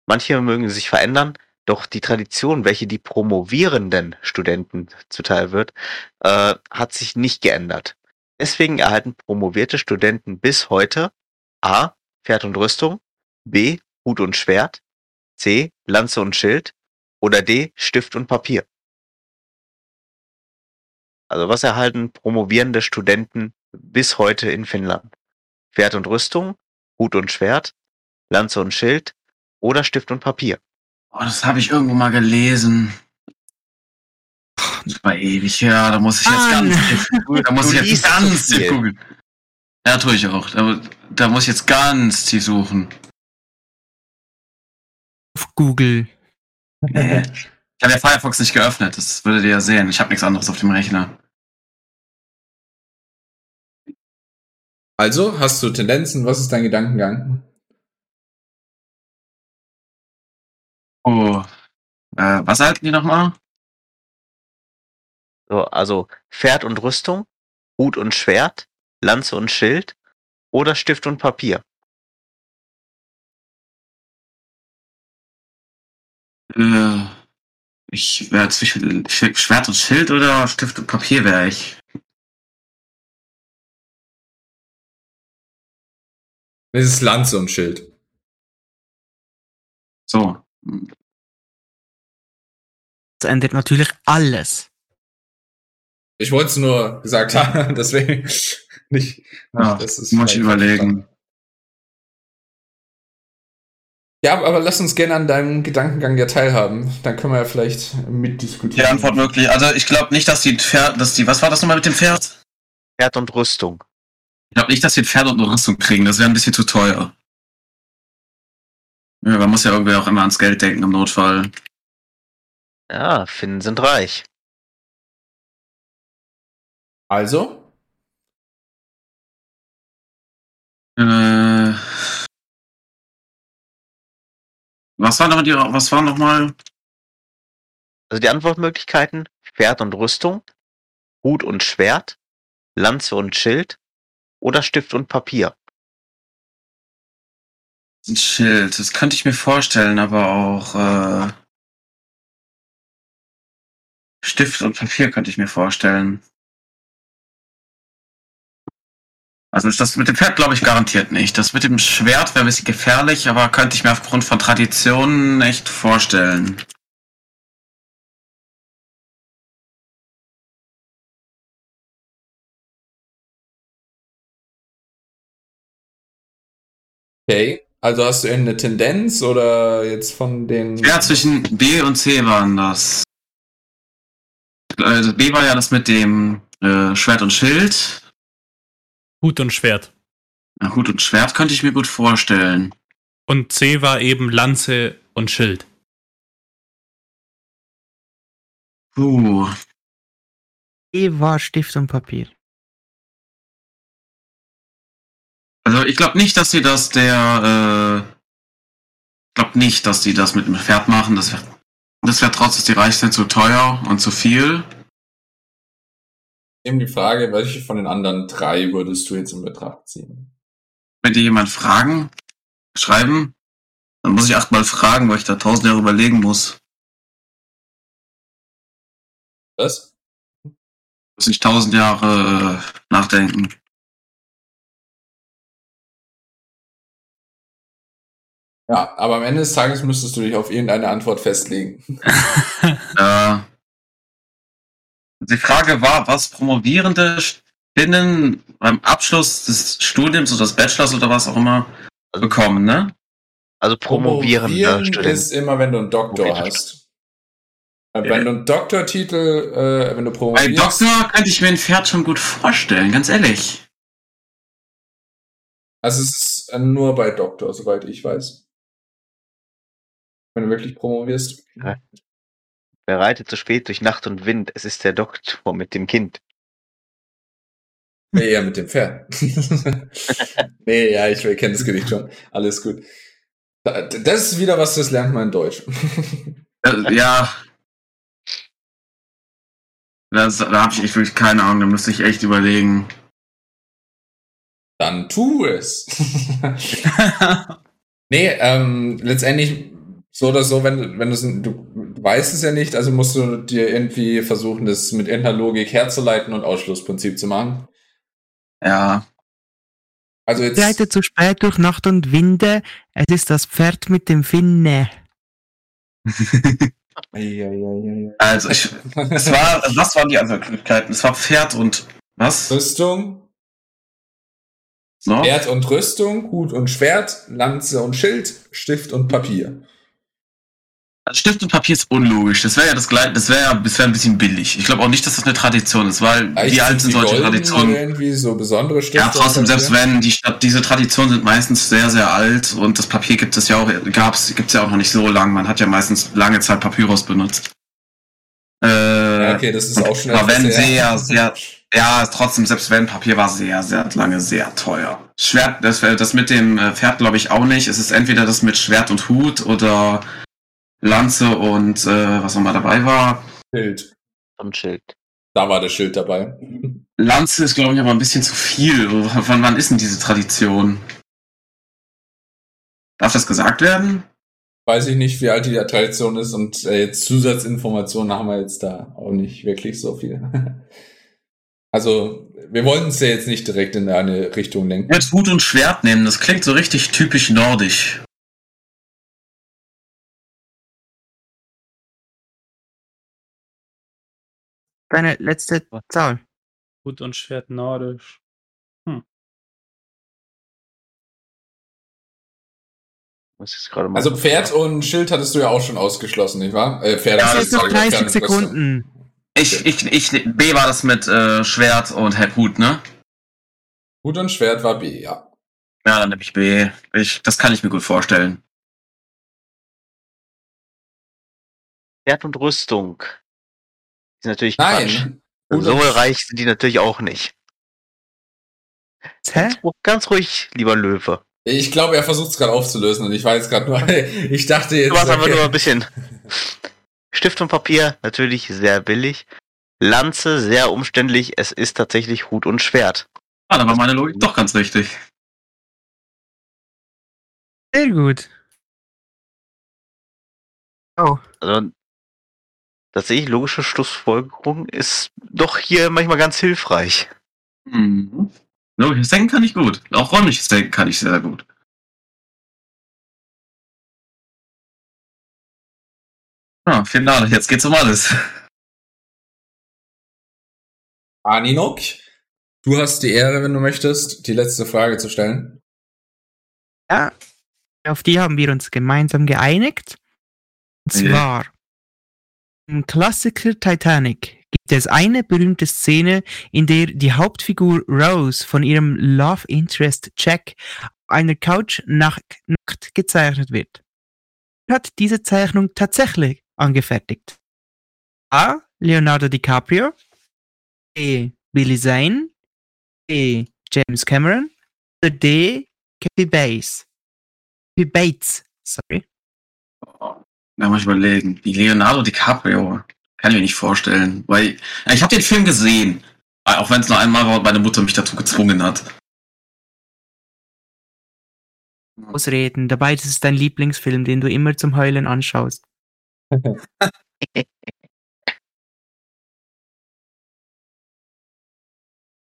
Manche mögen sich verändern, doch die Tradition, welche die promovierenden Studenten zuteil wird, äh, hat sich nicht geändert. Deswegen erhalten promovierte Studenten bis heute A. Pferd und Rüstung, B. Hut und Schwert, C. Lanze und Schild oder D. Stift und Papier. Also was erhalten promovierende Studenten bis heute in Finnland? Pferd und Rüstung, Hut und Schwert, Lanze und Schild oder Stift und Papier. Oh, das habe ich irgendwo mal gelesen. Das war ewig her, da muss ich jetzt Mann. ganz tief, da muss ich jetzt ganz tief viel. googeln. Ja, tue ich auch. Da, da muss ich jetzt ganz tief suchen. Auf Google. Ich habe ja Firefox nicht geöffnet, das würdet ihr ja sehen. Ich habe nichts anderes auf dem Rechner. Also, hast du Tendenzen? Was ist dein Gedankengang? Oh. Äh, was halten die nochmal? So, also Pferd und Rüstung, Hut und Schwert, Lanze und Schild oder Stift und Papier. Äh, ich wäre zwischen Sch- Schwert und Schild oder Stift und Papier wäre ich. Es ist Lanze und Schild. So. Das ändert natürlich alles. Ich wollte es nur gesagt haben, deswegen nicht. Ja, das ist muss ich überlegen. Ja, aber lass uns gerne an deinem Gedankengang ja teilhaben. Dann können wir ja vielleicht Die mitdiskutieren. Antwort möglich. Also ich glaube nicht, dass die Pferd, dass die, was war das nochmal mit dem Pferd? Pferd und Rüstung. Ich glaube nicht, dass die Pferd und eine Rüstung kriegen. Das wäre ein bisschen zu teuer. Ja, man muss ja irgendwie auch immer ans Geld denken im Notfall. Ja, Finnen sind reich. Also, Äh, was war nochmal die, was war nochmal? Also die Antwortmöglichkeiten: Pferd und Rüstung, Hut und Schwert, Lanze und Schild oder Stift und Papier. Ein Schild, das könnte ich mir vorstellen, aber auch äh, Stift und Papier könnte ich mir vorstellen. Also das mit dem Pferd glaube ich garantiert nicht. Das mit dem Schwert wäre ein bisschen gefährlich, aber könnte ich mir aufgrund von Traditionen echt vorstellen. okay. Also hast du irgendeine Tendenz oder jetzt von den. Ja, zwischen B und C waren das. Also B war ja das mit dem äh, Schwert und Schild. Hut und Schwert. Ja, Hut und Schwert könnte ich mir gut vorstellen. Und C war eben Lanze und Schild. Puh. E war Stift und Papier. Also ich glaube nicht, dass sie das der. Äh, ich glaube nicht, dass die das mit dem Pferd machen. Das wäre das wär trotz, dass die reich sind, zu teuer und zu viel. Eben die Frage, welche von den anderen drei würdest du jetzt in Betracht ziehen? Wenn dir jemand fragen, schreiben, dann muss ich achtmal fragen, weil ich da tausend Jahre überlegen muss. Was? Muss ich tausend Jahre äh, nachdenken. Ja, aber am Ende des Tages müsstest du dich auf irgendeine Antwort festlegen. Äh, die Frage war, was Promovierende Spinnen beim Abschluss des Studiums oder des Bachelors oder was auch immer bekommen, ne? Also promovierende Promovieren Studenten. ist immer, wenn du einen Doktor hast. Äh, Wenn du einen Doktortitel, äh, wenn du Bei promovierst, Doktor könnte ich mir ein Pferd schon gut vorstellen, ganz ehrlich. also es ist nur bei Doktor, soweit ich weiß. Wenn du wirklich promovierst. Ja. Wer reitet so spät durch Nacht und Wind? Es ist der Doktor mit dem Kind. Nee, ja, mit dem Pferd. nee, ja, ich kenne das Gedicht schon. Alles gut. Da- Das ist wieder was, das lernt man in Deutsch. Äh, ja. Das, da habe ich echt wirklich keine Ahnung, da müsste ich echt überlegen. Dann tu es. nee, ähm, letztendlich so oder so, wenn, du- wenn du, du weißt es ja nicht, also musst du dir irgendwie versuchen, das mit irgendeiner Logik herzuleiten und Ausschlussprinzip zu machen. Ja. Also jetzt. Reitet zu spät durch Nacht und Winde. Es ist das Pferd mit dem Finne. Eieieiei. Also ich, es war, was waren die Antwortmöglichkeiten? Es war Pferd und was? Rüstung, No? Schwert und Rüstung, Hut und Schwert, Lanze und Schild, Stift und Papier. Also Stift und Papier ist unlogisch. Das wäre ja das gleiche, das wäre ja, das wäre ein bisschen billig. Ich glaube auch nicht, dass das eine Tradition ist, weil Vielleicht wie alt sind solche Traditionen? Irgendwie so besondere Stifte. Ja, trotzdem, selbst wenn, die Stadt, diese Traditionen sind meistens sehr, sehr alt und das Papier gibt es ja auch, gab's, gibt's ja auch noch nicht so lang. Man hat ja meistens lange Zeit Papyrus benutzt. Äh, Ja, okay, das ist auch schon aber wenn sehr- sehr, sehr, ja, trotzdem, selbst wenn Papier war sehr, sehr lange sehr teuer. Schwert, das, das mit dem äh, Pferd glaube ich auch nicht. Es ist entweder das mit Schwert und Hut oder Lanze und äh, was nochmal dabei war. Schild. Und Schild. Da war das Schild dabei. Lanze ist glaube ich aber ein bisschen zu viel. Wann, wann ist denn diese Tradition? Darf das gesagt werden? Weiß ich nicht, wie alt die Tradition ist und äh, jetzt Zusatzinformationen haben wir jetzt da auch nicht wirklich so viel. Also, wir wollten es ja jetzt nicht direkt in eine Richtung lenken. Jetzt Hut und Schwert nehmen, das klingt so richtig typisch nordisch. Deine letzte Zahl. Hut und Schwert nordisch. Muss ich jetzt gerade mal. Also Pferd und Schild hattest du ja auch schon ausgeschlossen, nicht wahr? Äh, Pferd Ja, Das ist noch gesagt, 30 Pferd und Brüste. Sekunden. Ich, ich, ich, B war das mit äh, Schwert und Hut, ne? Hut und Schwert war B, ja. Ja, dann nehme ich B. Ich, das kann ich mir gut vorstellen. Pferd und Rüstung. Ist natürlich Quatsch. Nein. Hut So reich sind die natürlich auch nicht. Hä? Ganz, ru- ganz ruhig, lieber Löwe. Ich glaube, er versucht es gerade aufzulösen und ich war jetzt gerade nur, ich dachte jetzt. Du warst einfach okay. nur ein bisschen. Stift und Papier, natürlich sehr billig. Lanze, sehr umständlich. Es ist tatsächlich Hut und Schwert. Ah, da war meine Logik doch ganz richtig. Sehr gut. Oh. Also, tatsächlich logische Schlussfolgerung ist doch hier manchmal ganz hilfreich. Mhm. Logisches Denken kann ich gut. Auch räumliches Denken kann ich sehr gut. Ja, Finale, jetzt geht's um alles. Aninok, du hast die Ehre, wenn du möchtest, die letzte Frage zu stellen. Ja, auf die haben wir uns gemeinsam geeinigt. Und zwar, im Klassiker Titanic gibt es eine berühmte Szene, in der die Hauptfigur Rose von ihrem Love Interest Jack einer Couch nackt gezeichnet wird. Wer hat diese Zeichnung tatsächlich angefertigt? A. Leonardo DiCaprio. B. Billy Zane. B. James Cameron. Oder D. Kathy Bates. Kathy Bates, sorry. Da muss ich überlegen. Die Leonardo DiCaprio. Kann ich mir nicht vorstellen. Weil, ja, ich habe den Film gesehen. Auch wenn es nur einmal war und meine Mutter mich dazu gezwungen hat. Ausreden. Dabei ist es dein Lieblingsfilm, den du immer zum Heulen anschaust.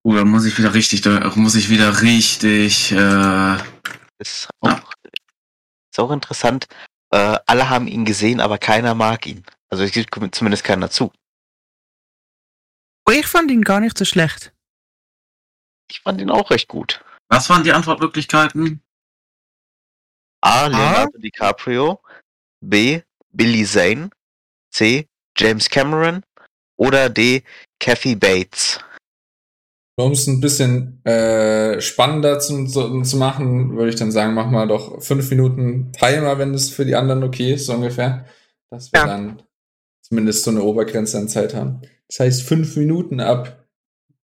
Uh, da muss ich wieder richtig, da muss ich wieder richtig, äh, Ist auch, ist auch interessant. Äh, alle haben ihn gesehen, aber keiner mag ihn. Also es gibt zumindest keiner zu. Oh, ich fand ihn gar nicht so schlecht. Ich fand ihn auch recht gut. was waren die Antwortmöglichkeiten? A. Leonardo DiCaprio. B. Billy Zane. C. James Cameron. Oder D. Kathy Bates. Um es ein bisschen äh, spannender zu, zu, zu machen, würde ich dann sagen, mach mal doch fünf Minuten Timer, wenn das für die anderen okay ist, so ungefähr. Dass wir Ja. dann zumindest so eine Obergrenze an Zeit haben. Das heißt, fünf Minuten ab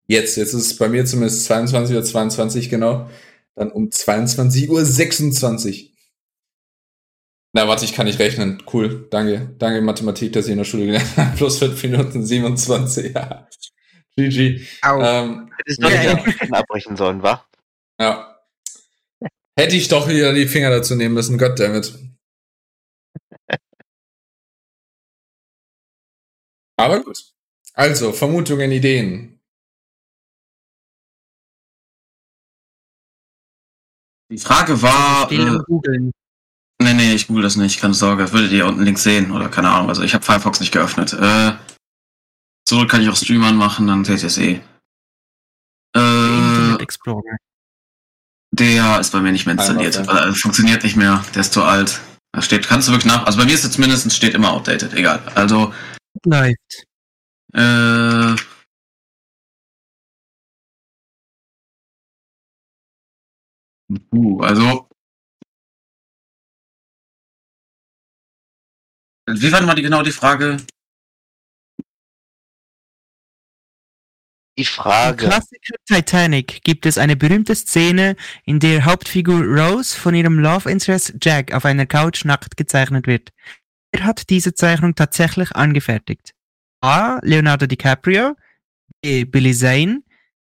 jetzt, jetzt ist es bei mir zumindest 22 Uhr 22 genau, dann um 22 Uhr 26. Na, warte, ich kann nicht rechnen. Cool, danke. Danke Mathematik, dass ich in der Schule gelernt habe. Plus fünf Minuten 27, ja. GG. Au. Ähm, Hättest du Ja. nicht abbrechen sollen, wa? ja. Hätte ich doch wieder die Finger dazu nehmen müssen, goddammit. Aber gut. Also, Vermutungen, Ideen. Die Frage war, äh, googeln. nee, nee, ich google das nicht, keine Sorge. Würdet ihr unten links sehen oder keine Ahnung. Also ich habe Firefox nicht geöffnet. Äh, so kann ich auch Stream anmachen, dann seht ihr es eh. Äh, Explorer. der ist bei mir nicht mehr installiert. Also, funktioniert nicht mehr, der ist zu alt. Da steht, kannst du wirklich nach, also bei mir ist es zumindest steht immer outdated, egal. Also, Läuft. äh, Uh, also. Wie war denn mal die, genau die Frage? Die Im Frage. Klassiker Titanic gibt es eine berühmte Szene, in der Hauptfigur Rose von ihrem Love Interest Jack auf einer Couch nackt gezeichnet wird. Wer hat diese Zeichnung tatsächlich angefertigt? A. Leonardo DiCaprio, B. Billy Zane,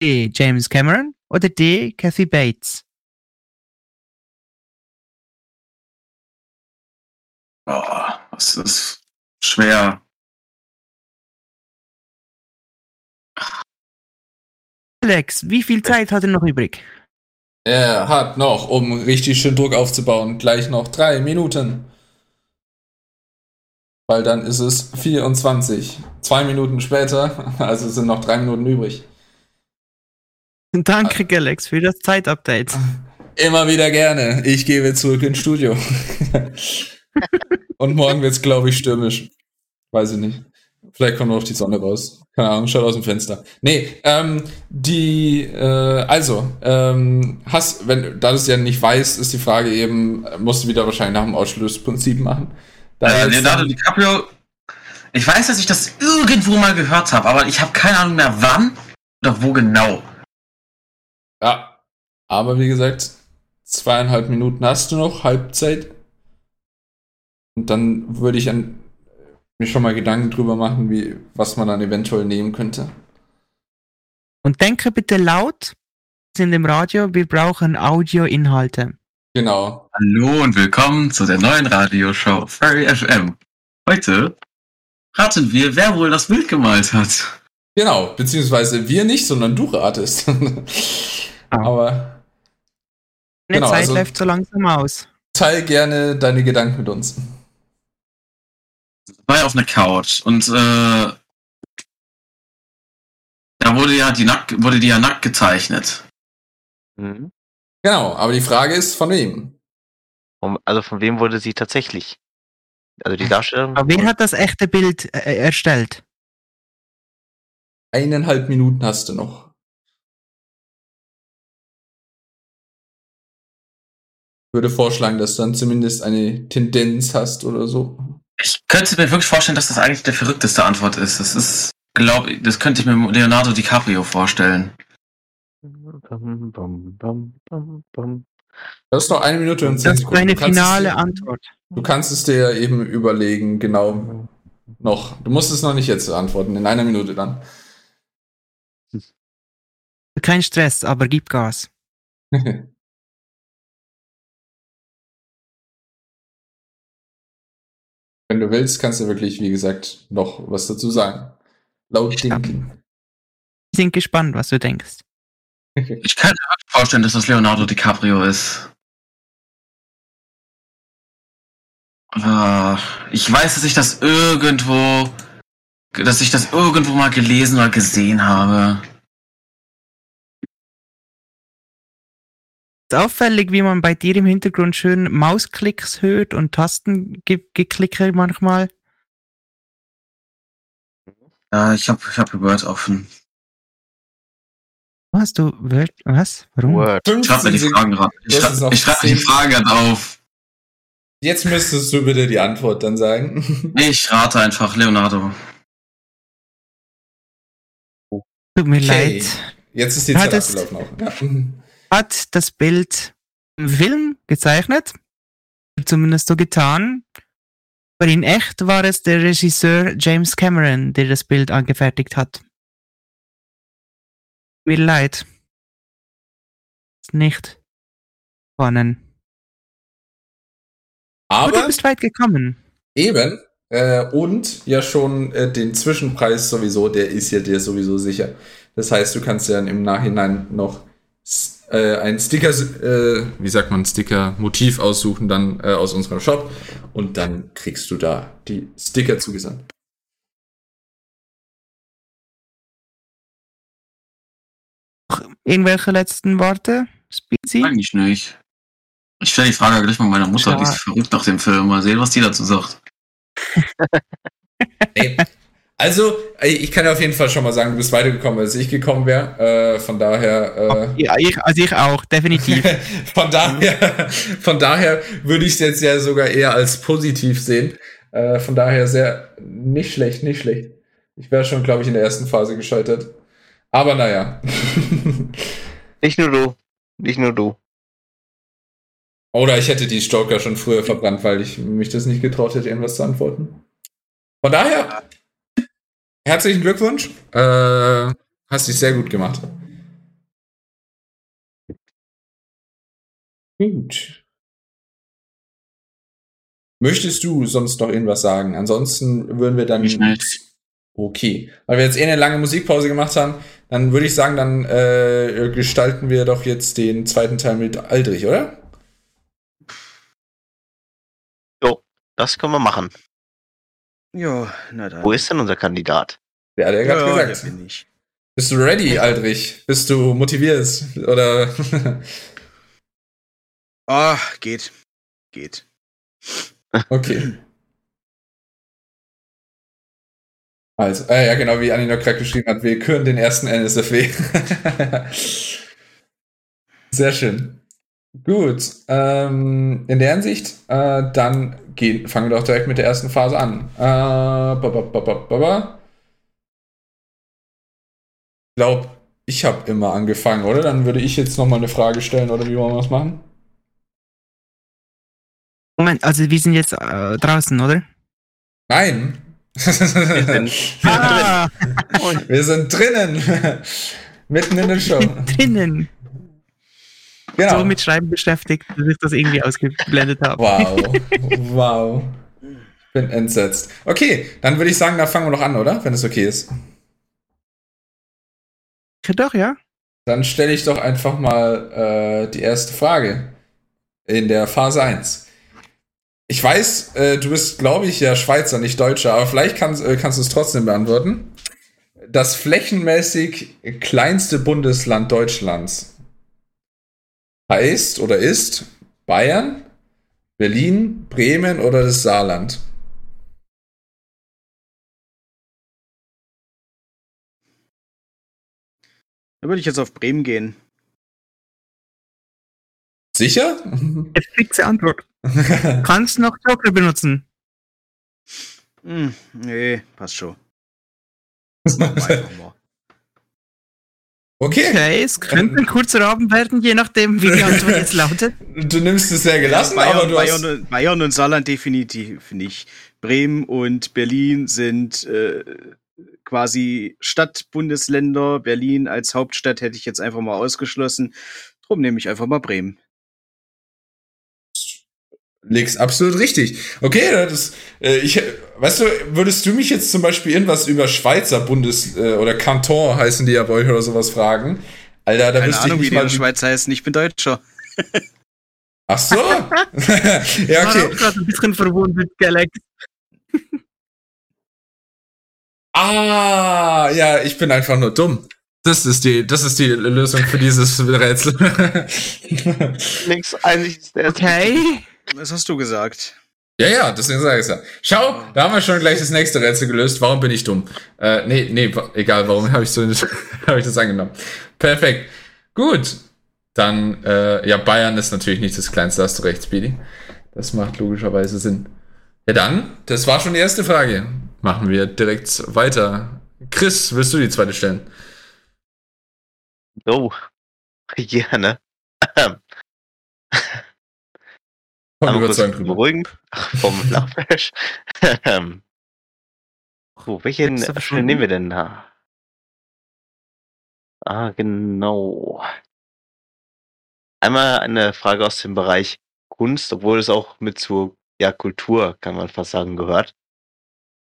B. James Cameron oder D. Kathy Bates? Oh, das ist schwer. Alex, wie viel Zeit hat er noch übrig? Er hat noch, um richtig schön Druck aufzubauen, gleich noch drei Minuten. Weil dann ist es 24. Zwei Minuten später, also sind noch drei Minuten übrig. Danke, Alex, für das Zeitupdate. Immer wieder gerne. Ich gebe zurück ins Studio. Und morgen wird's, glaube ich, stürmisch. Weiß ich nicht. Vielleicht kommt noch die Sonne raus. Keine Ahnung, schaut aus dem Fenster. Nee, ähm, die, äh, also, ähm, hast, wenn, da du es ja nicht weißt, ist die Frage eben, musst du wieder wahrscheinlich nach dem Ausschlussprinzip machen. Da Äh, Leonardo DiCaprio, ich weiß, dass ich das irgendwo mal gehört habe, aber ich habe keine Ahnung mehr wann oder wo genau. Ja, aber wie gesagt, zweieinhalb Minuten hast du noch, Halbzeit. Und dann würde ich an, mir schon mal Gedanken drüber machen, wie, was man dann eventuell nehmen könnte. Und denke bitte laut, wir sind im Radio, wir brauchen Audioinhalte. Genau. Hallo und willkommen zu der neuen Radioshow Furry FM. Heute raten wir, wer wohl das Bild gemalt hat. Genau, beziehungsweise wir nicht, sondern du ratest. Aber Meine Genau, Zeit also- läuft so langsam aus. teil gerne deine Gedanken mit uns. War ja auf einer Couch und äh, da wurde ja die nackt, wurde die ja nackt gezeichnet. Mhm. Genau, aber die Frage ist, von wem? Um, also von wem wurde sie tatsächlich? Also die Darstellung? Aber wer hat das echte Bild äh, erstellt? Eineinhalb Minuten hast du noch. Ich würde vorschlagen, dass du dann zumindest eine Tendenz hast oder so. Ich könnte mir wirklich vorstellen, dass das eigentlich der verrückteste Antwort ist. Das ist, glaube das könnte ich mir Leonardo DiCaprio vorstellen. Das ist noch eine Minute und zehn Das ist Sekunden. meine Du kannst es finale dir- Antwort. Du kannst es dir ja eben überlegen, genau noch. Du musst es noch nicht jetzt antworten, in einer Minute dann. Kein Stress, aber gib Gas. du willst, kannst du wirklich, wie gesagt, noch was dazu sagen. Laut Ja. denken. Wir sind gespannt, was du denkst. Ich kann mir wirklich vorstellen, dass das Leonardo DiCaprio ist. Ich weiß, dass ich das irgendwo, dass ich das irgendwo mal gelesen oder gesehen habe. Auffällig, wie man bei dir im Hintergrund schön Mausklicks hört und Tastengeklicke manchmal. Ja, ich habe ich hab Word offen. Hast du Word? Was? Warum? Word. Ich schreibe mir die 15 Fragen gerade. Ich schreibe schreib die 10. Fragen auf. Jetzt müsstest du bitte die Antwort dann sagen. Ich rate einfach Leonardo. Tut mir Okay. leid. Jetzt ist die Zeit abgelaufen auch. Ja. Hat das Bild im Film gezeichnet? Zumindest so getan. Aber in echt war es der Regisseur James Cameron, der das Bild angefertigt hat. Mir leid. Nicht gewonnen. Aber du Aber bist weit gekommen. eben, äh, und ja schon äh, den Zwischenpreis sowieso, der ist ja dir sowieso sicher. Das heißt, du kannst ja dann im Nachhinein noch äh, ein Sticker, äh, wie sagt man, Sticker-Motiv aussuchen dann äh, aus unserem Shop und dann kriegst du da die Sticker zugesandt. Irgendwelche letzten Worte? Speedsy? Eigentlich nicht. Ich stelle die Frage gleich mal meiner Mutter, die ist verrückt nach dem Film. Mal sehen, was die dazu sagt. Nee. Also, ich kann ja auf jeden Fall schon mal sagen, du bist weitergekommen, als ich gekommen wäre. Äh, von daher, äh, Ja, ich, also ich auch, definitiv. von daher, von daher würde ich es jetzt ja sogar eher als positiv sehen. Äh, von daher sehr nicht schlecht, nicht schlecht. Ich wäre schon, glaube ich, in der ersten Phase gescheitert. Aber naja. Nicht nur du. Nicht nur du. Oder ich hätte die Joker schon früher verbrannt, weil ich mich das nicht getraut hätte, irgendwas zu antworten. Von daher, herzlichen Glückwunsch. Äh, hast dich sehr gut gemacht. Gut. Möchtest du sonst noch irgendwas sagen? Ansonsten würden wir dann. Okay. Weil wir jetzt eh eine lange Musikpause gemacht haben, dann würde ich sagen, dann äh, gestalten wir doch jetzt den zweiten Teil mit Aldrich, oder? Das können wir machen. Ja, na dann. Wo ist denn unser Kandidat? Der hat ja gerade ja, gesagt. bin ich. Bist du ready, Aldrich? Bist du motiviert? Oder Ah, geht. Geht. Okay. Also, äh, ja, genau, wie Anni noch gerade geschrieben hat, wir küren den ersten NSFW. Sehr schön. Gut. Ähm, in der Hinsicht, äh, dann gehen, fangen wir doch direkt mit der ersten Phase an. Äh, ba, ba, ba, ba, ba, ba. Ich glaube, ich habe immer angefangen, oder? Dann würde ich jetzt nochmal eine Frage stellen, oder wie wollen wir das machen? Moment, also wir sind jetzt äh, draußen, oder? Nein. sind Ah, wir sind drinnen. Mitten in der Show. drinnen. Genau. So mit Schreiben beschäftigt, dass ich das irgendwie ausgeblendet habe. Wow. Wow. Ich bin entsetzt. Okay, dann würde ich sagen, da fangen wir noch an, oder? Wenn es okay ist. Ja, doch, ja. Dann stelle ich doch einfach mal äh, die erste Frage in der Phase 1. Ich weiß, äh, du bist, glaube ich, ja Schweizer, nicht Deutscher, aber vielleicht kannst, äh, kannst du es trotzdem beantworten. Das flächenmäßig kleinste Bundesland Deutschlands heißt oder ist Bayern, Berlin, Bremen oder das Saarland? Da würde ich jetzt auf Bremen gehen. Sicher? Eine fixe Antwort. Kannst noch Joker benutzen. Hm, nee, passt schon. Machen wir einfach mal. Okay. Okay, es könnte ein kurzer Abend werden, je nachdem, wie die Antwort jetzt lautet. Du nimmst es sehr gelassen, Bayern, aber du hast. Bayern, und- Bayern und Saarland definitiv nicht. Bremen und Berlin sind äh, quasi Stadtbundesländer. Berlin als Hauptstadt hätte ich jetzt einfach mal ausgeschlossen. Drum nehme ich einfach mal Bremen. Legst absolut richtig. Okay, das, äh, ich, weißt du, würdest du mich jetzt zum Beispiel irgendwas über Schweizer Bundes- äh, oder Kanton heißen die ja bei euch oder sowas fragen? Alter, da Keine wüsste ich Ahnung, wie nicht die in mal. Schweiz heißen. Ich bin Deutscher. Ach so? ja, War auch okay. gerade ein bisschen verwundert, Galax. Ah, ja, ich bin einfach nur dumm. Das ist die, das ist die Lösung für dieses Rätsel. links eigentlich ist der Okay. Was hast du gesagt? Ja, ja, deswegen sage ich es ja. Schau, da haben wir schon gleich das nächste Rätsel gelöst. Warum bin ich dumm? Äh, nee, nee, egal, warum habe ich so habe ich das angenommen. Perfekt. Gut. Dann, äh, ja, Bayern ist natürlich nicht das kleinste, hast du recht, Speedy. Das macht logischerweise Sinn. Ja, dann, das war schon die erste Frage. Machen wir direkt weiter. Chris, willst du die zweite stellen? Oh, gerne. Komm, drüber. beruhigen. Vom Laufbash. Ähm, oh, welchen verschwunden? nehmen wir denn da? Ah, genau. Einmal eine Frage aus dem Bereich Kunst, obwohl es auch mit zur ja, Kultur, kann man fast sagen, gehört.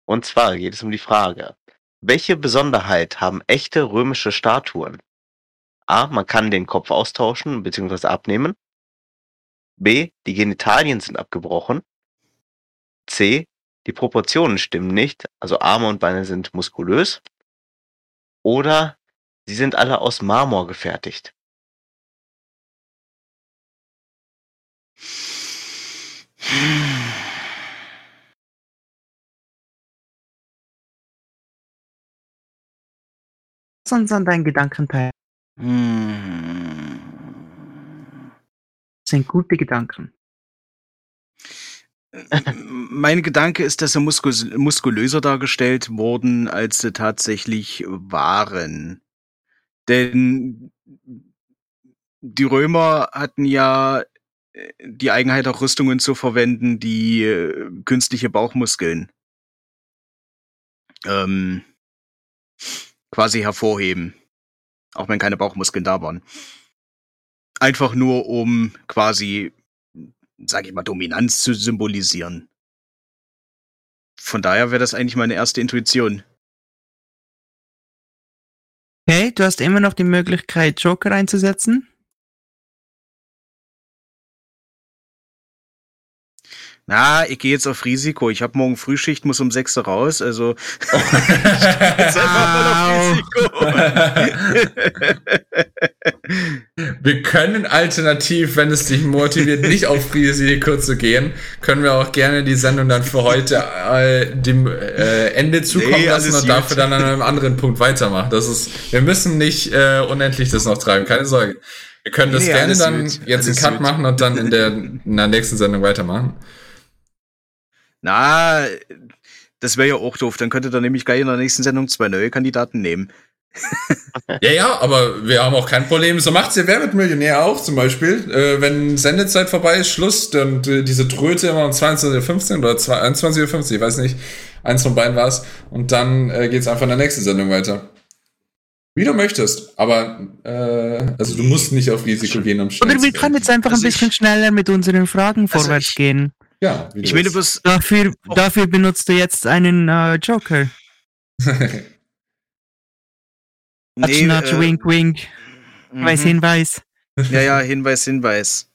Und zwar geht es um die Frage, welche Besonderheit haben echte römische Statuen? A, man kann den Kopf austauschen bzw. abnehmen. B, die Genitalien sind abgebrochen. C, die Proportionen stimmen nicht, also Arme und Beine sind muskulös. Oder sie sind alle aus Marmor gefertigt. Sonst an deinen Gedanken teil. Hm. Sind gute Gedanken. Mein Gedanke ist, dass sie muskus muskulöser dargestellt wurden, als sie tatsächlich waren. Denn die Römer hatten ja äh, die Eigenheit, auch Rüstungen zu verwenden, die äh, künstliche Bauchmuskeln ähm, quasi hervorheben. Auch wenn keine Bauchmuskeln da waren. Einfach nur, um quasi sage ich mal, Dominanz zu symbolisieren. Von daher wäre das eigentlich meine erste Intuition. Okay, du hast immer noch die Möglichkeit, Joker einzusetzen. Na, ich gehe jetzt auf Risiko. Ich habe morgen Frühschicht, muss um 6 Uhr raus, also jetzt einfach mal auf Risiko. Wir können alternativ, wenn es dich motiviert, nicht auf Risiko zu gehen, können wir auch gerne die Sendung dann für heute äh, dem äh, Ende zukommen Nee, lassen und gut. dafür dann an einem anderen Punkt weitermachen. Das ist, wir müssen nicht äh, unendlich das noch treiben, keine Sorge. Wir können das Nee, gerne dann gut, jetzt einen alles Cut gut. machen und dann in der, in der nächsten Sendung weitermachen. Na, das wäre ja auch doof. Dann könnte er nämlich gleich in der nächsten Sendung zwei neue Kandidaten nehmen. Ja, ja, aber wir haben auch kein Problem. So macht's ja Wer wird Millionär auch zum Beispiel. Äh, wenn Sendezeit vorbei ist, Schluss, dann äh, diese Tröte immer um 22.15 Uhr oder 21.15 Uhr, ich weiß nicht. Eins von beiden war's. Und dann äh, geht's einfach in der nächsten Sendung weiter. Wie du möchtest. Aber, äh, also du musst nicht auf Risiko gehen, um schnell Oder wir können jetzt einfach Also ein bisschen ich- schneller mit unseren Fragen Also vorwärts ich- gehen. Ja, wie Ich meine, willst. was, Dafür, dafür benutzt du jetzt einen äh, Joker. Nudge, nee, nudge, äh, wink, wink. Weiß, mhm. Hinweis. Ja, ja, Hinweis, Hinweis.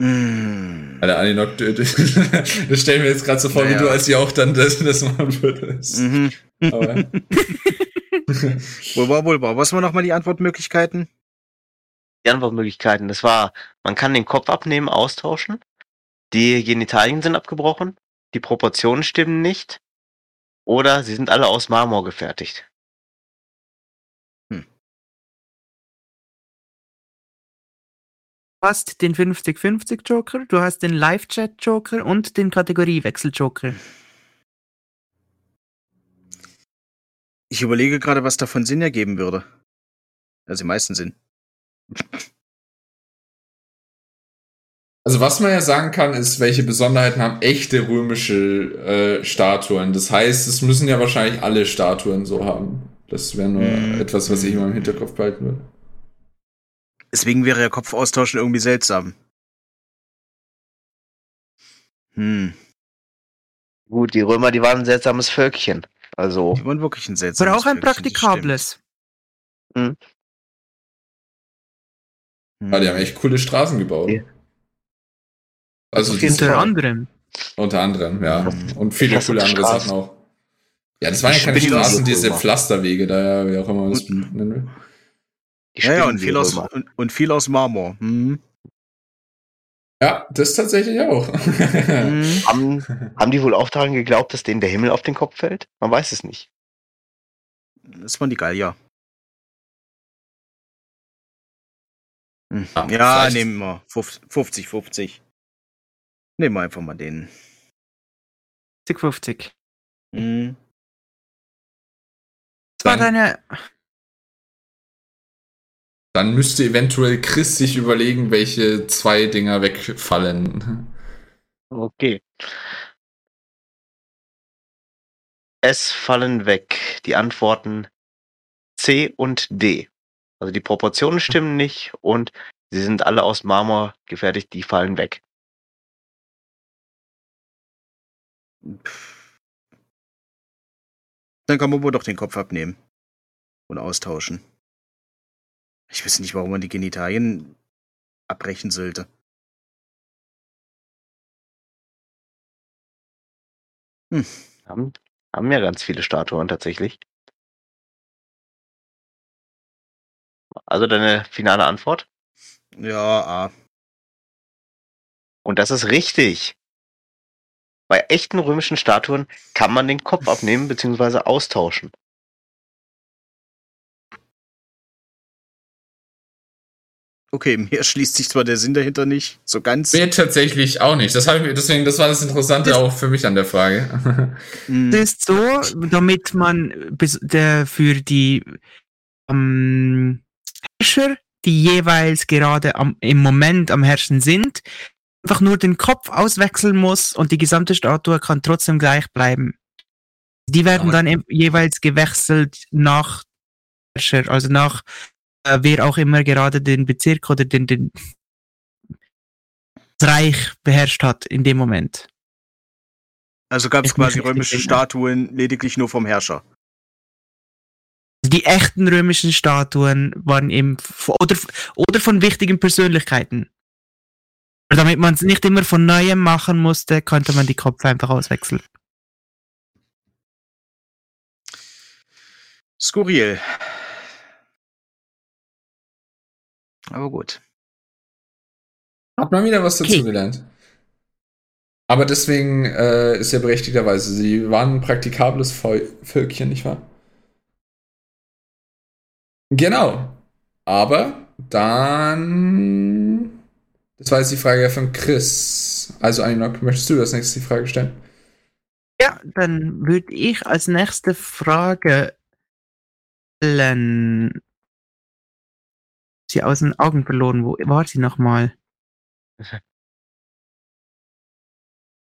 Hm. Alter, Aninok, das stellen wir jetzt gerade so vor, wie Naja. du als auch dann das, das machen würdest. Mhm. Aber, Wohl war, wohl war. Was waren nochmal die Antwortmöglichkeiten? Die Antwortmöglichkeiten, das war, man kann den Kopf abnehmen, austauschen, die Genitalien sind abgebrochen, die Proportionen stimmen nicht, oder sie sind alle aus Marmor gefertigt. Du hast den 50-50 Joker, du hast den Live-Chat Joker und den Kategoriewechsel Joker. Ich überlege gerade, was davon Sinn ergeben würde. Also die meisten Sinn. Also was man ja sagen kann, ist, welche Besonderheiten haben echte römische äh, Statuen. Das heißt, es müssen ja wahrscheinlich alle Statuen so haben. Das wäre nur Mhm. etwas, was ich immer im Hinterkopf behalten würde. Deswegen wäre der Kopfaustauschen irgendwie seltsam. Hm. Gut, die Römer, die waren ein seltsames Völkchen. Also, Die waren wirklich ein seltsames Aber auch ein Völkchen, praktikables. Stimmt. Ja, die haben echt coole Straßen gebaut. Ja. Also Unter Fall. anderem. unter anderem, ja. Mhm. Und viele coole andere Straßen. Sachen auch. Ja, das waren ja keine Straßen, diese. Pflasterwege, da ja, wie auch immer man das nennen will. Ja, ja, und viel, aus, und, und viel aus Marmor. Mhm. Ja, das tatsächlich auch. Mhm. Haben, haben die wohl auch daran geglaubt, dass denen der Himmel auf den Kopf fällt? Man weiß es nicht. Das waren die Gallier. Ja, Ja, vielleicht- nehmen wir 50, 50. Nehmen wir einfach mal den. 50-50. Mhm. Das war deine. Dann müsste eventuell Chris sich überlegen, welche zwei Dinger wegfallen. Okay. Es fallen weg die Antworten C und D. Also die Proportionen stimmen nicht und sie sind alle aus Marmor gefertigt, die fallen weg. Dann kann man wohl doch den Kopf abnehmen. Und austauschen. Ich weiß nicht, warum man die Genitalien abbrechen sollte. Haben, haben ja ganz viele Statuen tatsächlich. Also deine finale Antwort? Ja, ah. Und das ist richtig. Bei echten römischen Statuen kann man den Kopf abnehmen bzw. austauschen. Okay, mir schließt sich zwar der Sinn dahinter nicht so ganz. Mir tatsächlich auch nicht. Das, hab ich, deswegen, das war das Interessante Das- auch für mich an der Frage. Hm. Das ist so, damit man bis, der, für die ähm, Herrscher, die jeweils gerade am, im Moment am Herrschen sind, einfach nur den Kopf auswechseln muss und die gesamte Statue kann trotzdem gleich bleiben. Die werden dann eben jeweils gewechselt nach Herrscher, also nach äh, wer auch immer gerade den Bezirk oder den, den das Reich beherrscht hat in dem Moment. Also gab es quasi römische. Statuen lediglich nur vom Herrscher. Die echten römischen Statuen waren eben oder, oder von wichtigen Persönlichkeiten. Damit man es nicht immer von neuem machen musste, konnte man die Kopf einfach auswechseln. Skurril. Aber gut. Hat man wieder was Okay. dazugelernt. Aber deswegen äh, ist ja berechtigterweise, sie waren ein praktikables Vol Völkchen, nicht wahr? Genau. Aber dann. Das war jetzt die Frage von Chris. Also, Aninok, möchtest du als nächstes die Frage stellen? Ja, dann würde ich als nächste Frage stellen. Sie aus den Augen verloren. Wo war sie nochmal?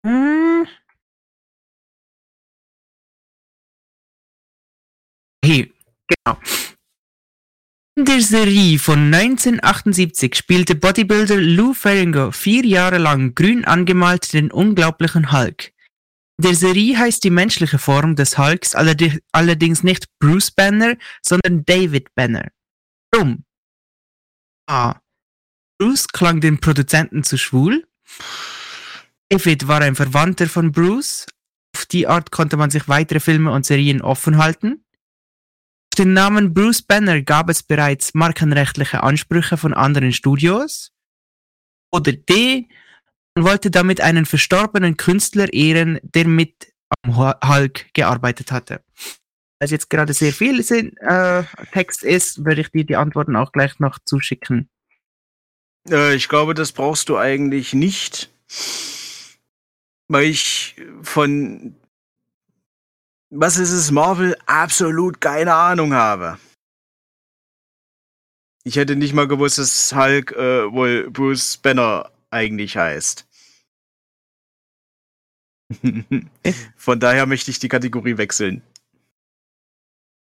Hm. Hier, genau. In der Serie von 1978 spielte Bodybuilder Lou Ferrigno vier Jahre lang grün angemalt den unglaublichen Hulk. In der Serie heißt die menschliche Form des Hulks allerdings nicht Bruce Banner, sondern David Banner. Warum? A. Bruce klang den Produzenten zu schwul. David war ein Verwandter von Bruce. Auf die Art konnte man sich weitere Filme und Serien offen halten. Den Namen Bruce Banner gab es bereits markenrechtliche Ansprüche von anderen Studios. Oder D. Man wollte damit einen verstorbenen Künstler ehren, der mit am Hu- Hulk gearbeitet hatte. Als jetzt gerade sehr viel Sinn, äh, Text ist, würde ich dir die Antworten auch gleich noch zuschicken. Äh, ich glaube, das brauchst du eigentlich nicht, weil ich von was ist es Marvel absolut keine Ahnung habe. Ich hätte nicht mal gewusst, dass Hulk äh, wohl Bruce Banner eigentlich heißt. Von daher möchte ich die Kategorie wechseln.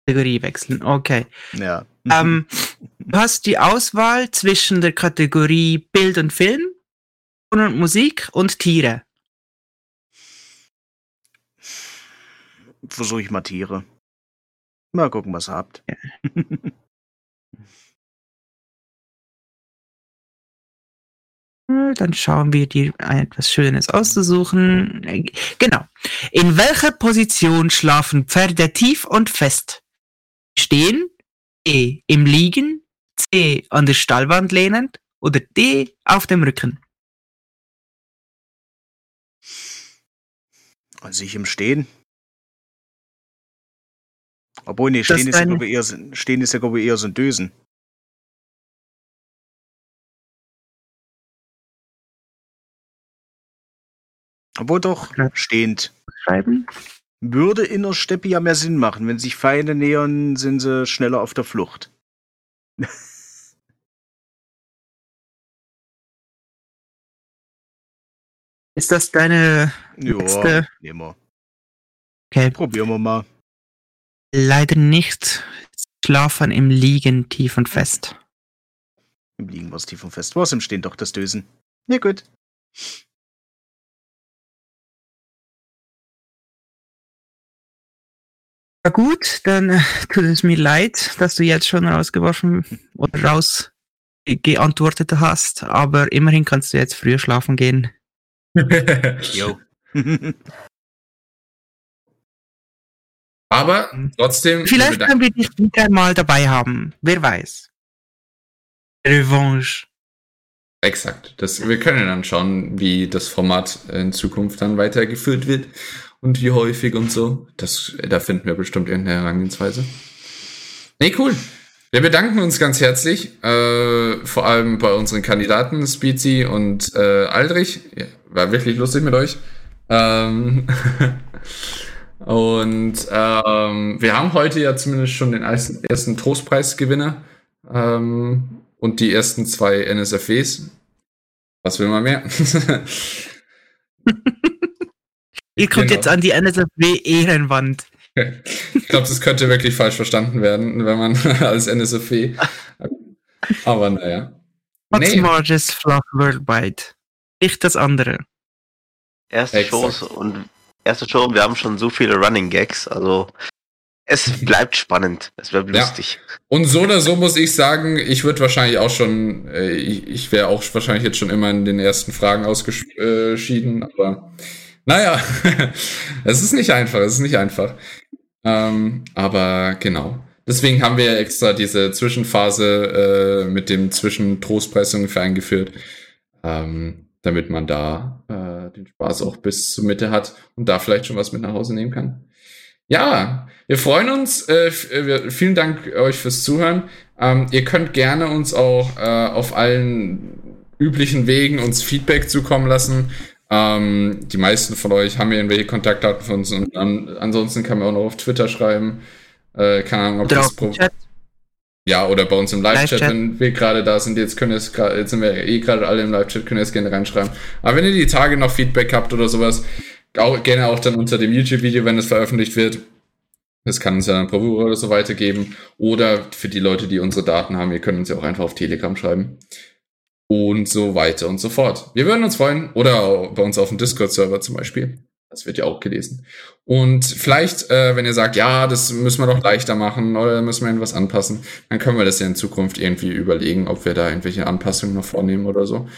Kategorie wechseln, okay. Ja. ähm, du hast die Auswahl zwischen der Kategorie Bild und Film, und Musik und Tiere. Versuche ich mal Tiere. Mal gucken, was ihr habt. Äh, Dann schauen wir dir etwas Schönes auszusuchen. Äh, Genau. In welcher Position schlafen Pferde tief und fest? Stehen, E. Im Liegen, C. An der Stallwand lehnend oder D. Auf dem Rücken? Also ich im Stehen. Obwohl, nee, Stehen ist, ja, glaube ich, eher, so- Stehen ist ja, glaube ich, eher so ein Dösen. Obwohl doch, stehend. Schreiben. Würde in der Steppe ja mehr Sinn machen. Wenn sich Feinde nähern, sind sie schneller auf der Flucht. Ist das deine Ja, Letzte. nehmen wir. Okay, Probieren wir mal. Leider nicht. Schlafen im Liegen tief und fest. Im Liegen war es tief und fest. War es im Stehen doch das Dösen. Ja, gut. Na gut, dann äh, tut es mir leid, dass du jetzt schon rausgeworfen oder raus ge- geantwortet hast, aber immerhin kannst du jetzt früher schlafen gehen. Jo. Aber trotzdem. Vielleicht können wir dich wieder mal dabei haben. Wer weiß. Revanche. Exakt. Das, wir können dann schauen, wie das Format in Zukunft dann weitergeführt wird und wie häufig und so. Das, da finden wir bestimmt irgendeine Herangehensweise. Nee, cool. Wir bedanken uns ganz herzlich, äh, vor allem bei unseren Kandidaten Speezy und äh, Aldrich. Ja, war wirklich lustig mit euch. Ähm und ähm, wir haben heute ja zumindest schon den ersten, ersten Trostpreisgewinner ähm, und die ersten zwei NSFWs. Was will man mehr? Ihr kommt Genau. jetzt an die NSFW Ehrenwand. Ich glaube, das könnte wirklich falsch verstanden werden, wenn man als NSFW. Aber naja. What's Nee. largest fluff worldwide? Nicht das andere. Erste. Shows und erste Show und wir haben schon so viele Running Gags. Also Es bleibt spannend. Es bleibt Ja. lustig. Und so oder so muss ich sagen, ich würde wahrscheinlich auch schon, äh, ich, ich wäre auch wahrscheinlich jetzt schon immer in den ersten Fragen ausgeschieden, aber naja, es ist nicht einfach, es ist nicht einfach. Ähm, aber genau. Deswegen haben wir extra diese Zwischenphase äh, mit dem Zwischentrostpreis ungefähr eingeführt, ähm, damit man da äh, den Spaß auch bis zur Mitte hat und da vielleicht schon was mit nach Hause nehmen kann. Ja, wir freuen uns. Äh, äh, wir- vielen Dank euch fürs Zuhören. Ähm, ihr könnt gerne uns auch äh, auf allen üblichen Wegen uns Feedback zukommen lassen. Ähm, die meisten von euch haben ja irgendwelche Kontaktdaten von uns und an, ansonsten kann man auch noch auf Twitter schreiben. Äh, keine Ahnung, ob Oder das Pro Chat. Ja, oder bei uns im Live-Chat, Live-Chat. wenn wir gerade da sind, jetzt können wir es gerade, jetzt sind wir eh gerade alle im Live-Chat, können wir es gerne reinschreiben. Aber wenn ihr die Tage noch Feedback habt oder sowas, auch, gerne auch dann unter dem YouTube-Video, wenn es veröffentlicht wird. Das kann uns ja dann Bravura oder so weitergeben. Oder für die Leute, die unsere Daten haben, ihr könnt uns ja auch einfach auf Telegram schreiben. Und so weiter und so fort. Wir würden uns freuen. Oder bei uns auf dem Discord-Server zum Beispiel. Das wird ja auch gelesen. Und vielleicht, äh, wenn ihr sagt, ja, das müssen wir doch leichter machen oder müssen wir irgendwas anpassen, dann können wir das ja in Zukunft irgendwie überlegen, ob wir da irgendwelche Anpassungen noch vornehmen oder so.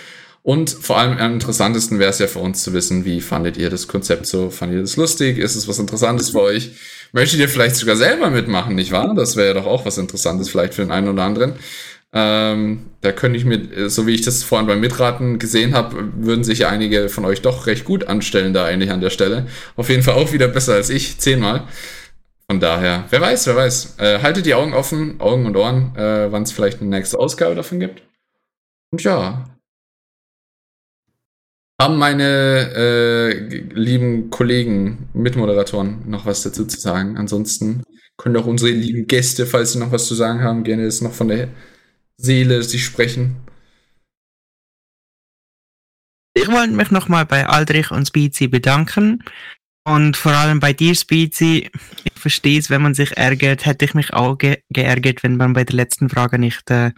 Und vor allem am interessantesten wäre es ja für uns zu wissen, wie fandet ihr das Konzept so? Fandet ihr das lustig? Ist es was Interessantes für euch? Möchtet ihr vielleicht sogar selber mitmachen, nicht wahr? Das wäre ja doch auch was Interessantes vielleicht für den einen oder anderen. Ähm, da könnte ich mir, so wie ich das vorhin beim Mitraten gesehen habe, würden sich ja einige von euch doch recht gut anstellen da eigentlich an der Stelle. Auf jeden Fall auch wieder besser als ich, zehnmal. Von daher, wer weiß, wer weiß. Äh, haltet die Augen offen, Augen und Ohren, äh, wann es vielleicht eine nächste Ausgabe davon gibt. Und ja. Haben meine äh, lieben Kollegen, Mitmoderatoren noch was dazu zu sagen? Ansonsten können auch unsere lieben Gäste, falls sie noch was zu sagen haben, gerne das noch von der Seele sich sprechen. Ich wollte mich nochmal bei Aldrich und Speezy bedanken. Und vor allem bei dir, Speezy. Ich verstehe es, wenn man sich ärgert. Hätte ich mich auch ge geärgert, wenn man bei der letzten Frage nicht äh,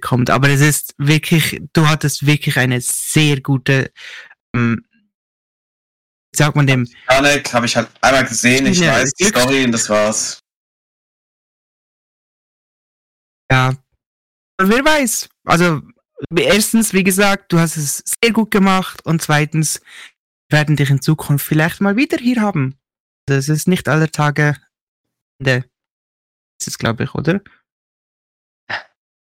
kommt. Aber es ist wirklich, du hattest wirklich eine sehr gute, ähm, wie sagt man dem, Janik habe ich halt einmal gesehen, ich Ja, weiß die Story und das war's. Ja. Aber Wer weiß. Also, erstens, wie gesagt, du hast es sehr gut gemacht und zweitens wir werden dich in Zukunft vielleicht mal wieder hier haben. Das ist nicht aller Tage Ende. Das ist, glaube ich, oder?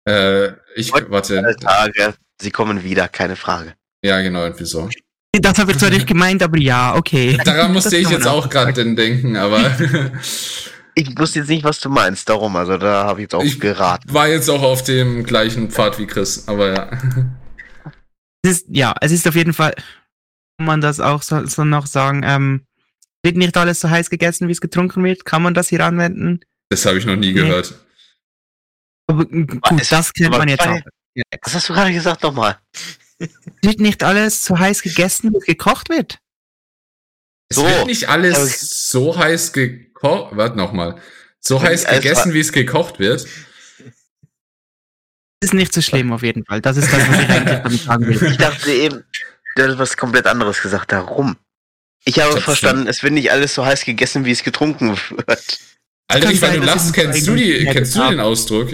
Äh, ich, Alle warte. Tage, sie kommen wieder, keine Frage. Ja, genau, irgendwie so. Das habe ich zwar nicht gemeint, aber ja, okay. Daran musste ich jetzt auch gerade denn denken, aber Ich wusste jetzt nicht, was du meinst, darum, also da habe ich jetzt auch Ich- geraten. war jetzt auch auf dem gleichen Pfad wie Chris, aber ja. Es ist, ja, es ist auf jeden Fall, kann man das auch so, so noch sagen, ähm, wird nicht alles so heiß gegessen, wie es getrunken wird? Kann man das hier anwenden? Das habe ich noch nie Nee. gehört. Aber, äh, gut, es- das kennt aber man jetzt auch. Was hast du gerade gesagt nochmal? Wird nicht alles so heiß gegessen, wie es gekocht wird? Es So. wird nicht alles Aber- so heiß gekocht. Warte nochmal. So Wenn heiß ich alles gegessen, wie es gekocht wird. Ist nicht so schlimm auf jeden Fall. Das ist das, was ich eigentlich damit sagen will. Ich dachte eben, du hast was komplett anderes gesagt, darum. Ich habe Das verstanden, es wird nicht alles so heiß gegessen, wie es getrunken wird. Alter, weil du lachst, kennst du, die, kennst du den Ausdruck?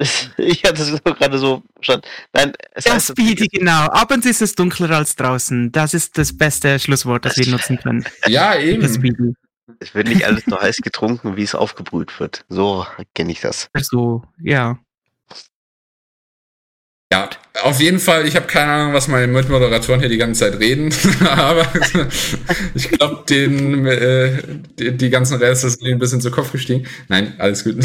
Ich hatte es so gerade so verstanden. Nein, es Ja, heißt, Speedy, genau. Abends ist es dunkler als draußen. Das ist das beste Schlusswort, das wir nutzen können. Ja, eben. Es wird nicht alles so heiß getrunken, wie es aufgebrüht wird. So kenne ich das. So, ja. Ja, auf jeden Fall, ich habe keine Ahnung, was meine Mitmoderatoren hier die ganze Zeit reden, aber ich glaube, den äh, die, die ganzen Reste sind ein bisschen zu Kopf gestiegen. Nein, alles gut.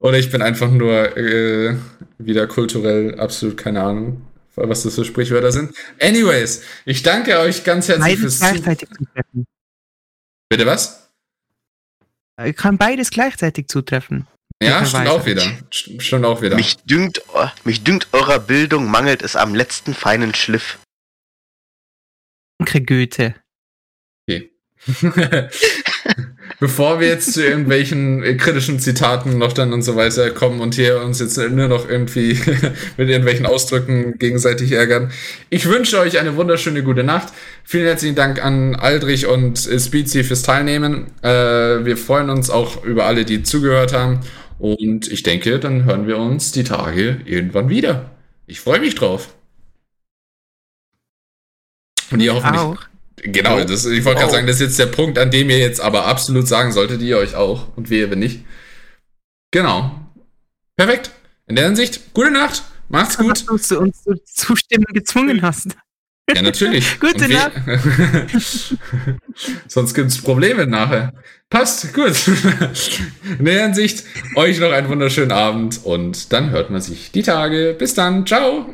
Oder ich bin einfach nur äh, wieder kulturell absolut keine Ahnung, was das für Sprichwörter sind. Anyways, ich danke euch ganz herzlich Beides fürs Zu gleichzeitig zutreffen. Bitte was? Ich kann beides gleichzeitig zutreffen. Ja, stimmt auch wieder. St- Stimmt auch wieder. Mich dünkt, mich dünkt eurer Bildung mangelt es am letzten feinen Schliff. Danke, Goethe. bevor wir jetzt zu irgendwelchen äh, kritischen Zitaten noch dann und so weiter kommen und hier uns jetzt nur noch irgendwie mit irgendwelchen Ausdrücken gegenseitig ärgern. Ich wünsche euch eine wunderschöne gute Nacht. Vielen herzlichen Dank an Aldrich und Speedsy fürs Teilnehmen. Äh, wir freuen uns auch über alle, die zugehört haben. Und ich denke, dann hören wir uns die Tage irgendwann wieder. Ich freue mich drauf. Und ihr hoffentlich. Auch. Genau, das, ich wollte gerade Oh. sagen, das ist jetzt der Punkt, an dem ihr jetzt aber absolut sagen solltet, ihr euch auch und wir, wenn nicht. Genau. Perfekt. In der Hinsicht, gute Nacht, macht's gut. Dass du uns zu Zustimmen gezwungen hast. Ja, natürlich. Gute wir- Sonst gibt's Probleme nachher. Passt, gut. In der Hinsicht, euch noch einen wunderschönen Abend und dann hört man sich die Tage. Bis dann, ciao.